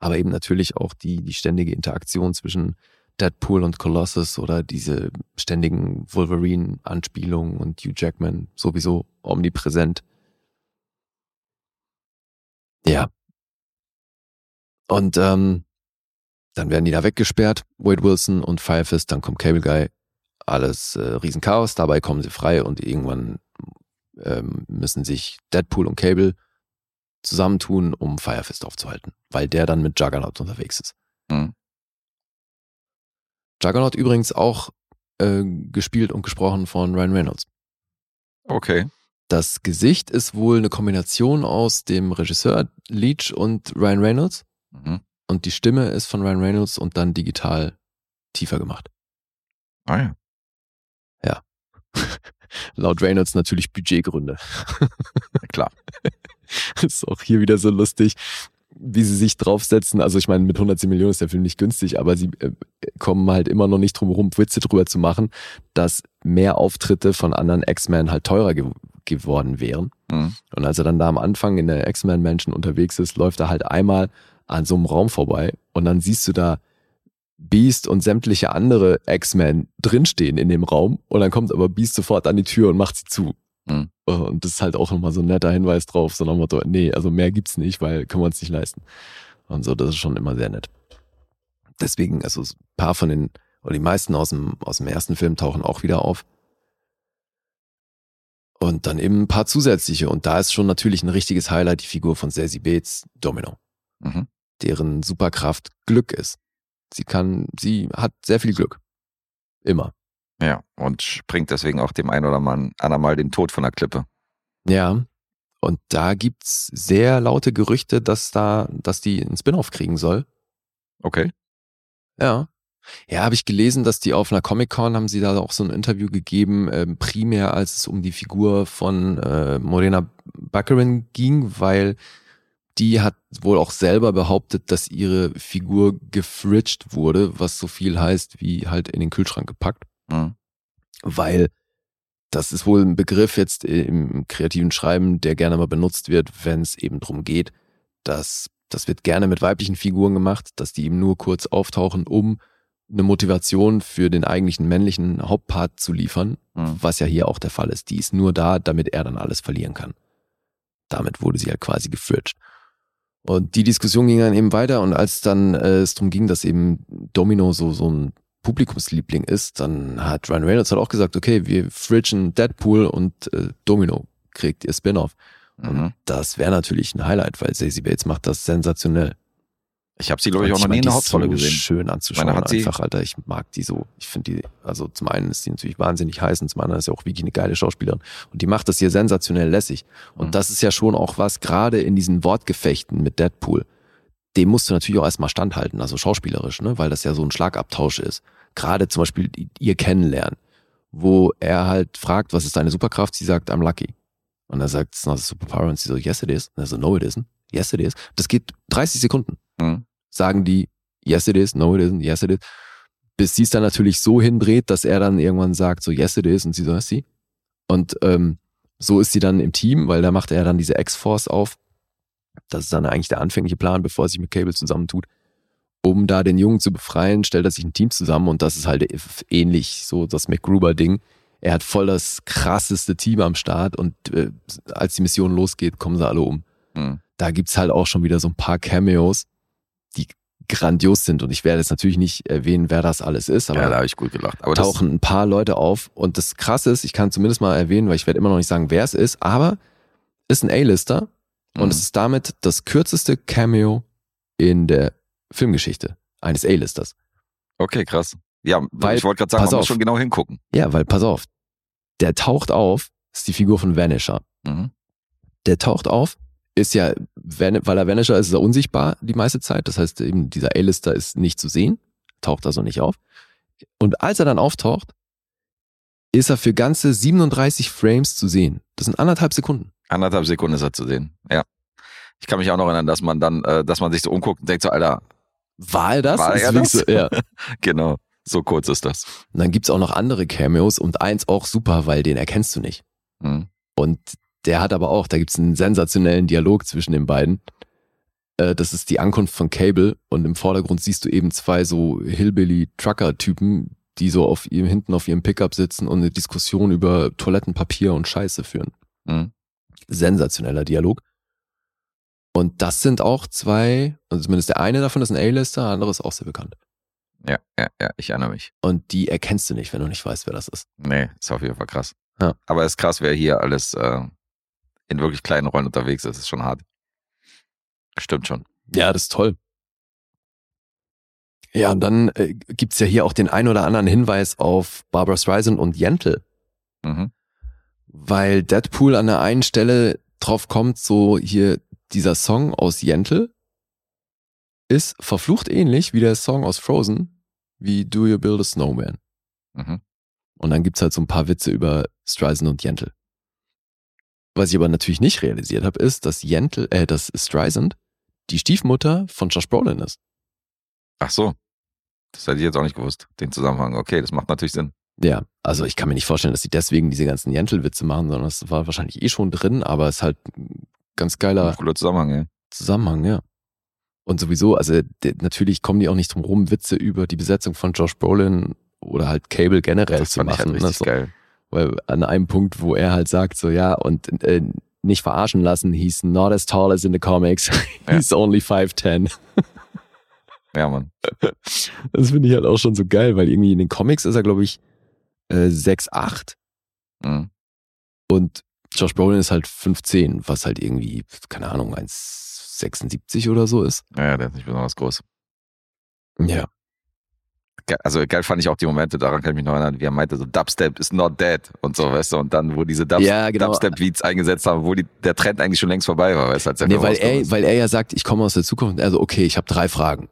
[SPEAKER 2] Aber eben natürlich auch die, die ständige Interaktion zwischen Deadpool und Colossus oder diese ständigen Wolverine-Anspielungen und Hugh Jackman sowieso omnipräsent. Ja. Und ähm, dann werden die da weggesperrt, Wade Wilson und Firefist, dann kommt Cable Guy, alles äh, Riesenchaos, dabei kommen sie frei und irgendwann ähm, müssen sich Deadpool und Cable zusammentun, um Firefist aufzuhalten, weil der dann mit Juggernaut unterwegs ist.
[SPEAKER 3] Mhm.
[SPEAKER 2] Juggernaut übrigens auch äh, gespielt und gesprochen von Ryan Reynolds.
[SPEAKER 3] Okay.
[SPEAKER 2] Das Gesicht ist wohl eine Kombination aus dem Regisseur Leach und Ryan Reynolds
[SPEAKER 3] Mhm.
[SPEAKER 2] Und die Stimme ist von Ryan Reynolds und dann digital tiefer gemacht.
[SPEAKER 3] Ah ja, *laughs*
[SPEAKER 2] Laut Reynolds natürlich Budgetgründe.
[SPEAKER 3] klar. *laughs*
[SPEAKER 2] ist auch hier wieder so lustig, wie sie sich draufsetzen. Also ich meine, mit 110 Millionen ist der Film nicht günstig, aber sie äh, kommen halt immer noch nicht drum herum, Witze drüber zu machen, dass mehr Auftritte von anderen X-Men halt teurer ge geworden wären.
[SPEAKER 3] Mhm.
[SPEAKER 2] Und als er dann da am Anfang in der X-Men-Mansion unterwegs ist, läuft er halt einmal an so einem Raum vorbei und dann siehst du da Beast und sämtliche andere X-Men drinstehen in dem Raum und dann kommt aber Beast sofort an die Tür und macht sie zu.
[SPEAKER 3] Mhm.
[SPEAKER 2] Und das ist halt auch nochmal so ein netter Hinweis drauf, so nach Motto, nee, also mehr gibt's nicht, weil können wir uns nicht leisten. Und so, das ist schon immer sehr nett. Deswegen, also ein paar von den, oder die meisten aus dem, aus dem ersten Film tauchen auch wieder auf. Und dann eben ein paar zusätzliche. Und da ist schon natürlich ein richtiges Highlight die Figur von Sassy Bates, Domino,
[SPEAKER 3] Mhm.
[SPEAKER 2] Deren Superkraft Glück ist. Sie kann, sie hat sehr viel Glück. Immer.
[SPEAKER 3] Ja, und springt deswegen auch dem einen oder anderen Mal den Tod von der Klippe.
[SPEAKER 2] Ja. Und da gibt's sehr laute Gerüchte, dass da, dass die einen Spin-off kriegen soll.
[SPEAKER 3] Okay.
[SPEAKER 2] Ja. Ja, habe ich gelesen, dass die auf einer Comic-Con haben sie da auch so ein Interview gegeben, ähm, primär als es um die Figur von äh, Morena Baccarin ging, weil die hat wohl auch selber behauptet, dass ihre Figur gefridged wurde, was so viel heißt wie halt in den Kühlschrank gepackt,
[SPEAKER 3] Mhm.
[SPEAKER 2] weil das ist wohl ein Begriff jetzt im kreativen Schreiben, der gerne mal benutzt wird, wenn es eben drum geht, dass das wird gerne mit weiblichen Figuren gemacht, dass die eben nur kurz auftauchen, um eine Motivation für den eigentlichen männlichen Hauptpart zu liefern,
[SPEAKER 3] Mhm.
[SPEAKER 2] was ja hier auch der Fall ist. Die ist nur da, damit er dann alles verlieren kann. Damit wurde sie halt quasi gefridged. Und die Diskussion ging dann eben weiter und als dann äh, es darum ging, dass eben Domino so, so ein Publikumsliebling ist, dann hat Ryan Reynolds halt auch gesagt, okay, wir fridgen Deadpool und äh, Domino kriegt, ihr Spin-off. Und
[SPEAKER 3] Mhm.
[SPEAKER 2] das wäre natürlich ein Highlight, weil Stacey Bates macht das sensationell.
[SPEAKER 3] Ich habe sie, glaube ich, auch noch nie in der Hauptrolle
[SPEAKER 2] so
[SPEAKER 3] gesehen.
[SPEAKER 2] schön anzuschauen.
[SPEAKER 3] Meine, hat
[SPEAKER 2] einfach, Alter, ich mag die so. Ich finde die, also zum einen ist die natürlich wahnsinnig heiß und zum anderen ist sie auch wirklich eine geile Schauspielerin. Und die macht das hier sensationell lässig. Und
[SPEAKER 3] Mhm.
[SPEAKER 2] das ist ja schon auch was, gerade in diesen Wortgefechten mit Deadpool, dem musst du natürlich auch erstmal standhalten, also schauspielerisch, ne, weil das ja so ein Schlagabtausch ist. Gerade zum Beispiel ihr Kennenlernen, wo er halt fragt, was ist deine Superkraft? Sie sagt, I'm lucky. Und er sagt, it's not a superpower. Und sie so, yes it is. Und er so, no it isn't. Yes it is. Das geht 30 Sekunden
[SPEAKER 3] Mhm.
[SPEAKER 2] Sagen die, yes it is, no it isn't, yes it is. Bis sie es dann natürlich so hindreht, dass er dann irgendwann sagt, so yes it is und sie so, ist sie. Und ähm, so ist sie dann im Team, weil da macht er dann diese X-Force auf. Das ist dann eigentlich der anfängliche Plan, bevor er sich mit Cable zusammentut. Um da den Jungen zu befreien, stellt er sich ein Team zusammen und das ist halt ähnlich so das McGruber-Ding. Er hat voll das krasseste Team am Start und äh, als die Mission losgeht, kommen sie alle um
[SPEAKER 3] Mhm.
[SPEAKER 2] da gibt's halt auch schon wieder so ein paar Cameos, die grandios sind. Und ich werde jetzt natürlich nicht erwähnen, wer das alles ist, aber
[SPEAKER 3] Ja, da habe ich gut gelacht. Aber
[SPEAKER 2] tauchen ein paar Leute auf. Und das Krasse ist, ich kann zumindest mal erwähnen, weil ich werde immer noch nicht sagen, wer es ist, aber ist ein A-Lister und
[SPEAKER 3] Mhm.
[SPEAKER 2] es ist damit das kürzeste Cameo in der Filmgeschichte eines A-Listers.
[SPEAKER 3] okay, krass. Ja,
[SPEAKER 2] Weil-
[SPEAKER 3] ich wollte gerade sagen, man muss
[SPEAKER 2] auf.
[SPEAKER 3] schon genau hingucken.
[SPEAKER 2] Ja, weil pass auf, der taucht auf, ist die Figur von Vanisher.
[SPEAKER 3] Mhm.
[SPEAKER 2] der taucht auf, ist ja, weil er Vanisher ist, ist er unsichtbar die meiste Zeit. Das heißt, eben dieser A-Lister ist nicht zu sehen, taucht also nicht auf. Und als er dann auftaucht, ist er für ganze 37 Frames zu sehen. Das sind anderthalb Sekunden.
[SPEAKER 3] Anderthalb Sekunden ist er zu sehen. Ja. Ich kann mich auch noch erinnern, dass man dann, äh, dass man sich so umguckt und denkt so, Alter,
[SPEAKER 2] War er das?
[SPEAKER 3] War er das?
[SPEAKER 2] So, ja. *laughs*
[SPEAKER 3] genau, so kurz ist das.
[SPEAKER 2] Und dann gibt's auch noch andere Cameos und eins auch super, weil den erkennst du nicht.
[SPEAKER 3] Mhm.
[SPEAKER 2] Und der hat aber auch, da gibt's einen sensationellen Dialog zwischen den beiden. Äh, Das ist die Ankunft von Cable und im Vordergrund siehst du eben zwei so Hillbilly-Trucker-Typen, die so auf ihrem, hinten auf ihrem Pickup sitzen und eine Diskussion über Toilettenpapier und Scheiße führen.
[SPEAKER 3] Mhm.
[SPEAKER 2] Sensationeller Dialog. Und das sind auch zwei, also zumindest der eine davon ist ein A-Lister, der andere ist auch sehr bekannt.
[SPEAKER 3] Ja, ja, ja, ich erinnere mich.
[SPEAKER 2] Und die erkennst du nicht, wenn du nicht weißt, wer das ist.
[SPEAKER 3] Nee, ist auf jeden Fall krass.
[SPEAKER 2] Ja.
[SPEAKER 3] Aber es ist krass, wer hier alles äh, in wirklich kleinen Rollen unterwegs ist. ist schon hart. Stimmt schon.
[SPEAKER 2] Ja, das ist toll. Ja, und dann äh, gibt's ja hier auch den ein oder anderen Hinweis auf Barbara Streisand und Yentl,
[SPEAKER 3] Mhm.
[SPEAKER 2] weil Deadpool an der einen Stelle drauf kommt, so hier dieser Song aus Yentl ist verflucht ähnlich wie der Song aus Frozen, wie Do You Build a Snowman.
[SPEAKER 3] Mhm.
[SPEAKER 2] Und dann gibt's halt so ein paar Witze über Streisand und Yentl. Was ich aber natürlich nicht realisiert habe, ist, dass Yentl, äh, dass Streisand die Stiefmutter von Josh Brolin ist.
[SPEAKER 3] Ach so. Das hätte ich jetzt auch nicht gewusst, den Zusammenhang. Okay, das macht natürlich Sinn.
[SPEAKER 2] Ja, also ich kann mir nicht vorstellen, dass sie deswegen diese ganzen Yentl-Witze machen, sondern das war wahrscheinlich eh schon drin, aber es ist halt ein ganz geiler
[SPEAKER 3] Cooler Zusammenhang, ja.
[SPEAKER 2] Zusammenhang, ja. Und sowieso, also natürlich kommen die auch nicht drum rum, Witze über die Besetzung von Josh Brolin oder halt Cable generell
[SPEAKER 3] Das
[SPEAKER 2] zu
[SPEAKER 3] fand ich
[SPEAKER 2] machen.
[SPEAKER 3] halt
[SPEAKER 2] ne,
[SPEAKER 3] richtig
[SPEAKER 2] so.
[SPEAKER 3] geil.
[SPEAKER 2] Weil an einem Punkt, wo er halt sagt, so ja, und äh, nicht verarschen lassen, he's not as tall as in the comics, *laughs*
[SPEAKER 3] Ja.
[SPEAKER 2] he's only 5'10. *laughs*
[SPEAKER 3] Ja, Mann. *laughs*
[SPEAKER 2] Das finde ich halt auch schon so geil, weil irgendwie in den Comics ist er, glaube ich, äh, 6'8
[SPEAKER 3] Mhm.
[SPEAKER 2] und Josh Brolin ist halt 15, was halt irgendwie, keine Ahnung, 1,76 oder so ist.
[SPEAKER 3] Ja, der ist nicht besonders groß.
[SPEAKER 2] Ja.
[SPEAKER 3] Also geil fand ich auch die Momente, daran kann ich mich noch erinnern, wie er meinte, so Dubstep is not dead und so, weißt du, und dann, wo diese Dubs
[SPEAKER 2] Ja, genau.
[SPEAKER 3] Dubstep-Beats eingesetzt haben, wo die, der Trend eigentlich schon längst vorbei war, weißt du, als er
[SPEAKER 2] Nee, weil er, weil er ja sagt, ich komme aus der Zukunft. Also, okay, ich habe drei Fragen.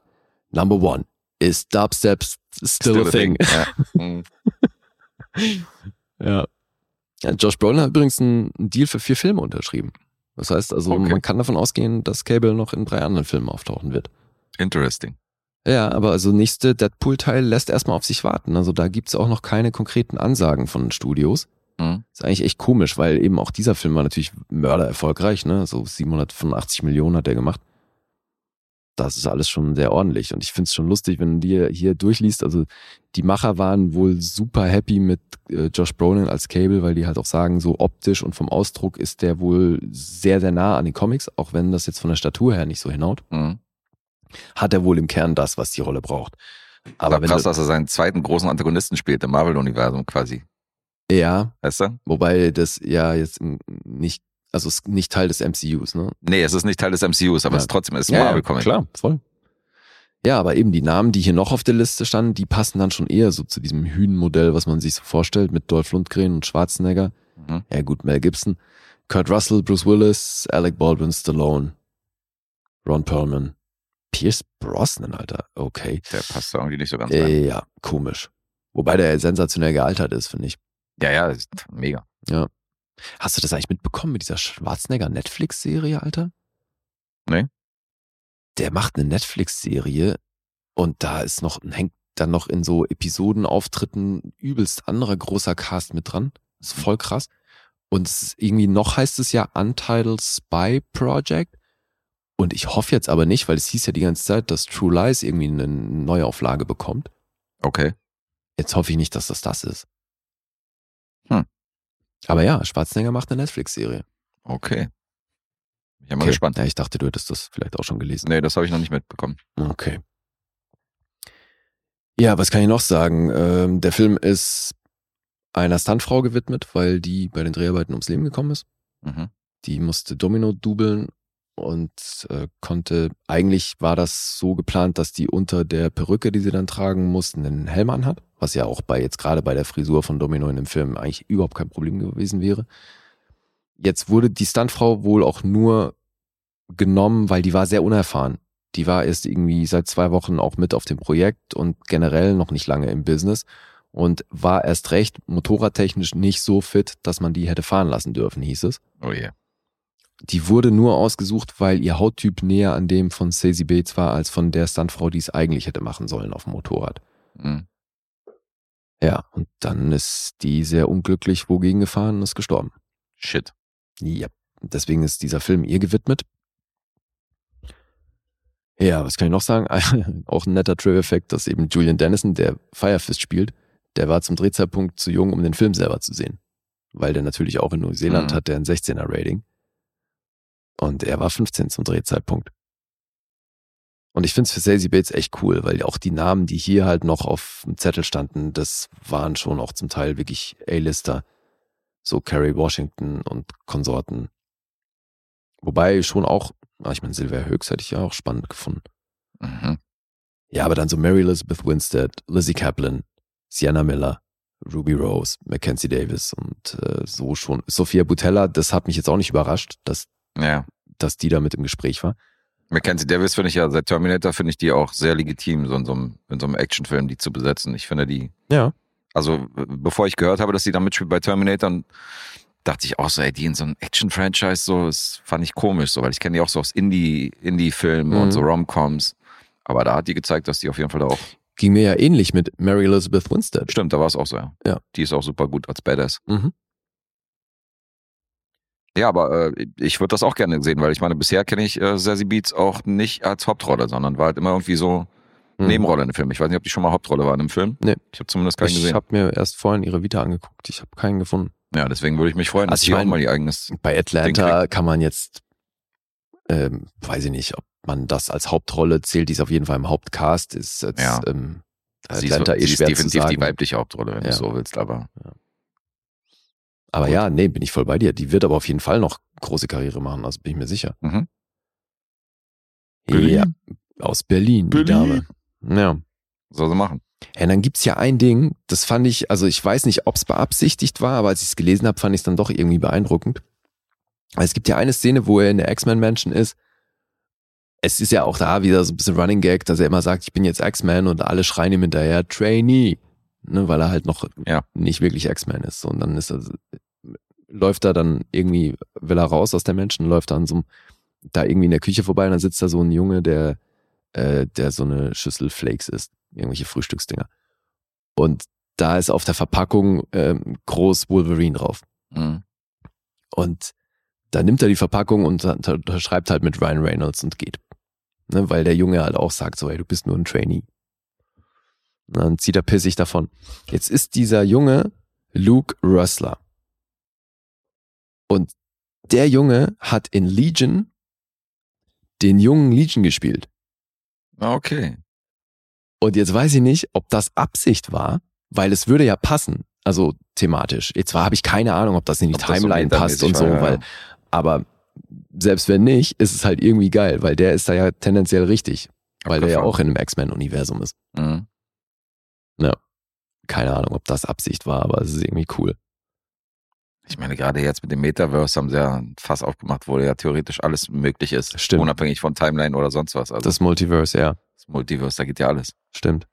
[SPEAKER 2] Number one, is Dubstep s- still, a thing?
[SPEAKER 3] Ja. *laughs* Mhm.
[SPEAKER 2] Ja. ja. Josh Brolin hat übrigens einen einen Deal für vier Filme unterschrieben. Das heißt also,
[SPEAKER 3] Okay.
[SPEAKER 2] man kann davon ausgehen, dass Cable noch in drei anderen Filmen auftauchen wird.
[SPEAKER 3] Interesting.
[SPEAKER 2] Ja, aber also nächste Deadpool-Teil lässt erstmal auf sich warten. Also da gibt's auch noch keine konkreten Ansagen von den Studios.
[SPEAKER 3] Mhm.
[SPEAKER 2] Ist eigentlich echt komisch, weil eben auch dieser Film war natürlich mörder erfolgreich, ne? So 785 Millionen hat er gemacht. Das ist alles schon sehr ordentlich. Und ich find's schon lustig, wenn du dir hier durchliest. Also die Macher waren wohl super happy mit äh, Josh Brolin als Cable, weil die halt auch sagen, so optisch und vom Ausdruck ist der wohl sehr, sehr nah an den Comics, auch wenn das jetzt von der Statur her nicht so hinhaut.
[SPEAKER 3] Mhm.
[SPEAKER 2] Hat er wohl im Kern das, was die Rolle braucht.
[SPEAKER 3] Aber krass,
[SPEAKER 2] du,
[SPEAKER 3] dass er seinen zweiten großen Antagonisten spielt im Marvel-Universum quasi.
[SPEAKER 2] Ja,
[SPEAKER 3] Weißt du?
[SPEAKER 2] wobei das ja jetzt nicht, also es ist nicht Teil des MCUs, ne?
[SPEAKER 3] Nee, es ist nicht Teil des MCUs, aber
[SPEAKER 2] Ja.
[SPEAKER 3] es ist trotzdem ist
[SPEAKER 2] Ja,
[SPEAKER 3] Marvel
[SPEAKER 2] ja, klar, voll. Ja, aber eben die Namen, die hier noch auf der Liste standen, die passen dann schon eher so zu diesem Hühnenmodell, was man sich so vorstellt, mit Dolph Lundgren und Schwarzenegger.
[SPEAKER 3] Mhm.
[SPEAKER 2] Ja gut, Mel Gibson, Kurt Russell, Bruce Willis, Alec Baldwin, Stallone, Ron Perlman, Pierce Brosnan, Alter, okay.
[SPEAKER 3] Der passt da irgendwie nicht so ganz rein.
[SPEAKER 2] Äh, ja, komisch. Wobei der sensationell gealtert ist, finde ich.
[SPEAKER 3] Ja, ja, ist mega.
[SPEAKER 2] Hast du das eigentlich mitbekommen mit dieser Schwarzenegger Netflix-Serie, Alter?
[SPEAKER 3] Nee.
[SPEAKER 2] Der macht eine Netflix-Serie und da ist noch, hängt dann noch in so Episodenauftritten übelst anderer großer Cast mit dran. ist voll krass. Und irgendwie noch heißt es ja Untitled Spy Project. Und ich hoffe jetzt aber nicht, weil es hieß ja die ganze Zeit, dass True Lies irgendwie eine Neuauflage bekommt.
[SPEAKER 3] Okay.
[SPEAKER 2] Jetzt hoffe ich nicht, dass das das ist.
[SPEAKER 3] Hm.
[SPEAKER 2] Aber ja, Schwarzenegger macht eine Netflix-Serie.
[SPEAKER 3] Okay. Ich bin mal
[SPEAKER 2] Okay.
[SPEAKER 3] gespannt.
[SPEAKER 2] Ja, ich dachte, du hättest das vielleicht auch schon gelesen.
[SPEAKER 3] Nee, das habe ich noch nicht mitbekommen.
[SPEAKER 2] Okay. Ja, was kann ich noch sagen? Ähm, der Film ist einer Stuntfrau gewidmet, weil die bei den Dreharbeiten ums Leben gekommen ist.
[SPEAKER 3] Mhm.
[SPEAKER 2] Die musste Domino dubeln und äh, konnte, eigentlich war das so geplant, dass die unter der Perücke, die sie dann tragen mussten, einen Helm anhat, was ja auch bei jetzt gerade bei der Frisur von Domino in dem Film eigentlich überhaupt kein Problem gewesen wäre. Jetzt wurde die Stuntfrau wohl auch nur genommen, weil die war sehr unerfahren. Die war erst irgendwie seit zwei Wochen auch mit auf dem Projekt und generell noch nicht lange im Business und war erst recht motorradtechnisch nicht so fit, dass man die hätte fahren lassen dürfen, hieß es.
[SPEAKER 3] Oh je.
[SPEAKER 2] Die wurde nur ausgesucht, weil ihr Hauttyp näher an dem von Stacey Bates war, als von der Stuntfrau, die es eigentlich hätte machen sollen auf dem Motorrad.
[SPEAKER 3] Mhm.
[SPEAKER 2] Ja, und dann ist die sehr unglücklich wogegen gefahren und ist gestorben.
[SPEAKER 3] Shit.
[SPEAKER 2] Ja, deswegen ist dieser Film ihr gewidmet. Ja, was kann ich noch sagen? *laughs* Auch ein netter Trivia-Effekt, dass eben Julian Dennison, der Firefist spielt, der war zum Drehzeitpunkt zu jung, um den Film selber zu sehen. Weil der natürlich auch in Neuseeland
[SPEAKER 3] Mhm.
[SPEAKER 2] hat, der ein 16er-Rating. Und er war 15 zum Drehzeitpunkt. Und ich finde es für Stacey Bates echt cool, weil auch die Namen, die hier halt noch auf dem Zettel standen, das waren schon auch zum Teil wirklich A-Lister. So Kerry Washington und Konsorten. Wobei schon auch, ah, ich meine, Silvia Höchst hätte ich ja auch spannend gefunden.
[SPEAKER 3] Mhm.
[SPEAKER 2] Ja, aber dann so Mary Elizabeth Winstead, Lizzie Kaplan, Sienna Miller, Ruby Rose, Mackenzie Davis und äh, so schon. Sophia Butella, das hat mich jetzt auch nicht überrascht, dass,
[SPEAKER 3] Ja.
[SPEAKER 2] dass die da mit im Gespräch war.
[SPEAKER 3] Mackenzie Davis finde ich ja seit Terminator finde ich die auch sehr legitim, so in so einem, in so einem Actionfilm die zu besetzen. Ich finde die,
[SPEAKER 2] Ja.
[SPEAKER 3] also bevor ich gehört habe, dass sie da mitspielt bei Terminator, dachte ich auch so, ey, die in so einem Action-Franchise, so, das fand ich komisch, so, weil ich kenne die auch so aus Indie, Indie-Filmen
[SPEAKER 2] Mhm.
[SPEAKER 3] und so Rom-Coms. Aber da hat die gezeigt, dass die auf jeden Fall da auch,
[SPEAKER 2] Ging mir ja ähnlich mit Mary Elizabeth Winstead.
[SPEAKER 3] stimmt, da war es auch so, ja.
[SPEAKER 2] Ja.
[SPEAKER 3] Die ist auch super gut als Badass.
[SPEAKER 2] Mhm.
[SPEAKER 3] Ja, aber äh, ich würde das auch gerne sehen, weil ich meine, bisher kenne ich äh, Sassy Beats auch nicht als Hauptrolle, sondern war halt immer irgendwie so
[SPEAKER 2] Mhm.
[SPEAKER 3] Nebenrolle in dem Film. Ich weiß nicht, ob die schon mal Hauptrolle war in einem Film.
[SPEAKER 2] Nee.
[SPEAKER 3] Ich habe zumindest keinen
[SPEAKER 2] Ich
[SPEAKER 3] gesehen.
[SPEAKER 2] habe mir erst vorhin ihre Vita angeguckt. Ich habe keinen gefunden.
[SPEAKER 3] ja, deswegen würde ich mich freuen, dass
[SPEAKER 2] Also ich
[SPEAKER 3] die auch mal ihr eigenes.
[SPEAKER 2] Bei Atlanta kann man jetzt, ähm, weiß ich nicht, ob man das als Hauptrolle zählt. Die ist auf jeden Fall im Hauptcast. Ist jetzt,
[SPEAKER 3] Ja.
[SPEAKER 2] ähm,
[SPEAKER 3] Sie
[SPEAKER 2] Atlanta
[SPEAKER 3] ist,
[SPEAKER 2] eh
[SPEAKER 3] sie ist definitiv die weibliche Hauptrolle, wenn
[SPEAKER 2] Ja.
[SPEAKER 3] du so willst, aber
[SPEAKER 2] Aber
[SPEAKER 3] Gut.
[SPEAKER 2] ja, nee, bin ich voll bei dir. Die wird aber auf jeden Fall noch große Karriere machen, also bin ich mir sicher.
[SPEAKER 3] Mhm.
[SPEAKER 2] Ja, aus Berlin, die
[SPEAKER 3] Berlin.
[SPEAKER 2] Dame. Ja.
[SPEAKER 3] soll sie machen.
[SPEAKER 2] Ja, dann gibt's ja ein Ding, das fand ich, also ich weiß nicht, ob's beabsichtigt war, aber als ich es gelesen habe, fand ich es dann doch irgendwie beeindruckend. Es gibt ja eine Szene, wo er in der X-Men-Mansion ist. Es ist ja auch da wieder so ein bisschen Running Gag, dass er immer sagt, ich bin jetzt X-Men und alle schreien ihm hinterher, Trainee. Ne, weil er halt noch
[SPEAKER 3] Ja.
[SPEAKER 2] nicht wirklich X-Men ist. Und dann ist er, läuft er dann irgendwie, will er raus aus der Mansion, läuft dann so da irgendwie in der Küche vorbei und dann sitzt da so ein Junge, der, äh, der so eine Schüssel Flakes isst, irgendwelche Frühstücksdinger. Und da ist auf der Verpackung ähm, groß Wolverine drauf.
[SPEAKER 3] Mhm.
[SPEAKER 2] Und da nimmt er die Verpackung und unter- unterschreibt halt mit Ryan Reynolds und geht. Ne, weil der Junge halt auch sagt so, ey, du bist nur ein Trainee. Und dann zieht er pissig davon. Jetzt ist dieser Junge Luke Rössler. Und der Junge hat in Legion den jungen Legion gespielt.
[SPEAKER 3] Ah, Okay.
[SPEAKER 2] Und jetzt weiß ich nicht, ob das Absicht war Weil es würde ja passen, also thematisch. Jetzt zwar habe ich keine Ahnung, ob das in die
[SPEAKER 3] Ob das so
[SPEAKER 2] Timeline passt und so,
[SPEAKER 3] war, ja.
[SPEAKER 2] weil, aber selbst wenn nicht, ist es halt irgendwie geil, weil der ist da ja tendenziell richtig. Weil der ja
[SPEAKER 3] Abgefahren.
[SPEAKER 2] auch in einem X-Men-Universum ist.
[SPEAKER 3] Mhm.
[SPEAKER 2] Keine Ahnung, ob das Absicht war, aber es ist irgendwie cool.
[SPEAKER 3] Ich meine, gerade jetzt mit dem Metaverse haben sie ja ein Fass aufgemacht, wo ja theoretisch alles möglich ist.
[SPEAKER 2] Stimmt.
[SPEAKER 3] Unabhängig von Timeline oder sonst was. Also das,
[SPEAKER 2] Das Multiverse, ja,
[SPEAKER 3] Multiverse, da geht ja alles.
[SPEAKER 2] stimmt.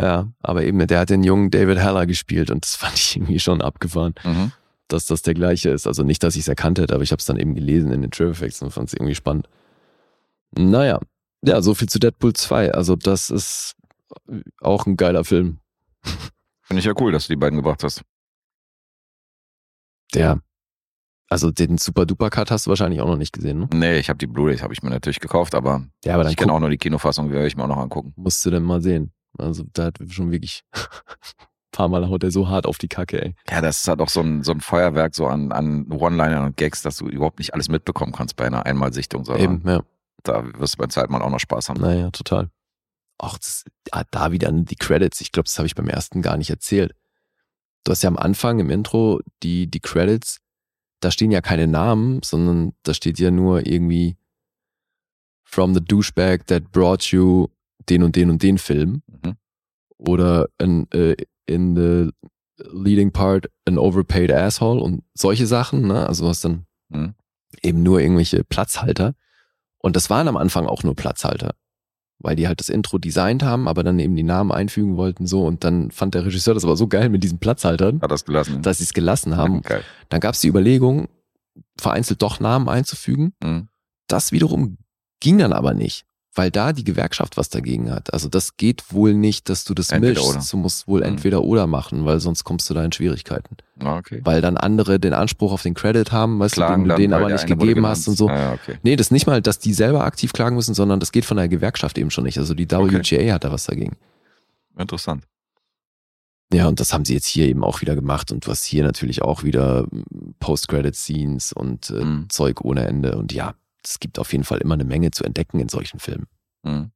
[SPEAKER 2] Ja, aber eben, der hat den jungen David Haller gespielt und das *laughs* fand ich irgendwie schon abgefahren,
[SPEAKER 3] Mhm.
[SPEAKER 2] dass das der gleiche ist. Also nicht, dass ich es erkannt hätte, aber ich habe es dann eben gelesen in den Trivia Facts und fand es irgendwie spannend. Naja, ja, so viel zu Deadpool 2. Also das ist auch ein geiler Film.
[SPEAKER 3] Finde ich ja cool, dass du die beiden gebracht hast.
[SPEAKER 2] Der, also den Super Duper Cut hast du wahrscheinlich auch noch nicht gesehen, ne?
[SPEAKER 3] Nee, ich habe die Blu-rays, habe ich mir natürlich gekauft, aber,
[SPEAKER 2] Ja, aber
[SPEAKER 3] ich kenne auch nur die Kinofassung, die werde ich mir auch noch angucken.
[SPEAKER 2] musst du denn mal sehen. Also da hat schon wirklich ein *laughs* paar Mal haut er so hart auf die Kacke, ey.
[SPEAKER 3] Ja, das ist halt auch so ein, so ein Feuerwerk so an, an One-Linern und Gags, dass du überhaupt nicht alles mitbekommen kannst bei einer Einmalsichtung, sondern
[SPEAKER 2] Eben, ja.
[SPEAKER 3] da wirst du beim zweiten Mal auch noch Spaß haben.
[SPEAKER 2] Naja, total. Auch das, ah, da wieder die Credits. Ich glaube, das habe ich beim ersten gar nicht erzählt. Du hast ja am Anfang im Intro die, die Credits, da stehen ja keine Namen, sondern da steht ja nur irgendwie from the douchebag that brought you den und den und den Film.
[SPEAKER 3] Mhm.
[SPEAKER 2] Oder in, äh, in the leading part an overpaid asshole und solche Sachen. Ne? Also du hast dann
[SPEAKER 3] Mhm.
[SPEAKER 2] eben nur irgendwelche Platzhalter. Und das waren am Anfang auch nur Platzhalter, weil die halt das Intro designt haben, aber dann eben die Namen einfügen wollten so. Und dann fand der Regisseur das aber so geil mit diesen Platzhaltern,
[SPEAKER 3] Hat das gelassen?
[SPEAKER 2] dass sie es gelassen haben.
[SPEAKER 3] Geil.
[SPEAKER 2] Dann gab es die Überlegung, vereinzelt doch Namen einzufügen.
[SPEAKER 3] Mhm.
[SPEAKER 2] Das wiederum ging dann aber nicht, weil da die Gewerkschaft was dagegen hat. Also das geht wohl nicht, dass du das
[SPEAKER 3] Entweder
[SPEAKER 2] mischst.
[SPEAKER 3] oder.
[SPEAKER 2] Du musst wohl
[SPEAKER 3] Mhm.
[SPEAKER 2] entweder oder machen, weil sonst kommst du da in Schwierigkeiten.
[SPEAKER 3] Ah, okay.
[SPEAKER 2] Weil dann andere den Anspruch auf den Credit haben, weißt du, den du denen aber nicht gegeben hast und so.
[SPEAKER 3] Ah, okay.
[SPEAKER 2] Nee, das nicht mal, dass die selber aktiv klagen müssen, sondern das geht von der Gewerkschaft eben schon nicht. Also die WGA hat da was dagegen.
[SPEAKER 3] Interessant.
[SPEAKER 2] Ja, und das haben sie jetzt hier eben auch wieder gemacht. Und du hast hier natürlich auch wieder mm, Post-Credit-Scenes und äh,
[SPEAKER 3] Mhm.
[SPEAKER 2] Zeug ohne Ende. Und ja, es gibt auf jeden Fall immer eine Menge zu entdecken in solchen Filmen.
[SPEAKER 3] Mhm.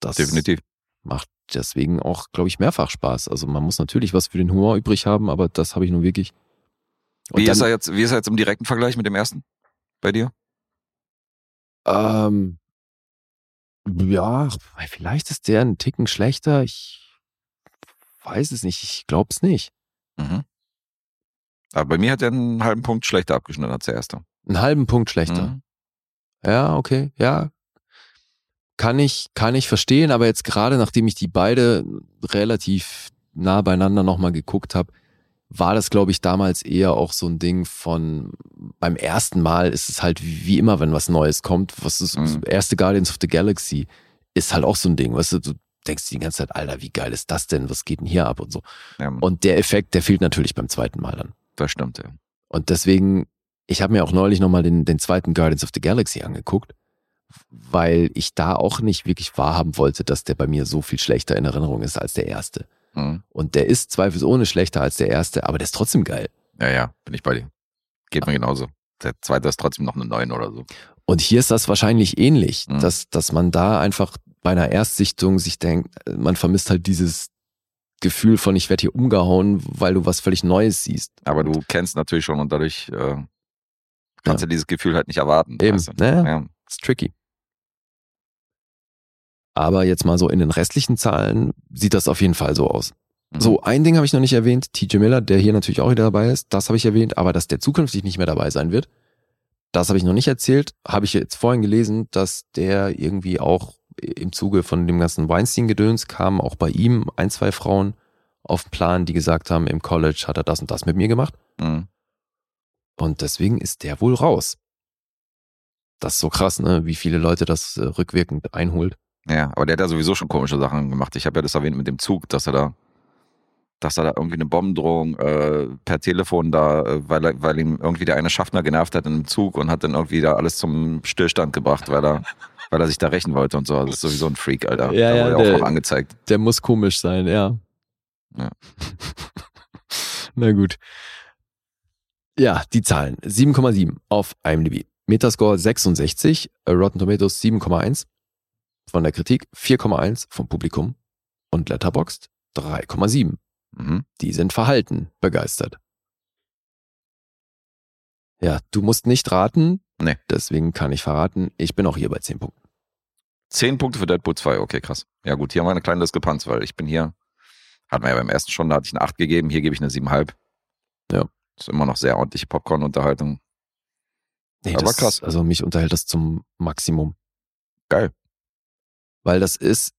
[SPEAKER 2] Das
[SPEAKER 3] Definitiv.
[SPEAKER 2] macht deswegen auch, glaube ich, mehrfach Spaß. Also man muss natürlich was für den Humor übrig haben, aber das habe ich nun wirklich. Und
[SPEAKER 3] Wie
[SPEAKER 2] dann-
[SPEAKER 3] ist, er jetzt, wie ist er jetzt im direkten Vergleich mit dem ersten? Bei dir?
[SPEAKER 2] Ähm, ja, vielleicht ist der ein Ticken schlechter. Ich weiß es nicht. Ich glaube es nicht.
[SPEAKER 3] Mhm. Aber bei mir hat er einen halben Punkt schlechter abgeschnitten als der erste.
[SPEAKER 2] Einen halben Punkt schlechter.
[SPEAKER 3] Mhm.
[SPEAKER 2] Ja, okay, ja. Kann ich, kann ich verstehen, aber jetzt gerade nachdem ich die beide relativ nah beieinander nochmal geguckt habe, war das, glaube ich, damals eher auch so ein Ding von, beim ersten Mal ist es halt wie immer, wenn was Neues kommt, was ist,
[SPEAKER 3] Mhm.
[SPEAKER 2] erste Guardians of the Galaxy ist halt auch so ein Ding, weißt du, du denkst die ganze Zeit, Alter, wie geil ist das denn, was geht denn hier ab und so.
[SPEAKER 3] Ja,
[SPEAKER 2] Und der Effekt, der fehlt natürlich beim zweiten Mal dann.
[SPEAKER 3] das stimmt, ja.
[SPEAKER 2] Und deswegen, ich habe mir auch neulich nochmal den, den zweiten Guardians of the Galaxy angeguckt, weil ich da auch nicht wirklich wahrhaben wollte, dass der bei mir so viel schlechter in Erinnerung ist als der erste.
[SPEAKER 3] Mhm.
[SPEAKER 2] Und der ist zweifelsohne schlechter als der erste, aber der ist trotzdem geil.
[SPEAKER 3] Ja, ja, bin ich bei dir. Geht mir genauso. Der zweite ist trotzdem noch eine 9 oder so.
[SPEAKER 2] Und hier ist das wahrscheinlich ähnlich,
[SPEAKER 3] Mhm.
[SPEAKER 2] dass, dass man da einfach bei einer Erstsichtung sich denkt, man vermisst halt dieses Gefühl von, ich werde hier umgehauen, weil du was völlig Neues siehst.
[SPEAKER 3] Aber du kennst natürlich schon und dadurch äh, kannst du dieses Gefühl halt nicht erwarten.
[SPEAKER 2] Eben,
[SPEAKER 3] weißt du?
[SPEAKER 2] ne?
[SPEAKER 3] Ja.
[SPEAKER 2] ist tricky. Aber jetzt mal so in den restlichen Zahlen sieht das auf jeden Fall so aus.
[SPEAKER 3] Mhm.
[SPEAKER 2] So, ein Ding habe ich noch nicht erwähnt, TJ Miller, der hier natürlich auch wieder dabei ist, das habe ich erwähnt, aber dass der zukünftig nicht mehr dabei sein wird, das habe ich noch nicht erzählt, habe ich jetzt vorhin gelesen, dass der irgendwie auch im Zuge von dem ganzen Weinstein-Gedöns kamen auch bei ihm ein, zwei Frauen auf den Plan, die gesagt haben, im College hat er das und das mit mir gemacht
[SPEAKER 3] Mhm.
[SPEAKER 2] Und deswegen ist der wohl raus. Das ist so krass, ne, wie viele Leute das äh, rückwirkend einholt.
[SPEAKER 3] Ja, aber der hat ja sowieso schon komische Sachen gemacht. Ich habe ja das erwähnt mit dem Zug, dass er da, dass er da irgendwie eine Bombendrohung äh, per Telefon da, äh, weil, er, weil ihm irgendwie der eine Schaffner genervt hat in dem Zug und hat dann irgendwie da alles zum Stillstand gebracht, weil er, *laughs* weil er sich da rächen wollte und so. Das ist sowieso ein Freak, Alter.
[SPEAKER 2] Ja,
[SPEAKER 3] da
[SPEAKER 2] ja,
[SPEAKER 3] wurde er
[SPEAKER 2] der-
[SPEAKER 3] auch noch angezeigt.
[SPEAKER 2] Der muss komisch sein, ja.
[SPEAKER 3] Ja. *laughs*
[SPEAKER 2] Na gut. Ja, die Zahlen. 7,7 auf IMDb. Metascore 66, äh, Rotten Tomatoes 7,1 von der Kritik, 4,1 vom Publikum und Letterboxd 3,7.
[SPEAKER 3] Mhm.
[SPEAKER 2] Die sind verhalten begeistert. Ja, du musst nicht raten.
[SPEAKER 3] Nee.
[SPEAKER 2] Deswegen kann ich verraten, ich bin auch hier bei 10 Punkten.
[SPEAKER 3] Zehn Punkte für Deadpool 2, okay, krass. Ja gut, hier haben wir eine kleine Diskrepanz, weil ich bin hier, hatten wir ja beim ersten schon, da hatte ich eine 8 gegeben, hier gebe ich eine 7,5.
[SPEAKER 2] Ja.
[SPEAKER 3] Ist immer noch sehr ordentliche Popcorn-Unterhaltung.
[SPEAKER 2] Nee,
[SPEAKER 3] Aber
[SPEAKER 2] das,
[SPEAKER 3] krass.
[SPEAKER 2] Also mich unterhält das zum Maximum.
[SPEAKER 3] Geil.
[SPEAKER 2] Weil das ist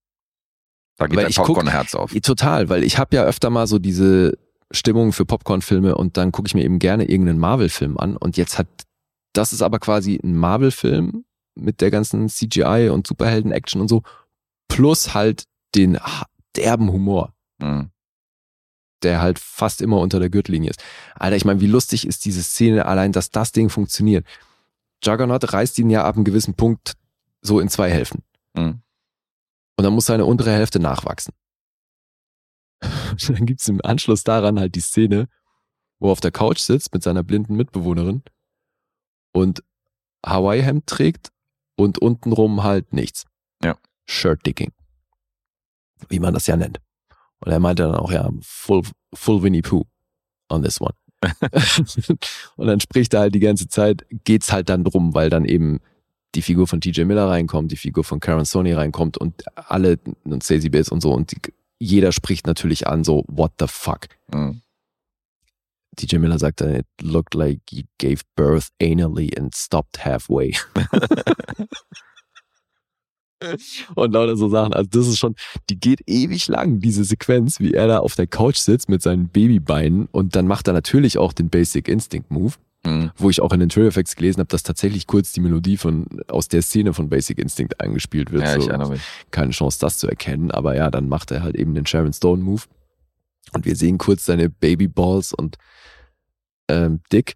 [SPEAKER 3] Da geht dein Popcorn-Herz auf.
[SPEAKER 2] total, weil ich habe ja öfter mal so diese Stimmung für Popcorn-Filme und dann gucke ich mir eben gerne irgendeinen Marvel-Film an und jetzt hat, das ist aber quasi ein Marvel-Film mit der ganzen CGI und Superhelden-Action und so, plus halt den derben Humor.
[SPEAKER 3] Mhm.
[SPEAKER 2] Der halt fast immer unter der Gürtellinie ist. Alter, ich meine, wie lustig ist diese Szene allein, dass das Ding funktioniert. Juggernaut reißt ihn ja ab einem gewissen Punkt so in zwei Hälften.
[SPEAKER 3] Mhm.
[SPEAKER 2] Und dann muss seine untere Hälfte nachwachsen. *laughs* dann gibt's im Anschluss daran halt die Szene, wo er auf der Couch sitzt mit seiner blinden Mitbewohnerin und Hawaii-Hemd trägt und untenrum halt nichts.
[SPEAKER 3] Ja.
[SPEAKER 2] Shirt-Dicking. Wie man das ja nennt. Und er meinte dann auch, ja, full, full Winnie Pooh on this one. *laughs* und dann spricht er halt die ganze Zeit, geht's halt dann drum, weil dann eben die Figur von TJ Miller reinkommt, die Figur von Karen Sony reinkommt und alle und Stacey Bates und so und die, jeder spricht natürlich an so, what the fuck.
[SPEAKER 3] Mhm.
[SPEAKER 2] TJ Miller sagt dann, it looked like you gave birth anally and stopped halfway. *laughs* *laughs* und lauter so Sachen. Also das ist schon, die geht ewig lang, diese Sequenz, wie er da auf der Couch sitzt mit seinen Babybeinen und dann macht er natürlich auch den Basic Instinct Move,
[SPEAKER 3] Mhm.
[SPEAKER 2] wo ich auch in den Trailer Effects gelesen habe, dass tatsächlich kurz die Melodie von aus der Szene von Basic Instinct eingespielt wird.
[SPEAKER 3] Ja, ich
[SPEAKER 2] so.
[SPEAKER 3] erinnere mich.
[SPEAKER 2] keine Chance, das zu erkennen. Aber ja, dann macht er halt eben den Sharon Stone Move. Und wir sehen kurz seine Babyballs und ähm, Dick.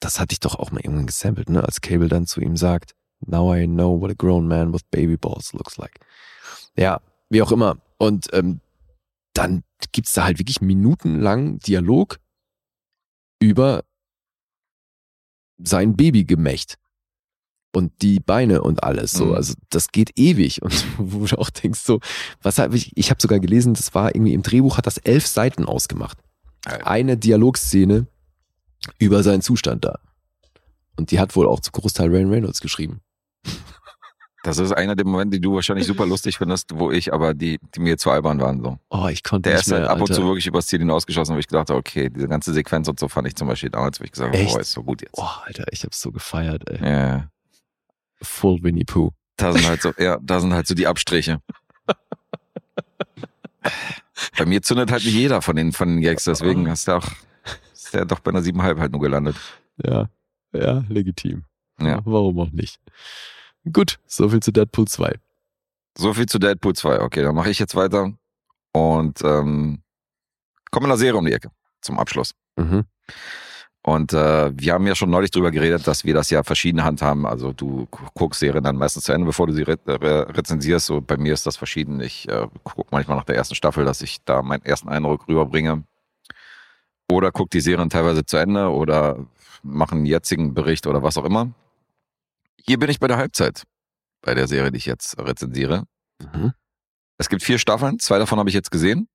[SPEAKER 2] Das hatte ich doch auch mal irgendwann gesampelt, ne? Als Cable dann zu ihm sagt, Now I know what a grown man with baby balls looks like. Ja, wie auch immer. Und ähm, dann gibt's da halt wirklich minutenlang Dialog über sein Babygemächt und die Beine und alles so.
[SPEAKER 3] Mhm.
[SPEAKER 2] Also das geht ewig und *laughs* wo du auch denkst so, was hab ich, ich habe sogar gelesen, das war irgendwie im Drehbuch hat das elf Seiten ausgemacht.
[SPEAKER 3] Alter.
[SPEAKER 2] Eine Dialogszene über seinen Zustand da. Und die hat wohl auch zu Großteil Ryan Reynolds geschrieben.
[SPEAKER 3] Das ist einer der Momente, die du wahrscheinlich super lustig findest, wo ich aber die, die mir zu albern waren. So.
[SPEAKER 2] Oh, ich konnte
[SPEAKER 3] Der ist halt ab und zu
[SPEAKER 2] Alter.
[SPEAKER 3] wirklich übers Ziel hinausgeschossen, wo ich gedacht habe, okay, diese ganze Sequenz und so fand ich zum Beispiel damals, wo ich gesagt habe,
[SPEAKER 2] Echt?
[SPEAKER 3] boah, ist so gut jetzt.
[SPEAKER 2] Oh, Alter, ich hab's so gefeiert, ey.
[SPEAKER 3] Ja,
[SPEAKER 2] Full Winnie Pooh.
[SPEAKER 3] da sind halt so, ja, da sind halt so die Abstriche. Bei mir zündet halt nicht jeder von den, von den Gags, deswegen hast du auch, ist der doch bei einer 7,5 halt nur gelandet.
[SPEAKER 2] Ja, ja, legitim.
[SPEAKER 3] Ja. *laughs*
[SPEAKER 2] Warum auch nicht? Gut, soviel zu Deadpool 2.
[SPEAKER 3] So viel zu Deadpool 2. Okay, dann mache ich jetzt weiter und ähm, komme in der Serie um die Ecke zum Abschluss.
[SPEAKER 2] Mhm.
[SPEAKER 3] Und äh, wir haben ja schon neulich drüber geredet, dass wir das ja verschiedene handhaben. Also du gu- guckst Serien dann meistens zu Ende, bevor du sie re re rezensierst. So bei mir ist das verschieden. Ich äh, gucke manchmal nach der ersten Staffel, dass ich da meinen ersten Eindruck rüberbringe. Oder guck die Serien teilweise zu Ende oder mache einen jetzigen Bericht oder was auch immer. Hier bin ich bei der Halbzeit bei der Serie, die ich jetzt rezensiere.
[SPEAKER 2] Mhm.
[SPEAKER 3] Es gibt vier Staffeln, zwei davon habe ich jetzt gesehen.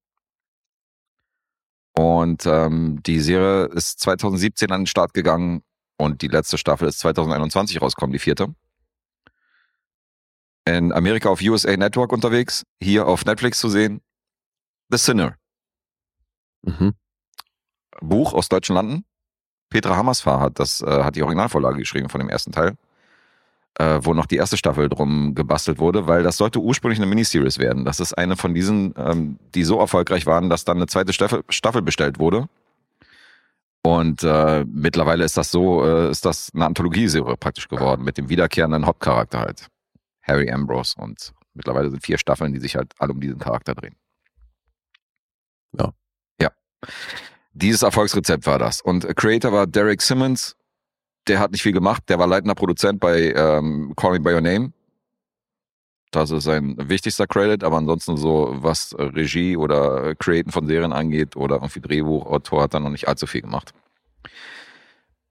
[SPEAKER 3] Und ähm, die Serie ist 2017 an den Start gegangen und die letzte Staffel ist 2021 rausgekommen, die vierte. In Amerika auf USA Network unterwegs, hier auf Netflix zu sehen. The Sinner,
[SPEAKER 2] Mhm.
[SPEAKER 3] Buch aus deutschen Landen. Petra Hammersfahr hat das, äh, hat die Originalvorlage geschrieben von dem ersten Teil, äh, wo noch die erste Staffel drum gebastelt wurde, weil das sollte ursprünglich eine Miniseries werden. Das ist eine von diesen, ähm, die so erfolgreich waren, dass dann eine zweite Staffel, Staffel bestellt wurde. Und äh, mittlerweile ist das so, äh, ist das eine Anthologieserie praktisch geworden mit dem wiederkehrenden Hauptcharakter halt, Harry Ambrose. Und mittlerweile sind vier Staffeln, die sich halt alle um diesen Charakter drehen.
[SPEAKER 2] Ja.
[SPEAKER 3] Ja. Dieses Erfolgsrezept war das. Und Creator war Derek Simmons. Der hat nicht viel gemacht. Der war leitender Produzent bei ähm, Call Me By Your Name. Das ist sein wichtigster Credit, aber ansonsten so, was Regie oder Createn von Serien angeht oder irgendwie Drehbuchautor hat er noch nicht allzu viel gemacht.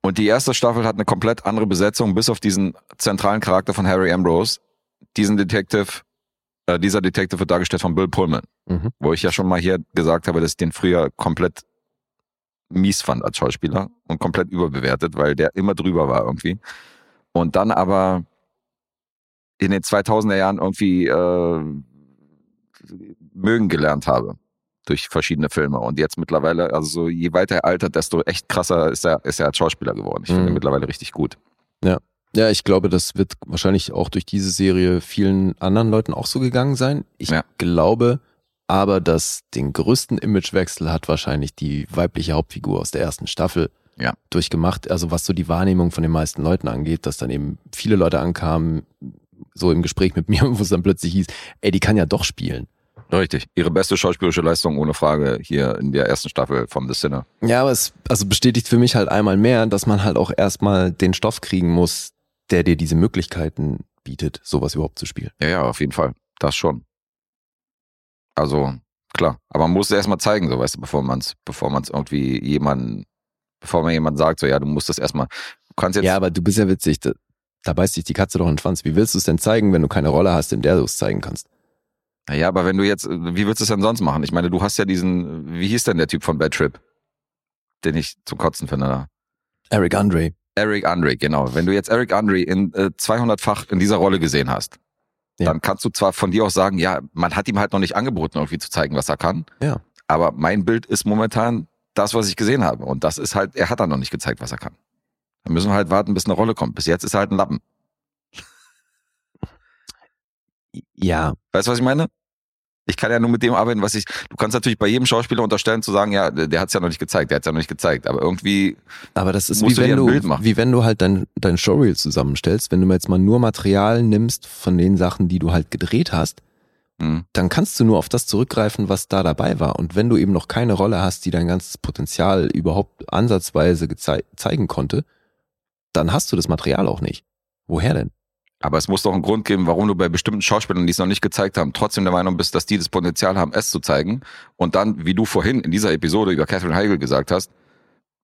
[SPEAKER 3] Und die erste Staffel hat eine komplett andere Besetzung, bis auf diesen zentralen Charakter von Harry Ambrose. Diesen Detective Äh, dieser Detective wird dargestellt von Bill Pullman,
[SPEAKER 2] Mhm.
[SPEAKER 3] wo ich ja schon mal hier gesagt habe, dass ich den früher komplett mies fand als Schauspieler und komplett überbewertet, weil der immer drüber war irgendwie. Und dann aber in den 2000er Jahren irgendwie äh, mögen gelernt habe durch verschiedene Filme. Und jetzt mittlerweile, also so, je weiter er altert, desto echt krasser ist er, ist er als Schauspieler geworden. Ich finde
[SPEAKER 2] Mhm.
[SPEAKER 3] ihn mittlerweile richtig gut.
[SPEAKER 2] Ja, ich glaube, das wird wahrscheinlich auch durch diese Serie vielen anderen Leuten auch so gegangen sein. Ich
[SPEAKER 3] Ja.
[SPEAKER 2] glaube aber, dass den größten Imagewechsel hat wahrscheinlich die weibliche Hauptfigur aus der ersten Staffel
[SPEAKER 3] Ja.
[SPEAKER 2] durchgemacht. Also was so die Wahrnehmung von den meisten Leuten angeht, dass dann eben viele Leute ankamen, so im Gespräch mit *laughs* mir, wo es dann plötzlich hieß, ey, die kann ja doch spielen.
[SPEAKER 3] Richtig. Ihre beste schauspielerische Leistung ohne Frage hier in der ersten Staffel vom The Sinner.
[SPEAKER 2] Ja, aber es also bestätigt für mich halt einmal mehr, dass man halt auch erstmal den Stoff kriegen muss, der dir diese Möglichkeiten bietet, sowas überhaupt zu spielen.
[SPEAKER 3] Ja, ja, auf jeden Fall. Das schon. Also, klar. Aber man muss es erstmal zeigen, so weißt du, bevor man es, bevor man es irgendwie jemanden, bevor man jemand sagt, so ja, du musst das erstmal. Du kannst jetzt.
[SPEAKER 2] Ja, aber du bist ja witzig. Da, da beißt dich die Katze doch in den Schwanz. Wie willst du es denn zeigen, wenn du keine Rolle hast, in der du es zeigen kannst?
[SPEAKER 3] Ja, aber wenn du jetzt, wie willst du es denn sonst machen? Ich meine, du hast ja diesen, wie hieß denn der Typ von Bad Trip? Den ich zum Kotzen finde.
[SPEAKER 2] Eric Andre.
[SPEAKER 3] Eric Andre, genau. Wenn du jetzt Eric Andre in äh, 200-fach in dieser Rolle gesehen hast,
[SPEAKER 2] Ja.
[SPEAKER 3] dann kannst du zwar von dir aus sagen, ja, man hat ihm halt noch nicht angeboten, irgendwie zu zeigen, was er kann.
[SPEAKER 2] Ja.
[SPEAKER 3] Aber mein Bild ist momentan das, was ich gesehen habe. Und das ist halt, er hat dann noch nicht gezeigt, was er kann. Dann müssen wir halt warten, bis eine Rolle kommt. Bis jetzt ist er halt ein Lappen.
[SPEAKER 2] Ja,
[SPEAKER 3] Weißt du, was ich meine? Ich kann ja nur mit dem arbeiten, was ich. Du kannst natürlich bei jedem Schauspieler unterstellen, zu sagen, ja, der hat es ja noch nicht gezeigt, der hat es ja noch nicht gezeigt. Aber irgendwie,
[SPEAKER 2] aber das ist wie
[SPEAKER 3] du
[SPEAKER 2] wenn du,
[SPEAKER 3] Bild machen.
[SPEAKER 2] wie wenn du halt dein, dein Showreel zusammenstellst. Wenn du jetzt mal nur Material nimmst von den Sachen, die du halt gedreht hast,
[SPEAKER 3] hm,
[SPEAKER 2] dann kannst du nur auf das zurückgreifen, was da dabei war. Und wenn du eben noch keine Rolle hast, die dein ganzes Potenzial überhaupt ansatzweise zeigen konnte, dann hast du das Material auch nicht. Woher denn?
[SPEAKER 3] Aber es muss doch einen Grund geben, warum du bei bestimmten Schauspielern, die es noch nicht gezeigt haben, trotzdem der Meinung bist, dass die das Potenzial haben, es zu zeigen. Und dann, wie du vorhin in dieser Episode über Catherine Heigl gesagt hast,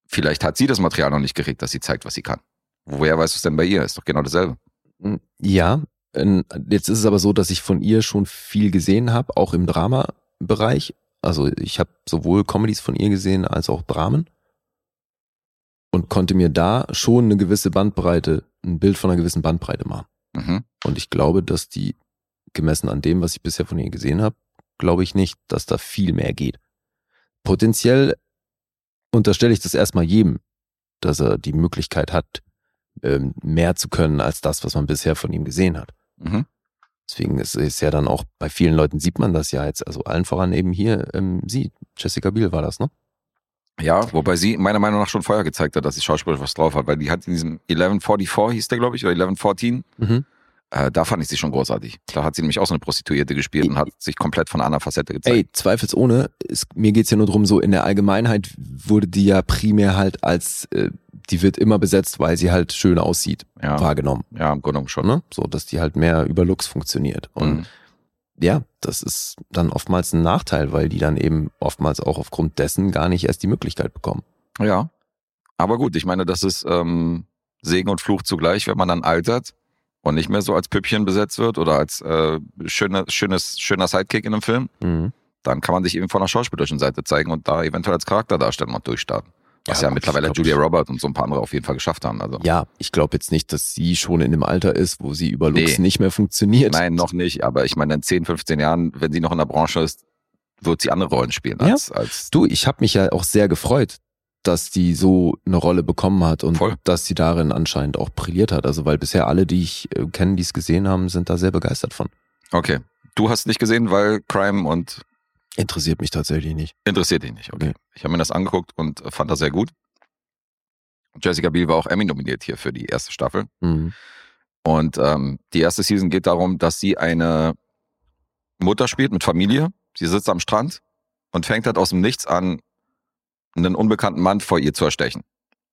[SPEAKER 3] vielleicht hat sie das Material noch nicht gekriegt, dass sie zeigt, was sie kann. Woher weißt du es denn bei ihr? Ist doch genau dasselbe.
[SPEAKER 2] Hm, Ja, jetzt ist es aber so, dass ich von ihr schon viel gesehen habe, auch im Drama-Bereich. Also ich habe sowohl Comedies von ihr gesehen als auch Dramen und konnte mir da schon eine gewisse Bandbreite, ein Bild von einer gewissen Bandbreite machen.
[SPEAKER 3] Mhm.
[SPEAKER 2] Und ich glaube, dass die, gemessen an dem, was ich bisher von ihr gesehen habe, glaube ich nicht, dass da viel mehr geht. Potenziell unterstelle ich das erstmal jedem, dass er die Möglichkeit hat, ähm, mehr zu können als das, was man bisher von ihm gesehen hat.
[SPEAKER 3] Mhm.
[SPEAKER 2] Deswegen ist es ja dann auch, bei vielen Leuten sieht man das ja jetzt, also allen voran eben hier, ähm, sie, Jessica Biel war das, ne?
[SPEAKER 3] Ja, wobei sie meiner Meinung nach schon vorher gezeigt hat, dass sie Schauspieler was drauf hat, weil die hat in diesem 1144 hieß der, glaube ich, oder 1114,
[SPEAKER 2] Mhm.
[SPEAKER 3] äh, da fand ich sie schon großartig. Da hat sie nämlich auch so eine Prostituierte gespielt und hat sich komplett von einer Facette gezeigt.
[SPEAKER 2] Ey, zweifelsohne, ist, mir geht's ja nur drum, so in der Allgemeinheit wurde die ja primär halt als, äh, die wird immer besetzt, weil sie halt schön aussieht,
[SPEAKER 3] ja,
[SPEAKER 2] wahrgenommen.
[SPEAKER 3] ja, im Grunde genommen schon.
[SPEAKER 2] Ne? So, dass die halt mehr über Looks funktioniert. Und
[SPEAKER 3] Mhm.
[SPEAKER 2] Ja, das ist dann oftmals ein Nachteil, weil die dann eben oftmals auch aufgrund dessen gar nicht erst die Möglichkeit bekommen.
[SPEAKER 3] Ja. Aber gut, ich meine, das ist ähm, Segen und Fluch zugleich, wenn man dann altert und nicht mehr so als Püppchen besetzt wird oder als äh, schöne, schönes, schöner Sidekick in einem Film,
[SPEAKER 2] Mhm.
[SPEAKER 3] dann kann man sich eben von der schauspielerischen Seite zeigen und da eventuell als Charakter darstellen und durchstarten. Was ja,
[SPEAKER 2] Ja,
[SPEAKER 3] mittlerweile Julia Roberts und so ein paar andere auf jeden Fall geschafft haben. Also.
[SPEAKER 2] Ja, ich glaube jetzt nicht, dass sie schon in dem Alter ist, wo sie über Looks
[SPEAKER 3] Nee.
[SPEAKER 2] nicht mehr funktioniert.
[SPEAKER 3] Nein, noch nicht, aber ich meine, in 10, 15 Jahren, wenn sie noch in der Branche ist, wird sie andere Rollen spielen
[SPEAKER 2] Ja.
[SPEAKER 3] als, als
[SPEAKER 2] Du, ich habe mich ja auch sehr gefreut, dass die so eine Rolle bekommen hat und
[SPEAKER 3] Voll.
[SPEAKER 2] dass sie darin anscheinend auch brilliert hat. Also weil bisher alle, die ich äh, kenne, die es gesehen haben, sind da sehr begeistert von.
[SPEAKER 3] Okay. Du hast nicht gesehen, weil Crime und
[SPEAKER 2] Interessiert mich tatsächlich nicht.
[SPEAKER 3] interessiert dich nicht. Okay.
[SPEAKER 2] Nee.
[SPEAKER 3] Ich habe mir das angeguckt und fand das sehr gut. Jessica Biel war auch Emmy nominiert hier für die erste Staffel.
[SPEAKER 2] Mhm.
[SPEAKER 3] Und ähm, die erste Season geht darum, dass sie eine Mutter spielt mit Familie. Sie sitzt am Strand und fängt halt aus dem Nichts an, einen unbekannten Mann vor ihr zu erstechen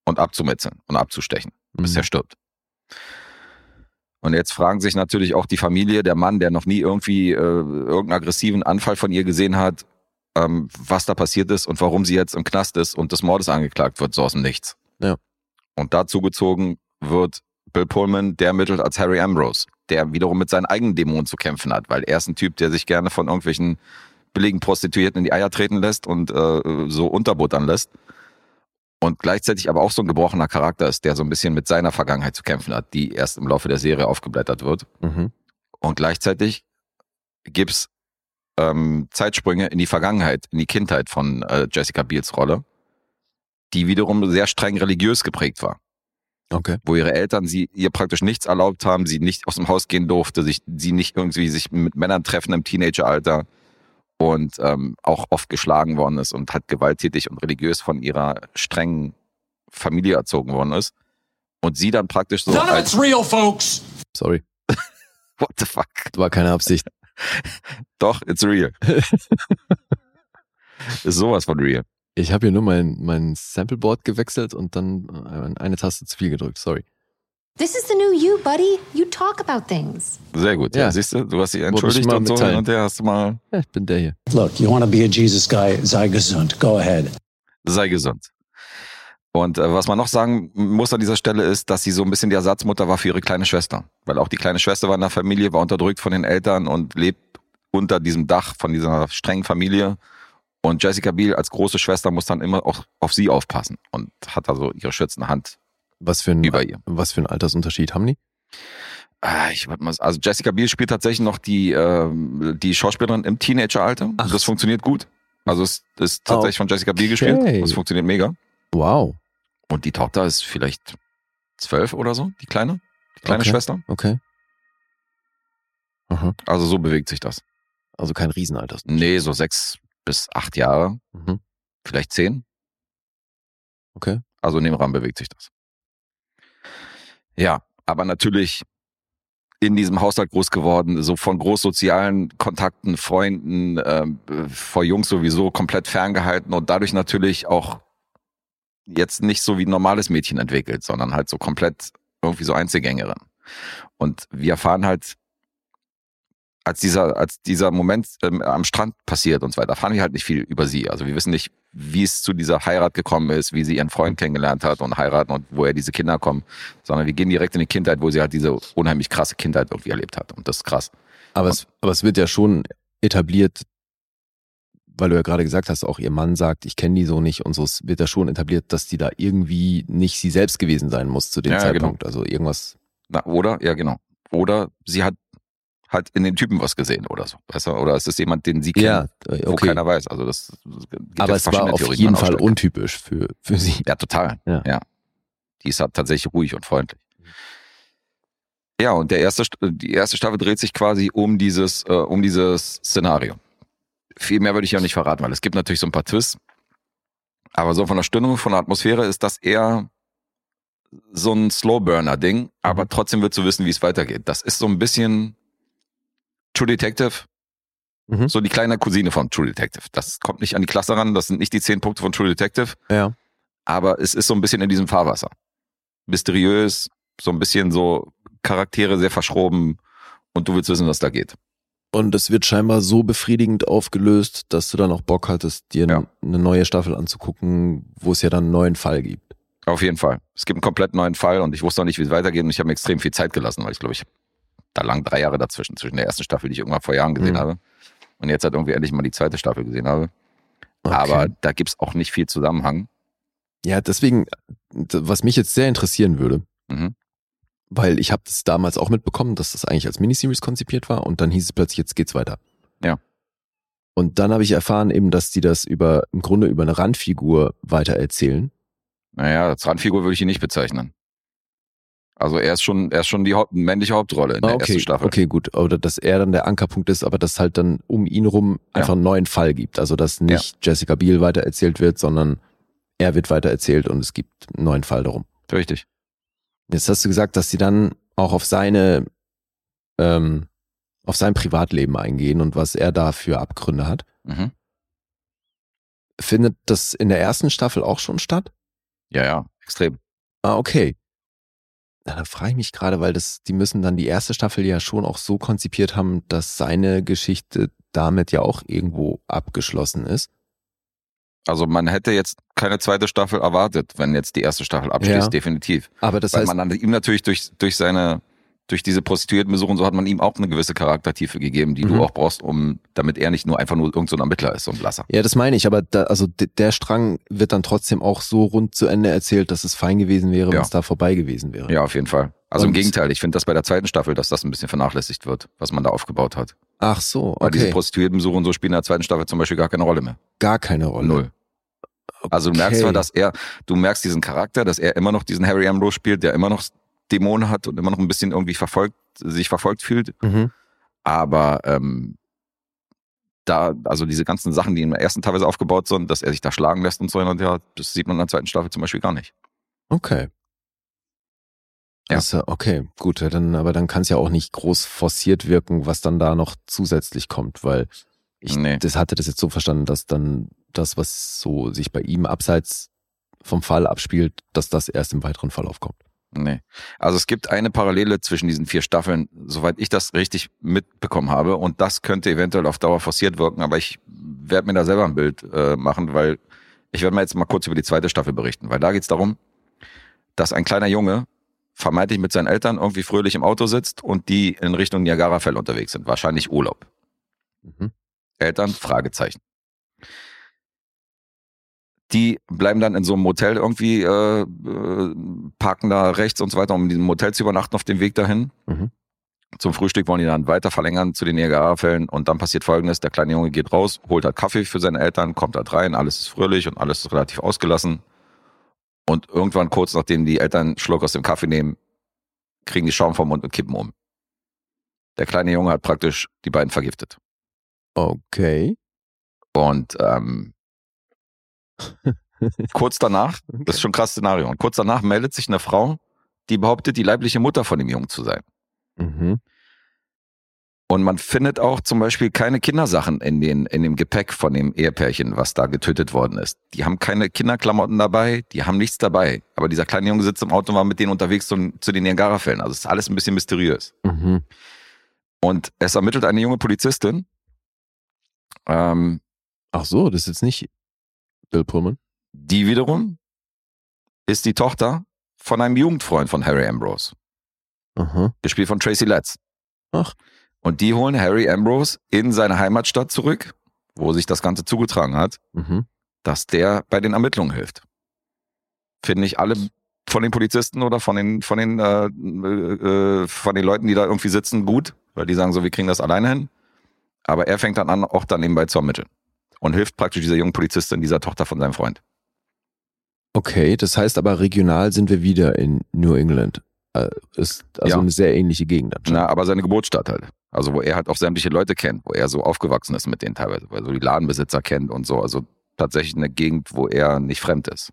[SPEAKER 3] und abzumetzeln und abzustechen, bis
[SPEAKER 2] Mhm.
[SPEAKER 3] er stirbt. Und jetzt fragen sich natürlich auch die Familie, der Mann, der noch nie irgendwie äh, irgendeinen aggressiven Anfall von ihr gesehen hat, ähm, was da passiert ist und warum sie jetzt im Knast ist und des Mordes angeklagt wird, so aus dem Nichts.
[SPEAKER 2] Ja.
[SPEAKER 3] Und dazu gezogen wird Bill Pullman, der ermittelt als Harry Ambrose. der wiederum mit seinen eigenen Dämonen zu kämpfen hat, weil er ist ein Typ, der sich gerne von irgendwelchen billigen Prostituierten in die Eier treten lässt und äh, so unterbuttern lässt. Und gleichzeitig aber auch so ein gebrochener Charakter ist, der so ein bisschen mit seiner Vergangenheit zu kämpfen hat, die erst im Laufe der Serie aufgeblättert wird.
[SPEAKER 2] Mhm.
[SPEAKER 3] Und gleichzeitig gibt's ähm, Zeitsprünge in die Vergangenheit, in die Kindheit von äh, Jessica Biels Rolle, die wiederum sehr streng religiös geprägt war
[SPEAKER 2] Okay.
[SPEAKER 3] wo ihre Eltern sie ihr praktisch nichts erlaubt haben, sie nicht aus dem Haus gehen durfte, sich, sie nicht irgendwie sich mit Männern treffen im Teenageralter und ähm, auch oft geschlagen worden ist und hat gewalttätig und religiös von ihrer strengen Familie erzogen worden ist. Und sie dann praktisch so
[SPEAKER 4] None of
[SPEAKER 3] als,
[SPEAKER 4] it's real, folks.
[SPEAKER 2] Sorry. *laughs*
[SPEAKER 3] what the fuck?
[SPEAKER 2] War keine Absicht. *laughs*
[SPEAKER 3] Doch, it's real. *laughs* ist sowas von real.
[SPEAKER 2] Ich habe hier nur mein, mein Sampleboard gewechselt und dann äh, eine Taste zu viel gedrückt. Sorry.
[SPEAKER 6] This is the new you, buddy. You talk about things.
[SPEAKER 3] Sehr gut. Ja,
[SPEAKER 2] Ja.
[SPEAKER 3] siehst du, du hast dich entschuldigt und so
[SPEAKER 2] mitteilen.
[SPEAKER 3] und der hast du mal,
[SPEAKER 2] Ja, ich bin der hier.
[SPEAKER 7] Look, you want to be a Jesus guy, sei gesund. Go ahead.
[SPEAKER 3] sei gesund. Und äh, was man noch sagen muss an dieser Stelle ist, dass sie so ein bisschen die Ersatzmutter war für ihre kleine Schwester. Weil auch die kleine Schwester war in der Familie, war unterdrückt von den Eltern und lebt unter diesem Dach von dieser strengen Familie. Und Jessica Biel als große Schwester muss dann immer auch auf sie aufpassen und hat also ihre schützende Hand
[SPEAKER 2] Was für ein,
[SPEAKER 3] über ihr.
[SPEAKER 2] was für ein Altersunterschied haben die?
[SPEAKER 3] Ah, Ich mal, also Jessica Biel spielt tatsächlich noch die, ähm, die Schauspielerin im Teenageralter.
[SPEAKER 2] Ach.
[SPEAKER 3] Das funktioniert gut. Also es ist tatsächlich von Jessica Biel
[SPEAKER 2] Okay.
[SPEAKER 3] gespielt. Das funktioniert mega.
[SPEAKER 2] Wow.
[SPEAKER 3] Und die Tochter ist vielleicht zwölf oder so, die kleine, die kleine
[SPEAKER 2] Okay.
[SPEAKER 3] Schwester.
[SPEAKER 2] Okay. Aha.
[SPEAKER 3] Also so bewegt sich das.
[SPEAKER 2] Also kein Riesenaltersunterschied.
[SPEAKER 3] Nee, so sechs bis acht Jahre,
[SPEAKER 2] Mhm.
[SPEAKER 3] vielleicht zehn.
[SPEAKER 2] Okay.
[SPEAKER 3] Also in dem Rahmen bewegt sich das. Ja, aber natürlich in diesem Haushalt groß geworden, so von großsozialen Kontakten, Freunden, ähm, vor Jungs sowieso komplett ferngehalten und dadurch natürlich auch jetzt nicht so wie ein normales Mädchen entwickelt, sondern halt so komplett irgendwie so Einzelgängerin. Und wir erfahren halt, als dieser, als dieser Moment ähm, am Strand passiert und so weiter, erfahren wir halt nicht viel über sie. Also wir wissen nicht, wie es zu dieser Heirat gekommen ist, wie sie ihren Freund kennengelernt hat und heiraten und woher diese Kinder kommen, sondern wir gehen direkt in die Kindheit, wo sie halt diese unheimlich krasse Kindheit irgendwie erlebt hat. Und das ist krass.
[SPEAKER 2] Aber es, aber es wird ja schon etabliert, weil du ja gerade gesagt hast, auch ihr Mann sagt, ich kenne die so nicht und so, es wird ja schon etabliert, dass die da irgendwie nicht sie selbst gewesen sein muss zu dem
[SPEAKER 3] Ja, ja,
[SPEAKER 2] Zeitpunkt. Also irgendwas.
[SPEAKER 3] Na, oder? Ja, genau. Oder sie hat halt in den Typen was gesehen oder so. Weißt du? Oder ist es jemand, den sie kennt,
[SPEAKER 2] äh,
[SPEAKER 3] wo
[SPEAKER 2] okay.
[SPEAKER 3] keiner weiß. Also das, das
[SPEAKER 2] Aber es war auf
[SPEAKER 3] Theorien,
[SPEAKER 2] jeden Fall
[SPEAKER 3] aufstellen kann.
[SPEAKER 2] untypisch für, für sie.
[SPEAKER 3] Ja, total.
[SPEAKER 2] Ja.
[SPEAKER 3] Ja. Die ist halt tatsächlich ruhig und freundlich. Ja, und der erste, St- die erste Staffel dreht sich quasi um dieses, äh, um dieses Szenario. Viel mehr würde ich ja nicht verraten, weil es gibt natürlich so ein paar Twists. Aber so von der Stimmung, von der Atmosphäre ist das eher so ein Slowburner-Ding, aber trotzdem wird zu wissen, wie es weitergeht. Das ist so ein bisschen True Detective,
[SPEAKER 2] Mhm.
[SPEAKER 3] so die kleine Cousine von True Detective. Das kommt nicht an die Klasse ran, das sind nicht die zehn Punkte von True Detective,
[SPEAKER 2] Ja.
[SPEAKER 3] aber es ist so ein bisschen in diesem Fahrwasser. Mysteriös, so ein bisschen so Charaktere sehr verschroben und du willst wissen, was da geht.
[SPEAKER 2] Und es wird scheinbar so befriedigend aufgelöst, dass du dann auch Bock hattest, dir
[SPEAKER 3] Ja.
[SPEAKER 2] eine neue Staffel anzugucken, wo es ja dann einen neuen Fall gibt.
[SPEAKER 3] Auf jeden Fall. Es gibt einen komplett neuen Fall und ich wusste auch nicht, wie es weitergeht und ich habe mir extrem viel Zeit gelassen, weil ich glaube, ich da lang drei Jahre dazwischen, zwischen der ersten Staffel, die ich irgendwann vor Jahren gesehen
[SPEAKER 2] Mhm.
[SPEAKER 3] habe und jetzt halt irgendwie endlich mal die zweite Staffel gesehen habe.
[SPEAKER 2] Okay.
[SPEAKER 3] Aber da gibt's auch nicht viel Zusammenhang.
[SPEAKER 2] Ja, deswegen, was mich jetzt sehr interessieren würde,
[SPEAKER 3] Mhm.
[SPEAKER 2] weil ich habe das damals auch mitbekommen, dass das eigentlich als Miniseries konzipiert war und dann hieß es plötzlich, jetzt geht's weiter.
[SPEAKER 3] Ja.
[SPEAKER 2] Und dann habe ich erfahren eben, dass die das über, im Grunde über eine Randfigur weitererzählen.
[SPEAKER 3] Naja, als Randfigur würde ich ihn nicht bezeichnen. Also er ist schon, er ist schon die Haupt, männliche Hauptrolle in der
[SPEAKER 2] Ah, okay,
[SPEAKER 3] ersten Staffel.
[SPEAKER 2] okay, gut. Oder dass er dann der Ankerpunkt ist, aber dass halt dann um ihn rum einfach einen neuen Fall gibt. Also dass nicht Jessica Biel weitererzählt wird, sondern er wird weitererzählt und es gibt einen neuen Fall darum.
[SPEAKER 3] Richtig.
[SPEAKER 2] Jetzt hast du gesagt, dass sie dann auch auf seine, ähm, auf sein Privatleben eingehen und was er da für Abgründe hat.
[SPEAKER 3] Mhm.
[SPEAKER 2] Findet das in der ersten Staffel auch schon statt?
[SPEAKER 3] Ja, ja, extrem.
[SPEAKER 2] Ah, okay. Na, da frage ich mich gerade, weil das, die müssen dann die erste Staffel ja schon auch so konzipiert haben, dass seine Geschichte damit ja auch irgendwo abgeschlossen ist.
[SPEAKER 3] Also man hätte jetzt keine zweite Staffel erwartet, wenn jetzt die erste Staffel abschließt,
[SPEAKER 2] Ja.
[SPEAKER 3] definitiv.
[SPEAKER 2] Aber das
[SPEAKER 3] Weil
[SPEAKER 2] heißt,
[SPEAKER 3] man ihm natürlich durch, durch seine durch diese Prostituiertenbesuche und so hat man ihm auch eine gewisse Charaktertiefe gegeben, die
[SPEAKER 2] Mhm.
[SPEAKER 3] du auch brauchst, um, damit er nicht nur einfach nur irgendein so ein Ermittler ist, so ein Blasser.
[SPEAKER 2] Ja, das meine ich, aber da, also der Strang wird dann trotzdem auch so rund zu Ende erzählt, dass es fein gewesen wäre, wenn
[SPEAKER 3] Ja.
[SPEAKER 2] es da vorbei gewesen wäre.
[SPEAKER 3] Ja, auf jeden Fall. Also im
[SPEAKER 2] Und-
[SPEAKER 3] Gegenteil, ich finde das bei der zweiten Staffel, dass das ein bisschen vernachlässigt wird, was man da aufgebaut hat.
[SPEAKER 2] Ach so,
[SPEAKER 3] Weil diese
[SPEAKER 2] okay.
[SPEAKER 3] Prostituiertenbesuche und so spielen in der zweiten Staffel zum Beispiel gar keine Rolle mehr.
[SPEAKER 2] Gar keine Rolle.
[SPEAKER 3] Null. Also du merkst
[SPEAKER 2] Okay.
[SPEAKER 3] zwar, dass er, du merkst diesen Charakter, dass er immer noch diesen Harry Ambrose spielt, der immer noch Dämonen hat und immer noch ein bisschen irgendwie verfolgt, sich verfolgt fühlt.
[SPEAKER 2] Mhm.
[SPEAKER 3] Aber ähm, da, also diese ganzen Sachen, die im ersten teilweise aufgebaut sind, dass er sich da schlagen lässt und so hin und her, das sieht man in der zweiten Staffel zum Beispiel gar nicht.
[SPEAKER 2] Okay.
[SPEAKER 3] Ja.
[SPEAKER 2] Ja- okay, gut, dann, aber dann kann es ja auch nicht groß forciert wirken, was dann da noch zusätzlich kommt, weil ich
[SPEAKER 3] Nee.
[SPEAKER 2] das hatte das jetzt so verstanden, dass dann das, was so sich bei ihm abseits vom Fall abspielt, dass das erst im weiteren Verlauf kommt.
[SPEAKER 3] Nee. Also es gibt eine Parallele zwischen diesen vier Staffeln, soweit ich das richtig mitbekommen habe. Und das könnte eventuell auf Dauer forciert wirken, aber ich werde mir da selber ein Bild äh, machen, weil ich werde mal jetzt mal kurz über die zweite Staffel berichten, weil da geht es darum, dass ein kleiner Junge vermeintlich mit seinen Eltern irgendwie fröhlich im Auto sitzt und die in Richtung Niagarafell unterwegs sind, wahrscheinlich Urlaub.
[SPEAKER 2] Mhm.
[SPEAKER 3] Eltern? Fragezeichen. Die bleiben dann in so einem Motel irgendwie, äh, äh, parken da rechts und so weiter, um in diesem Motel zu übernachten auf dem Weg dahin.
[SPEAKER 2] Mhm.
[SPEAKER 3] Zum Frühstück wollen die dann weiter verlängern zu den Niagara-Fällen und dann passiert folgendes, der kleine Junge geht raus, holt halt Kaffee für seine Eltern, kommt halt rein, alles ist fröhlich und alles ist relativ ausgelassen. Und irgendwann kurz nachdem die Eltern einen Schluck aus dem Kaffee nehmen, kriegen die Schaum vom Mund und kippen um. Der kleine Junge hat praktisch die beiden vergiftet.
[SPEAKER 2] Okay.
[SPEAKER 3] Und ähm, *laughs* kurz danach, das ist schon ein krasses Szenario, und kurz danach meldet sich eine Frau, die behauptet, die leibliche Mutter von dem Jungen zu sein.
[SPEAKER 2] Mhm.
[SPEAKER 3] Und man findet auch zum Beispiel keine Kindersachen in, den, in dem Gepäck von dem Ehepärchen, was da getötet worden ist. Die haben keine Kinderklamotten dabei, die haben nichts dabei. Aber dieser kleine Junge sitzt im Auto und war mit denen unterwegs zu, zu den Niagara-Fällen. Also es ist alles ein bisschen mysteriös.
[SPEAKER 2] Mhm.
[SPEAKER 3] Und es ermittelt eine junge Polizistin. Ähm,
[SPEAKER 2] Ach so, das ist jetzt nicht Bill Pullman.
[SPEAKER 3] die wiederum ist die Tochter von einem Jugendfreund von Harry Ambrose,
[SPEAKER 2] Aha.
[SPEAKER 3] gespielt von Tracy Letts.
[SPEAKER 2] Ach.
[SPEAKER 3] Und die holen Harry Ambrose in seine Heimatstadt zurück, wo sich das Ganze zugetragen hat.
[SPEAKER 2] Mhm.
[SPEAKER 3] dass der bei den Ermittlungen hilft. Finde ich alle von den Polizisten oder von den von den äh, äh, von den Leuten, die da irgendwie sitzen, gut, weil die sagen so, wir kriegen das alleine hin. Aber er fängt dann an, auch dann nebenbei zu ermitteln und hilft praktisch dieser jungen Polizistin, dieser Tochter von seinem Freund.
[SPEAKER 2] Okay, das heißt aber regional sind wir wieder in New England. Äh, Ist also
[SPEAKER 3] Ja.
[SPEAKER 2] eine sehr ähnliche Gegend
[SPEAKER 3] Na, aber seine Geburtsstadt halt. Also wo er halt auch sämtliche Leute kennt, wo er so aufgewachsen ist mit denen teilweise, weil so die Ladenbesitzer kennt und so. Also tatsächlich eine Gegend, wo er nicht fremd ist.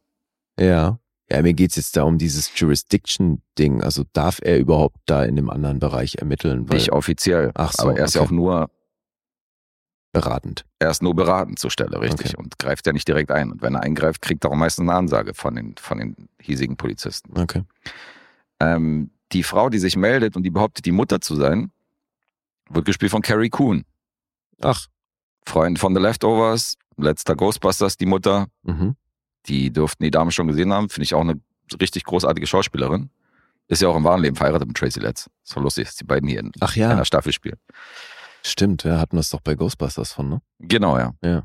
[SPEAKER 2] Ja. Ja, mir geht's jetzt da um dieses Jurisdiction-Ding. Also darf er überhaupt da in dem anderen Bereich ermitteln? Weil
[SPEAKER 3] Nicht offiziell,
[SPEAKER 2] Ach so,
[SPEAKER 3] aber er ist ja auch nur
[SPEAKER 2] beratend.
[SPEAKER 3] er ist nur beratend zur Stelle, richtig,
[SPEAKER 2] Okay.
[SPEAKER 3] und greift ja nicht direkt ein. Und wenn er eingreift, kriegt er auch meistens eine Ansage von den, von den hiesigen Polizisten.
[SPEAKER 2] Okay.
[SPEAKER 3] Ähm, die Frau, die sich meldet und die behauptet, die Mutter zu sein, wird gespielt von Carrie Coon.
[SPEAKER 2] Ach.
[SPEAKER 3] Freund von The Leftovers, letzter Ghostbusters, die Mutter.
[SPEAKER 2] Mhm.
[SPEAKER 3] Die dürften die Dame schon gesehen haben. Finde ich auch eine richtig großartige Schauspielerin. Ist ja auch im wahren Leben verheiratet mit Tracy Letts. Ist voll lustig, dass die beiden hier in
[SPEAKER 2] Ach ja,
[SPEAKER 3] einer Staffel spielen.
[SPEAKER 2] Stimmt. Ja, hatten wir es doch bei Ghostbusters von, ne?
[SPEAKER 3] Genau, ja.
[SPEAKER 2] Ja.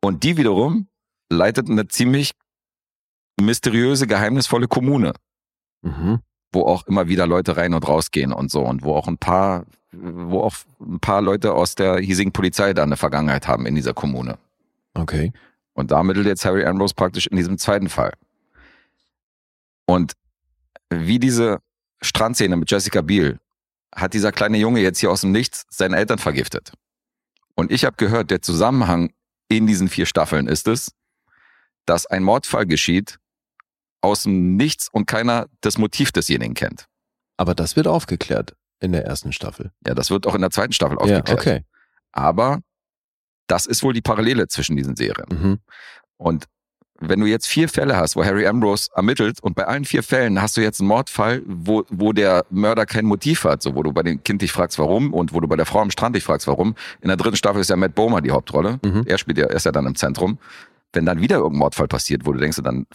[SPEAKER 3] Und die wiederum leitet eine ziemlich mysteriöse, geheimnisvolle Kommune.
[SPEAKER 2] Mhm.
[SPEAKER 3] wo auch immer wieder Leute rein und rausgehen und so und wo auch ein paar, wo auch ein paar Leute aus der hiesigen Polizei da eine Vergangenheit haben in dieser Kommune.
[SPEAKER 2] Okay.
[SPEAKER 3] Und da ermittelt jetzt Harry Ambrose praktisch in diesem zweiten Fall. Und wie diese Strandszene mit Jessica Biel hat dieser kleine Junge jetzt hier aus dem Nichts seine Eltern vergiftet. Und ich habe gehört, der Zusammenhang in diesen vier Staffeln ist es, dass ein Mordfall geschieht aus dem Nichts und keiner das Motiv desjenigen kennt.
[SPEAKER 2] Aber das wird aufgeklärt in der ersten Staffel.
[SPEAKER 3] Ja, das wird auch in der zweiten Staffel
[SPEAKER 2] Ja,
[SPEAKER 3] aufgeklärt.
[SPEAKER 2] okay.
[SPEAKER 3] Aber das ist wohl die Parallele zwischen diesen Serien.
[SPEAKER 2] Mhm.
[SPEAKER 3] Und wenn du jetzt vier Fälle hast, wo Harry Ambrose ermittelt und bei allen vier Fällen hast du jetzt einen Mordfall, wo, wo der Mörder kein Motiv hat, so wo du bei dem Kind dich fragst, warum und wo du bei der Frau am Strand dich fragst, warum. In der dritten Staffel ist ja Matt Bomer die Hauptrolle.
[SPEAKER 2] Mhm.
[SPEAKER 3] Er spielt ja, er ist ja dann im Zentrum. Wenn dann wieder irgendein Mordfall passiert, wo du denkst, dann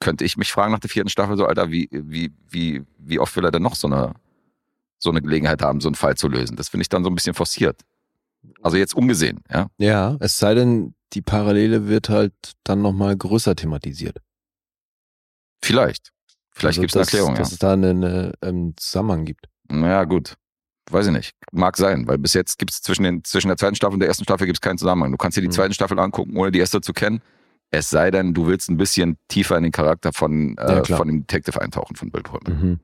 [SPEAKER 3] könnte ich mich fragen nach der vierten Staffel so, Alter, wie, wie, wie, wie oft will er denn noch so eine, so eine Gelegenheit haben, so einen Fall zu lösen. Das finde ich dann so ein bisschen forciert. Also jetzt ungesehen, ja.
[SPEAKER 2] Ja, es sei denn, die Parallele wird halt dann nochmal größer thematisiert.
[SPEAKER 3] Vielleicht. Vielleicht
[SPEAKER 2] Also,
[SPEAKER 3] gibt es eine
[SPEAKER 2] dass-
[SPEAKER 3] Erklärung, ja.
[SPEAKER 2] Dass es da einen äh, ähm, Zusammenhang gibt.
[SPEAKER 3] Naja, gut. Weiß ich nicht. Mag sein, weil bis jetzt gibt es zwischen, den- zwischen der zweiten Staffel und der ersten Staffel gibt's keinen Zusammenhang. Du kannst dir die
[SPEAKER 2] Mhm.
[SPEAKER 3] zweite Staffel angucken, ohne die erste zu kennen. Es sei denn, du willst ein bisschen tiefer in den Charakter von,
[SPEAKER 2] Ja,
[SPEAKER 3] äh,
[SPEAKER 2] klar.
[SPEAKER 3] von dem Detective eintauchen, von Bill Pullman.
[SPEAKER 2] Mhm.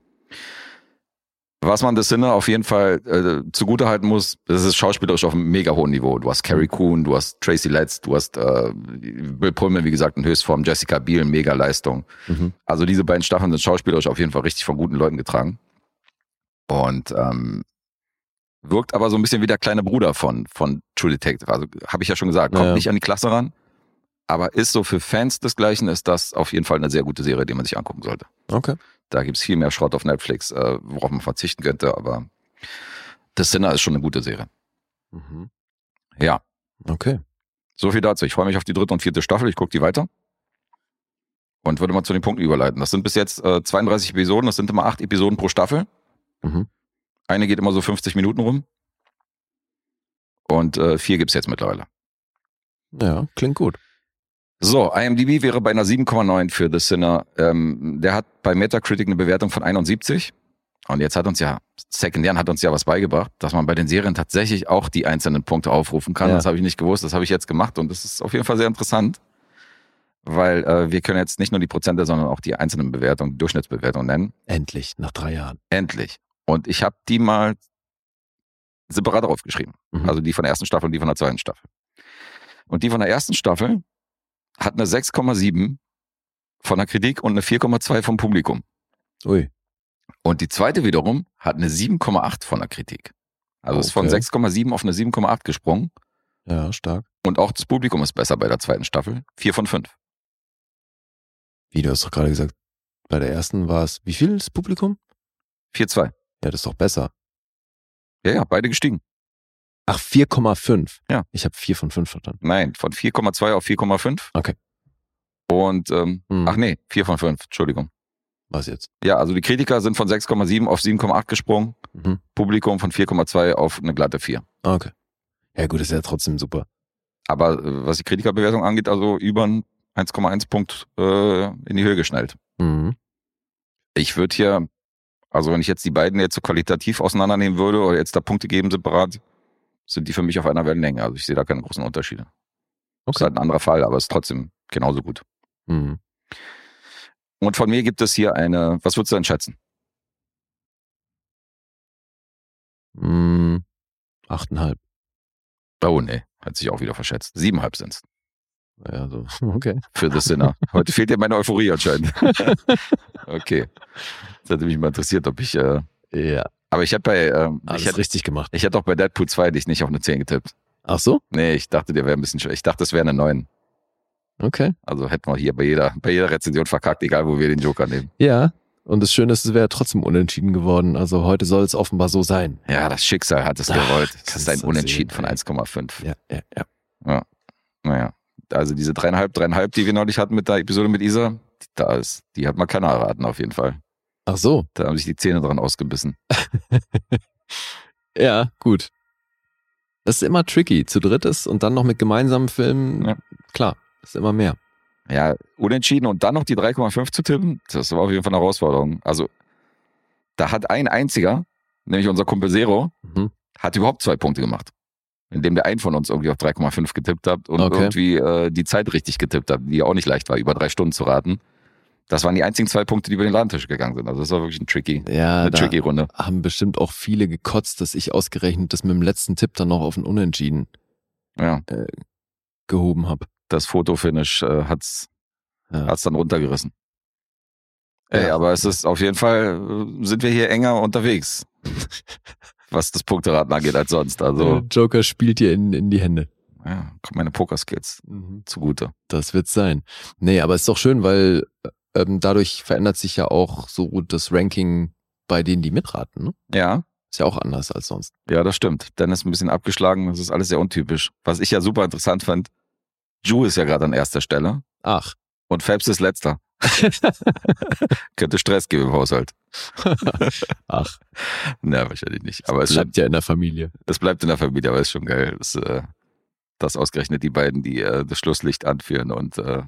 [SPEAKER 3] Was man das Sinne auf jeden Fall äh, zugutehalten muss, das ist schauspielerisch auf einem mega hohen Niveau. Du hast Carrie Coon, du hast Tracy Letts, du hast äh, Bill Pullman, wie gesagt, in Höchstform, Jessica Biel, mega Leistung.
[SPEAKER 2] Mhm.
[SPEAKER 3] Also diese beiden Staffeln sind schauspielerisch auf jeden Fall richtig von guten Leuten getragen. Und ähm, wirkt aber so ein bisschen wie der kleine Bruder von, von True Detective. Also habe ich ja schon gesagt, kommt
[SPEAKER 2] Ja.
[SPEAKER 3] nicht an die Klasse ran. Aber ist so für Fans desgleichen, ist das auf jeden Fall eine sehr gute Serie, die man sich angucken sollte.
[SPEAKER 2] Okay.
[SPEAKER 3] Da gibt's viel mehr Schrott auf Netflix, äh, worauf man verzichten könnte, aber The Sinner ist schon eine gute Serie.
[SPEAKER 2] Mhm.
[SPEAKER 3] Ja,
[SPEAKER 2] Okay.
[SPEAKER 3] so viel dazu. Ich freue mich auf die dritte und vierte Staffel. Ich gucke die weiter. Und würde mal zu den Punkten überleiten. Das sind bis jetzt äh, 32 Episoden, das sind immer acht Episoden pro Staffel.
[SPEAKER 2] Mhm.
[SPEAKER 3] Eine geht immer so 50 Minuten rum. Und äh, vier gibt's jetzt mittlerweile.
[SPEAKER 2] Ja, klingt gut.
[SPEAKER 3] So, IMDb wäre bei einer 7,9 für The Sinner. Ähm, der hat bei Metacritic eine Bewertung von 71. Und jetzt hat uns ja, Secondären hat uns ja was beigebracht, dass man bei den Serien tatsächlich auch die einzelnen Punkte aufrufen kann.
[SPEAKER 2] Ja.
[SPEAKER 3] Das habe ich nicht gewusst, das habe ich jetzt gemacht und das ist auf jeden Fall sehr interessant. Weil äh, wir können jetzt nicht nur die Prozente, sondern auch die einzelnen Bewertungen, die Durchschnittsbewertungen nennen.
[SPEAKER 2] Endlich, nach drei Jahren.
[SPEAKER 3] Endlich. Und ich habe die mal separat aufgeschrieben.
[SPEAKER 2] Mhm.
[SPEAKER 3] Also die von der ersten Staffel und die von der zweiten Staffel. Und die von der ersten Staffel hat eine 6,7 von der Kritik und eine 4,2 vom Publikum.
[SPEAKER 2] Ui.
[SPEAKER 3] Und die zweite wiederum hat eine 7,8 von der Kritik. Also ist von
[SPEAKER 2] Okay.
[SPEAKER 3] 6,7 auf eine 7,8 gesprungen.
[SPEAKER 2] Ja, stark.
[SPEAKER 3] Und auch das Publikum ist besser bei der zweiten Staffel. 4 von 5.
[SPEAKER 2] Wie, du hast doch gerade gesagt, bei der ersten war es, wie viel das Publikum?
[SPEAKER 3] 4,2.
[SPEAKER 2] Ja, das ist doch besser.
[SPEAKER 3] Ja, ja, beide gestiegen.
[SPEAKER 2] Ach, 4,5.
[SPEAKER 3] Ja.
[SPEAKER 2] Ich habe 4 von 5 verstanden.
[SPEAKER 3] Nein, von 4,2 auf 4,5.
[SPEAKER 2] Okay.
[SPEAKER 3] Und, ähm,
[SPEAKER 2] Hm.
[SPEAKER 3] ach nee, 4 von 5, Entschuldigung.
[SPEAKER 2] Was jetzt?
[SPEAKER 3] Ja, also die Kritiker sind von 6,7 auf 7,8 gesprungen.
[SPEAKER 2] Mhm.
[SPEAKER 3] Publikum von 4,2 auf eine glatte 4.
[SPEAKER 2] Ah, Okay. Ja, gut, ist ja trotzdem super.
[SPEAKER 3] Aber äh, was die Kritikerbewertung angeht, also über einen 1,1 Punkt äh, in die Höhe geschnellt.
[SPEAKER 2] Mhm.
[SPEAKER 3] Ich würde hier, also wenn ich jetzt die beiden jetzt so qualitativ auseinandernehmen würde oder jetzt da Punkte geben separat, sind die für mich auf einer Wellenlänge. Also ich sehe da keine großen Unterschiede. Ist
[SPEAKER 2] Okay.
[SPEAKER 3] halt ein anderer Fall, aber ist trotzdem genauso gut.
[SPEAKER 2] Mhm.
[SPEAKER 3] Und von mir gibt es hier eine, was würdest du denn schätzen?
[SPEAKER 2] Mhm. Achteinhalb.
[SPEAKER 3] Oh nee, hat sich auch wieder verschätzt. Siebenhalb sind's
[SPEAKER 2] Ja, so. *laughs* Okay.
[SPEAKER 3] für The Sinner. Heute fehlt dir meine Euphorie anscheinend. *laughs* okay. Das hätte mich mal interessiert, ob ich, äh,
[SPEAKER 2] Ja.
[SPEAKER 3] Aber ich habe bei, ähm,
[SPEAKER 2] Alles
[SPEAKER 3] ich hätte,
[SPEAKER 2] richtig gemacht.
[SPEAKER 3] ich hätte auch bei Deadpool 2 dich nicht auf eine 10 getippt.
[SPEAKER 2] Ach so?
[SPEAKER 3] Nee, ich dachte, der wäre ein bisschen, sch- ich dachte, es wäre eine 9.
[SPEAKER 2] Okay.
[SPEAKER 3] Also hätten wir hier bei jeder, bei jeder Rezension verkackt, egal wo wir den Joker nehmen.
[SPEAKER 2] Ja. Und das Schöne ist, es wäre trotzdem unentschieden geworden. Also heute soll es offenbar so sein.
[SPEAKER 3] Ja, das Schicksal hat es
[SPEAKER 2] Ach,
[SPEAKER 3] gewollt. Das
[SPEAKER 2] kannst
[SPEAKER 3] ist ein Unentschieden
[SPEAKER 2] sehen,
[SPEAKER 3] von
[SPEAKER 2] ey.
[SPEAKER 3] 1,5.
[SPEAKER 2] Ja, ja, ja.
[SPEAKER 3] Naja. Also diese dreieinhalb, dreieinhalb, die wir neulich hatten mit der Episode mit Isa, da ist, die hat mal keiner erraten auf jeden Fall.
[SPEAKER 2] Ach so.
[SPEAKER 3] Da haben sich die Zähne dran ausgebissen. *laughs*
[SPEAKER 2] Ja, gut. Das ist immer tricky. Zu dritt ist und dann noch mit gemeinsamen Filmen.
[SPEAKER 3] Ja.
[SPEAKER 2] Klar, ist immer mehr.
[SPEAKER 3] Ja, unentschieden und dann noch die 3,5 zu tippen, das war auf jeden Fall eine Herausforderung. Also, da hat ein einziger, nämlich unser Kumpel Zero,
[SPEAKER 2] Mhm.
[SPEAKER 3] hat überhaupt zwei Punkte gemacht. Indem der ein von uns irgendwie auf 3,5 getippt hat und
[SPEAKER 2] Okay.
[SPEAKER 3] irgendwie äh, die Zeit richtig getippt hat, die auch nicht leicht war, über drei Stunden zu raten. Das waren die einzigen zwei Punkte, die über den Ladentisch gegangen sind. Also das war wirklich ein tricky,
[SPEAKER 2] Ja,
[SPEAKER 3] eine tricky Runde.
[SPEAKER 2] haben bestimmt auch viele gekotzt, dass ich ausgerechnet das mit dem letzten Tipp dann noch auf ein Unentschieden
[SPEAKER 3] Ja,
[SPEAKER 2] gehoben habe.
[SPEAKER 3] das Fotofinish äh, hat's,
[SPEAKER 2] Ja.
[SPEAKER 3] hat's dann runtergerissen. Ey,
[SPEAKER 2] Ja.
[SPEAKER 3] aber es ist auf jeden Fall, äh, sind wir hier enger unterwegs, *laughs* was das Punkteraten angeht als sonst. Also,
[SPEAKER 2] Der Joker spielt dir in, in die Hände.
[SPEAKER 3] ja, kommt meine Pokerskills zugute.
[SPEAKER 2] Das wird sein. Nee, aber ist doch schön, weil ähm, dadurch verändert sich ja auch so das Ranking bei denen, die mitraten. Ne?
[SPEAKER 3] Ja,
[SPEAKER 2] Ist ja auch anders als sonst.
[SPEAKER 3] ja, das stimmt. Dennis ein bisschen abgeschlagen, das ist alles sehr untypisch. Was ich ja super interessant fand, Ju ist ja gerade an erster Stelle
[SPEAKER 2] Ach,
[SPEAKER 3] und Phelps ist letzter. *laughs* Könnte Stress geben im Haushalt. *laughs*
[SPEAKER 2] Ach,
[SPEAKER 3] Na, wahrscheinlich nicht. Aber es,
[SPEAKER 2] bleibt ja in der Familie.
[SPEAKER 3] es bleibt in der Familie, aber ist schon geil. Das, äh, das ausgerechnet die beiden, die äh, das Schlusslicht anführen und äh,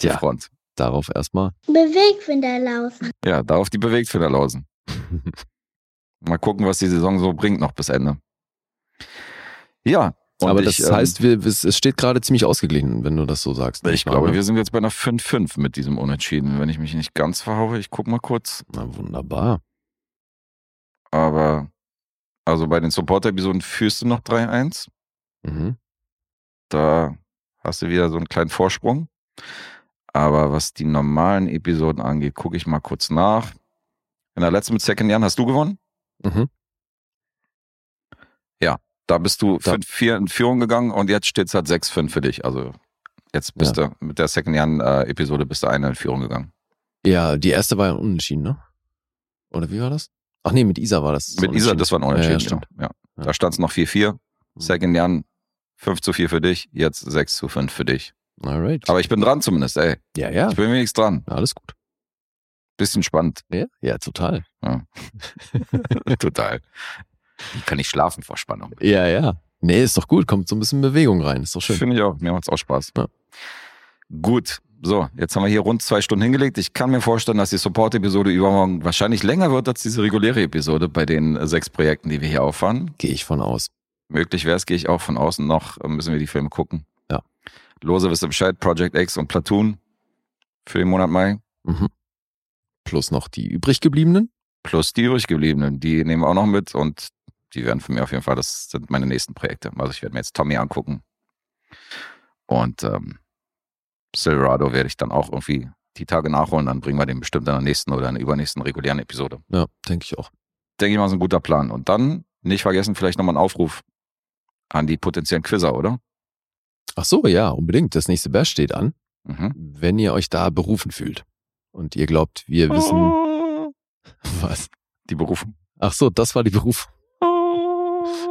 [SPEAKER 3] die
[SPEAKER 2] Tja.
[SPEAKER 3] Front.
[SPEAKER 2] Darauf erstmal.
[SPEAKER 8] Bewegfinderlausen.
[SPEAKER 3] Ja, darauf die Bewegtfinderlausen. *laughs* Mal gucken, was die Saison so bringt noch bis Ende. Ja. und
[SPEAKER 2] Aber
[SPEAKER 3] ich,
[SPEAKER 2] das
[SPEAKER 3] ähm,
[SPEAKER 2] heißt, wir, es steht gerade ziemlich ausgeglichen, wenn du das so sagst.
[SPEAKER 3] Ich glaube,
[SPEAKER 2] ne?
[SPEAKER 3] wir sind jetzt bei einer 5-5 mit diesem Unentschieden, wenn ich mich nicht ganz verhaue. Ich guck mal kurz.
[SPEAKER 2] Na, wunderbar.
[SPEAKER 3] Aber also bei den Supporter-Episoden führst du noch 3-1.
[SPEAKER 2] Mhm.
[SPEAKER 3] Da hast du wieder so einen kleinen Vorsprung. Aber was die normalen Episoden angeht, gucke ich mal kurz nach. In der letzten mit Second Jan hast du gewonnen.
[SPEAKER 2] Mhm.
[SPEAKER 3] Da bist du
[SPEAKER 2] Da-
[SPEAKER 3] 5-4 in Führung gegangen und jetzt steht es halt 6-5 für dich. Also jetzt bist du mit der Second Jan-Episode bist du eine in Führung gegangen.
[SPEAKER 2] Ja, die erste war ja unentschieden, ne? Oder wie war das? Ach nee, mit Isa war das.
[SPEAKER 3] Mit Isa, das war ein
[SPEAKER 2] Ja, ja,
[SPEAKER 3] Unentschieden.
[SPEAKER 2] stimmt.
[SPEAKER 3] Ja, ja.
[SPEAKER 2] Ja.
[SPEAKER 3] Da stand es noch 4-4. Second Jan 5 zu 4 für dich, jetzt 6 zu 5 für dich.
[SPEAKER 2] Alright.
[SPEAKER 3] Aber ich bin dran zumindest, ey.
[SPEAKER 2] ja, ja,
[SPEAKER 3] Ich bin wenigstens dran.
[SPEAKER 2] ja, alles gut.
[SPEAKER 3] Bisschen spannend.
[SPEAKER 2] Ja, ja, total. *laughs*
[SPEAKER 3] Total. Wie kann ich schlafen vor Spannung?
[SPEAKER 2] Ja, ja. Nee, ist doch gut, kommt so ein bisschen Bewegung rein, ist doch schön.
[SPEAKER 3] Finde ich auch. Mir macht's auch Spaß.
[SPEAKER 2] Ja.
[SPEAKER 3] Gut. So, jetzt haben wir hier rund zwei Stunden hingelegt. Ich kann mir vorstellen, dass die Support-Episode übermorgen wahrscheinlich länger wird als diese reguläre Episode bei den sechs Projekten, die wir hier auffahren.
[SPEAKER 2] Gehe ich von aus.
[SPEAKER 3] Möglich wäre es, gehe ich auch von außen noch, müssen wir die Filme gucken. Lose wisst ihr Bescheid, Project X und Platoon für den Monat Mai.
[SPEAKER 2] Mhm. Plus noch die übrig gebliebenen.
[SPEAKER 3] Plus die übrig gebliebenen, die nehmen wir auch noch mit und die werden für mich auf jeden Fall, das sind meine nächsten Projekte. Also ich werde mir jetzt Tommy angucken. Und ähm, Silverado werde ich dann auch irgendwie die Tage nachholen, dann bringen wir den bestimmt in der nächsten oder in der übernächsten regulären Episode.
[SPEAKER 2] Ja, denke ich auch.
[SPEAKER 3] Denke ich mal, ist ein guter Plan. Und dann nicht vergessen, vielleicht nochmal einen Aufruf an die potenziellen Quizzer, oder?
[SPEAKER 2] Ach so, ja, unbedingt. Das nächste Bash steht an.
[SPEAKER 3] Mhm.
[SPEAKER 2] Wenn ihr euch da berufen fühlt und ihr glaubt, wir wissen, *laughs* was?
[SPEAKER 3] Die Berufung.
[SPEAKER 2] Ach so, das war die Berufung. *laughs*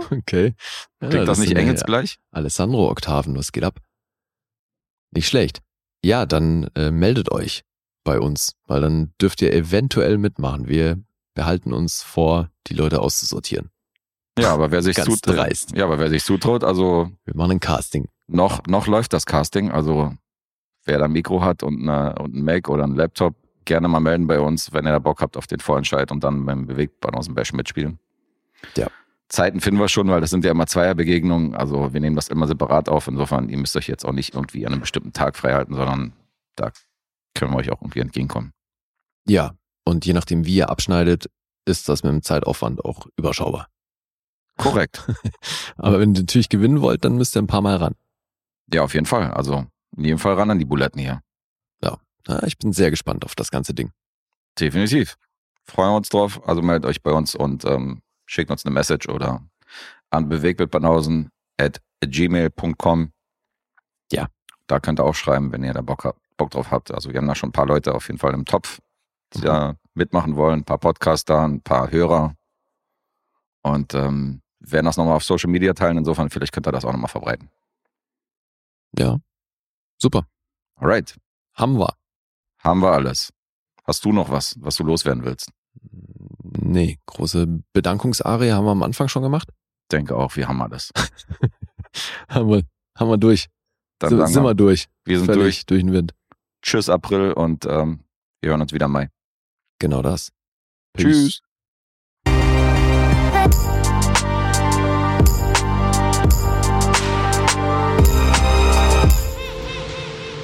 [SPEAKER 2] Okay. Ja,
[SPEAKER 3] Klingt das, nicht
[SPEAKER 2] sind
[SPEAKER 3] eng
[SPEAKER 2] ja
[SPEAKER 3] jetzt gleich?
[SPEAKER 2] Alessandro-Oktaven, was geht ab? Nicht schlecht. Ja, dann äh, meldet euch bei uns, weil dann dürft ihr eventuell mitmachen. Wir behalten uns vor, die Leute auszusortieren.
[SPEAKER 3] Ja, aber wer *laughs* sich zutraut.
[SPEAKER 2] dreist.
[SPEAKER 3] Ja, aber wer sich zutraut, also
[SPEAKER 2] Wir machen ein Casting.
[SPEAKER 3] Noch, noch läuft das Casting. Also wer da ein Mikro hat und, eine, und ein Mac oder ein Laptop, gerne mal melden bei uns, wenn ihr da Bock habt auf den Vorentscheid und dann beim Bewegtbahn aus dem Bash mitspielen.
[SPEAKER 2] Ja.
[SPEAKER 3] Zeiten finden wir schon, weil das sind ja immer Zweierbegegnungen. Also wir nehmen das immer separat auf. Insofern, ihr müsst euch jetzt auch nicht irgendwie an einem bestimmten Tag freihalten, sondern da können wir euch auch irgendwie entgegenkommen.
[SPEAKER 2] Ja, und je nachdem, wie ihr abschneidet, ist das mit dem Zeitaufwand auch überschaubar.
[SPEAKER 3] Korrekt. *laughs*
[SPEAKER 2] Aber wenn ihr natürlich gewinnen wollt, dann müsst ihr ein paar Mal ran.
[SPEAKER 3] Ja, auf jeden Fall. Also in jedem Fall ran an die Buletten hier.
[SPEAKER 2] Ja, ich bin sehr gespannt auf das ganze Ding.
[SPEAKER 3] Definitiv. Freuen wir uns drauf. Also meldet euch bei uns und ähm, schickt uns eine Message oder an bewegtbildbanausen at gmail.com.
[SPEAKER 2] Ja.
[SPEAKER 3] Da könnt ihr auch schreiben, wenn ihr da Bock, habt, Bock drauf habt. Also wir haben da schon ein paar Leute auf jeden Fall im Topf, die da mitmachen wollen. Ein paar Podcaster, ein paar Hörer. Und ähm, werden das nochmal auf Social Media teilen. Insofern, vielleicht könnt ihr das auch nochmal verbreiten.
[SPEAKER 2] Ja, super.
[SPEAKER 3] Alright.
[SPEAKER 2] Haben wir.
[SPEAKER 3] Haben wir alles. Hast du noch was, was du loswerden willst?
[SPEAKER 2] Nee, große Bedankungsarie haben wir am Anfang schon gemacht.
[SPEAKER 3] Denke auch, wir haben alles. *laughs*
[SPEAKER 2] haben wir, haben wir durch.
[SPEAKER 3] Dann
[SPEAKER 2] sind,
[SPEAKER 3] sagen
[SPEAKER 2] sind
[SPEAKER 3] wir,
[SPEAKER 2] wir durch.
[SPEAKER 3] wir sind
[SPEAKER 2] Völlig
[SPEAKER 3] durch.
[SPEAKER 2] durch den Wind.
[SPEAKER 3] Tschüss April und ähm, wir hören uns wieder im Mai.
[SPEAKER 2] Genau das.
[SPEAKER 3] Tschüss.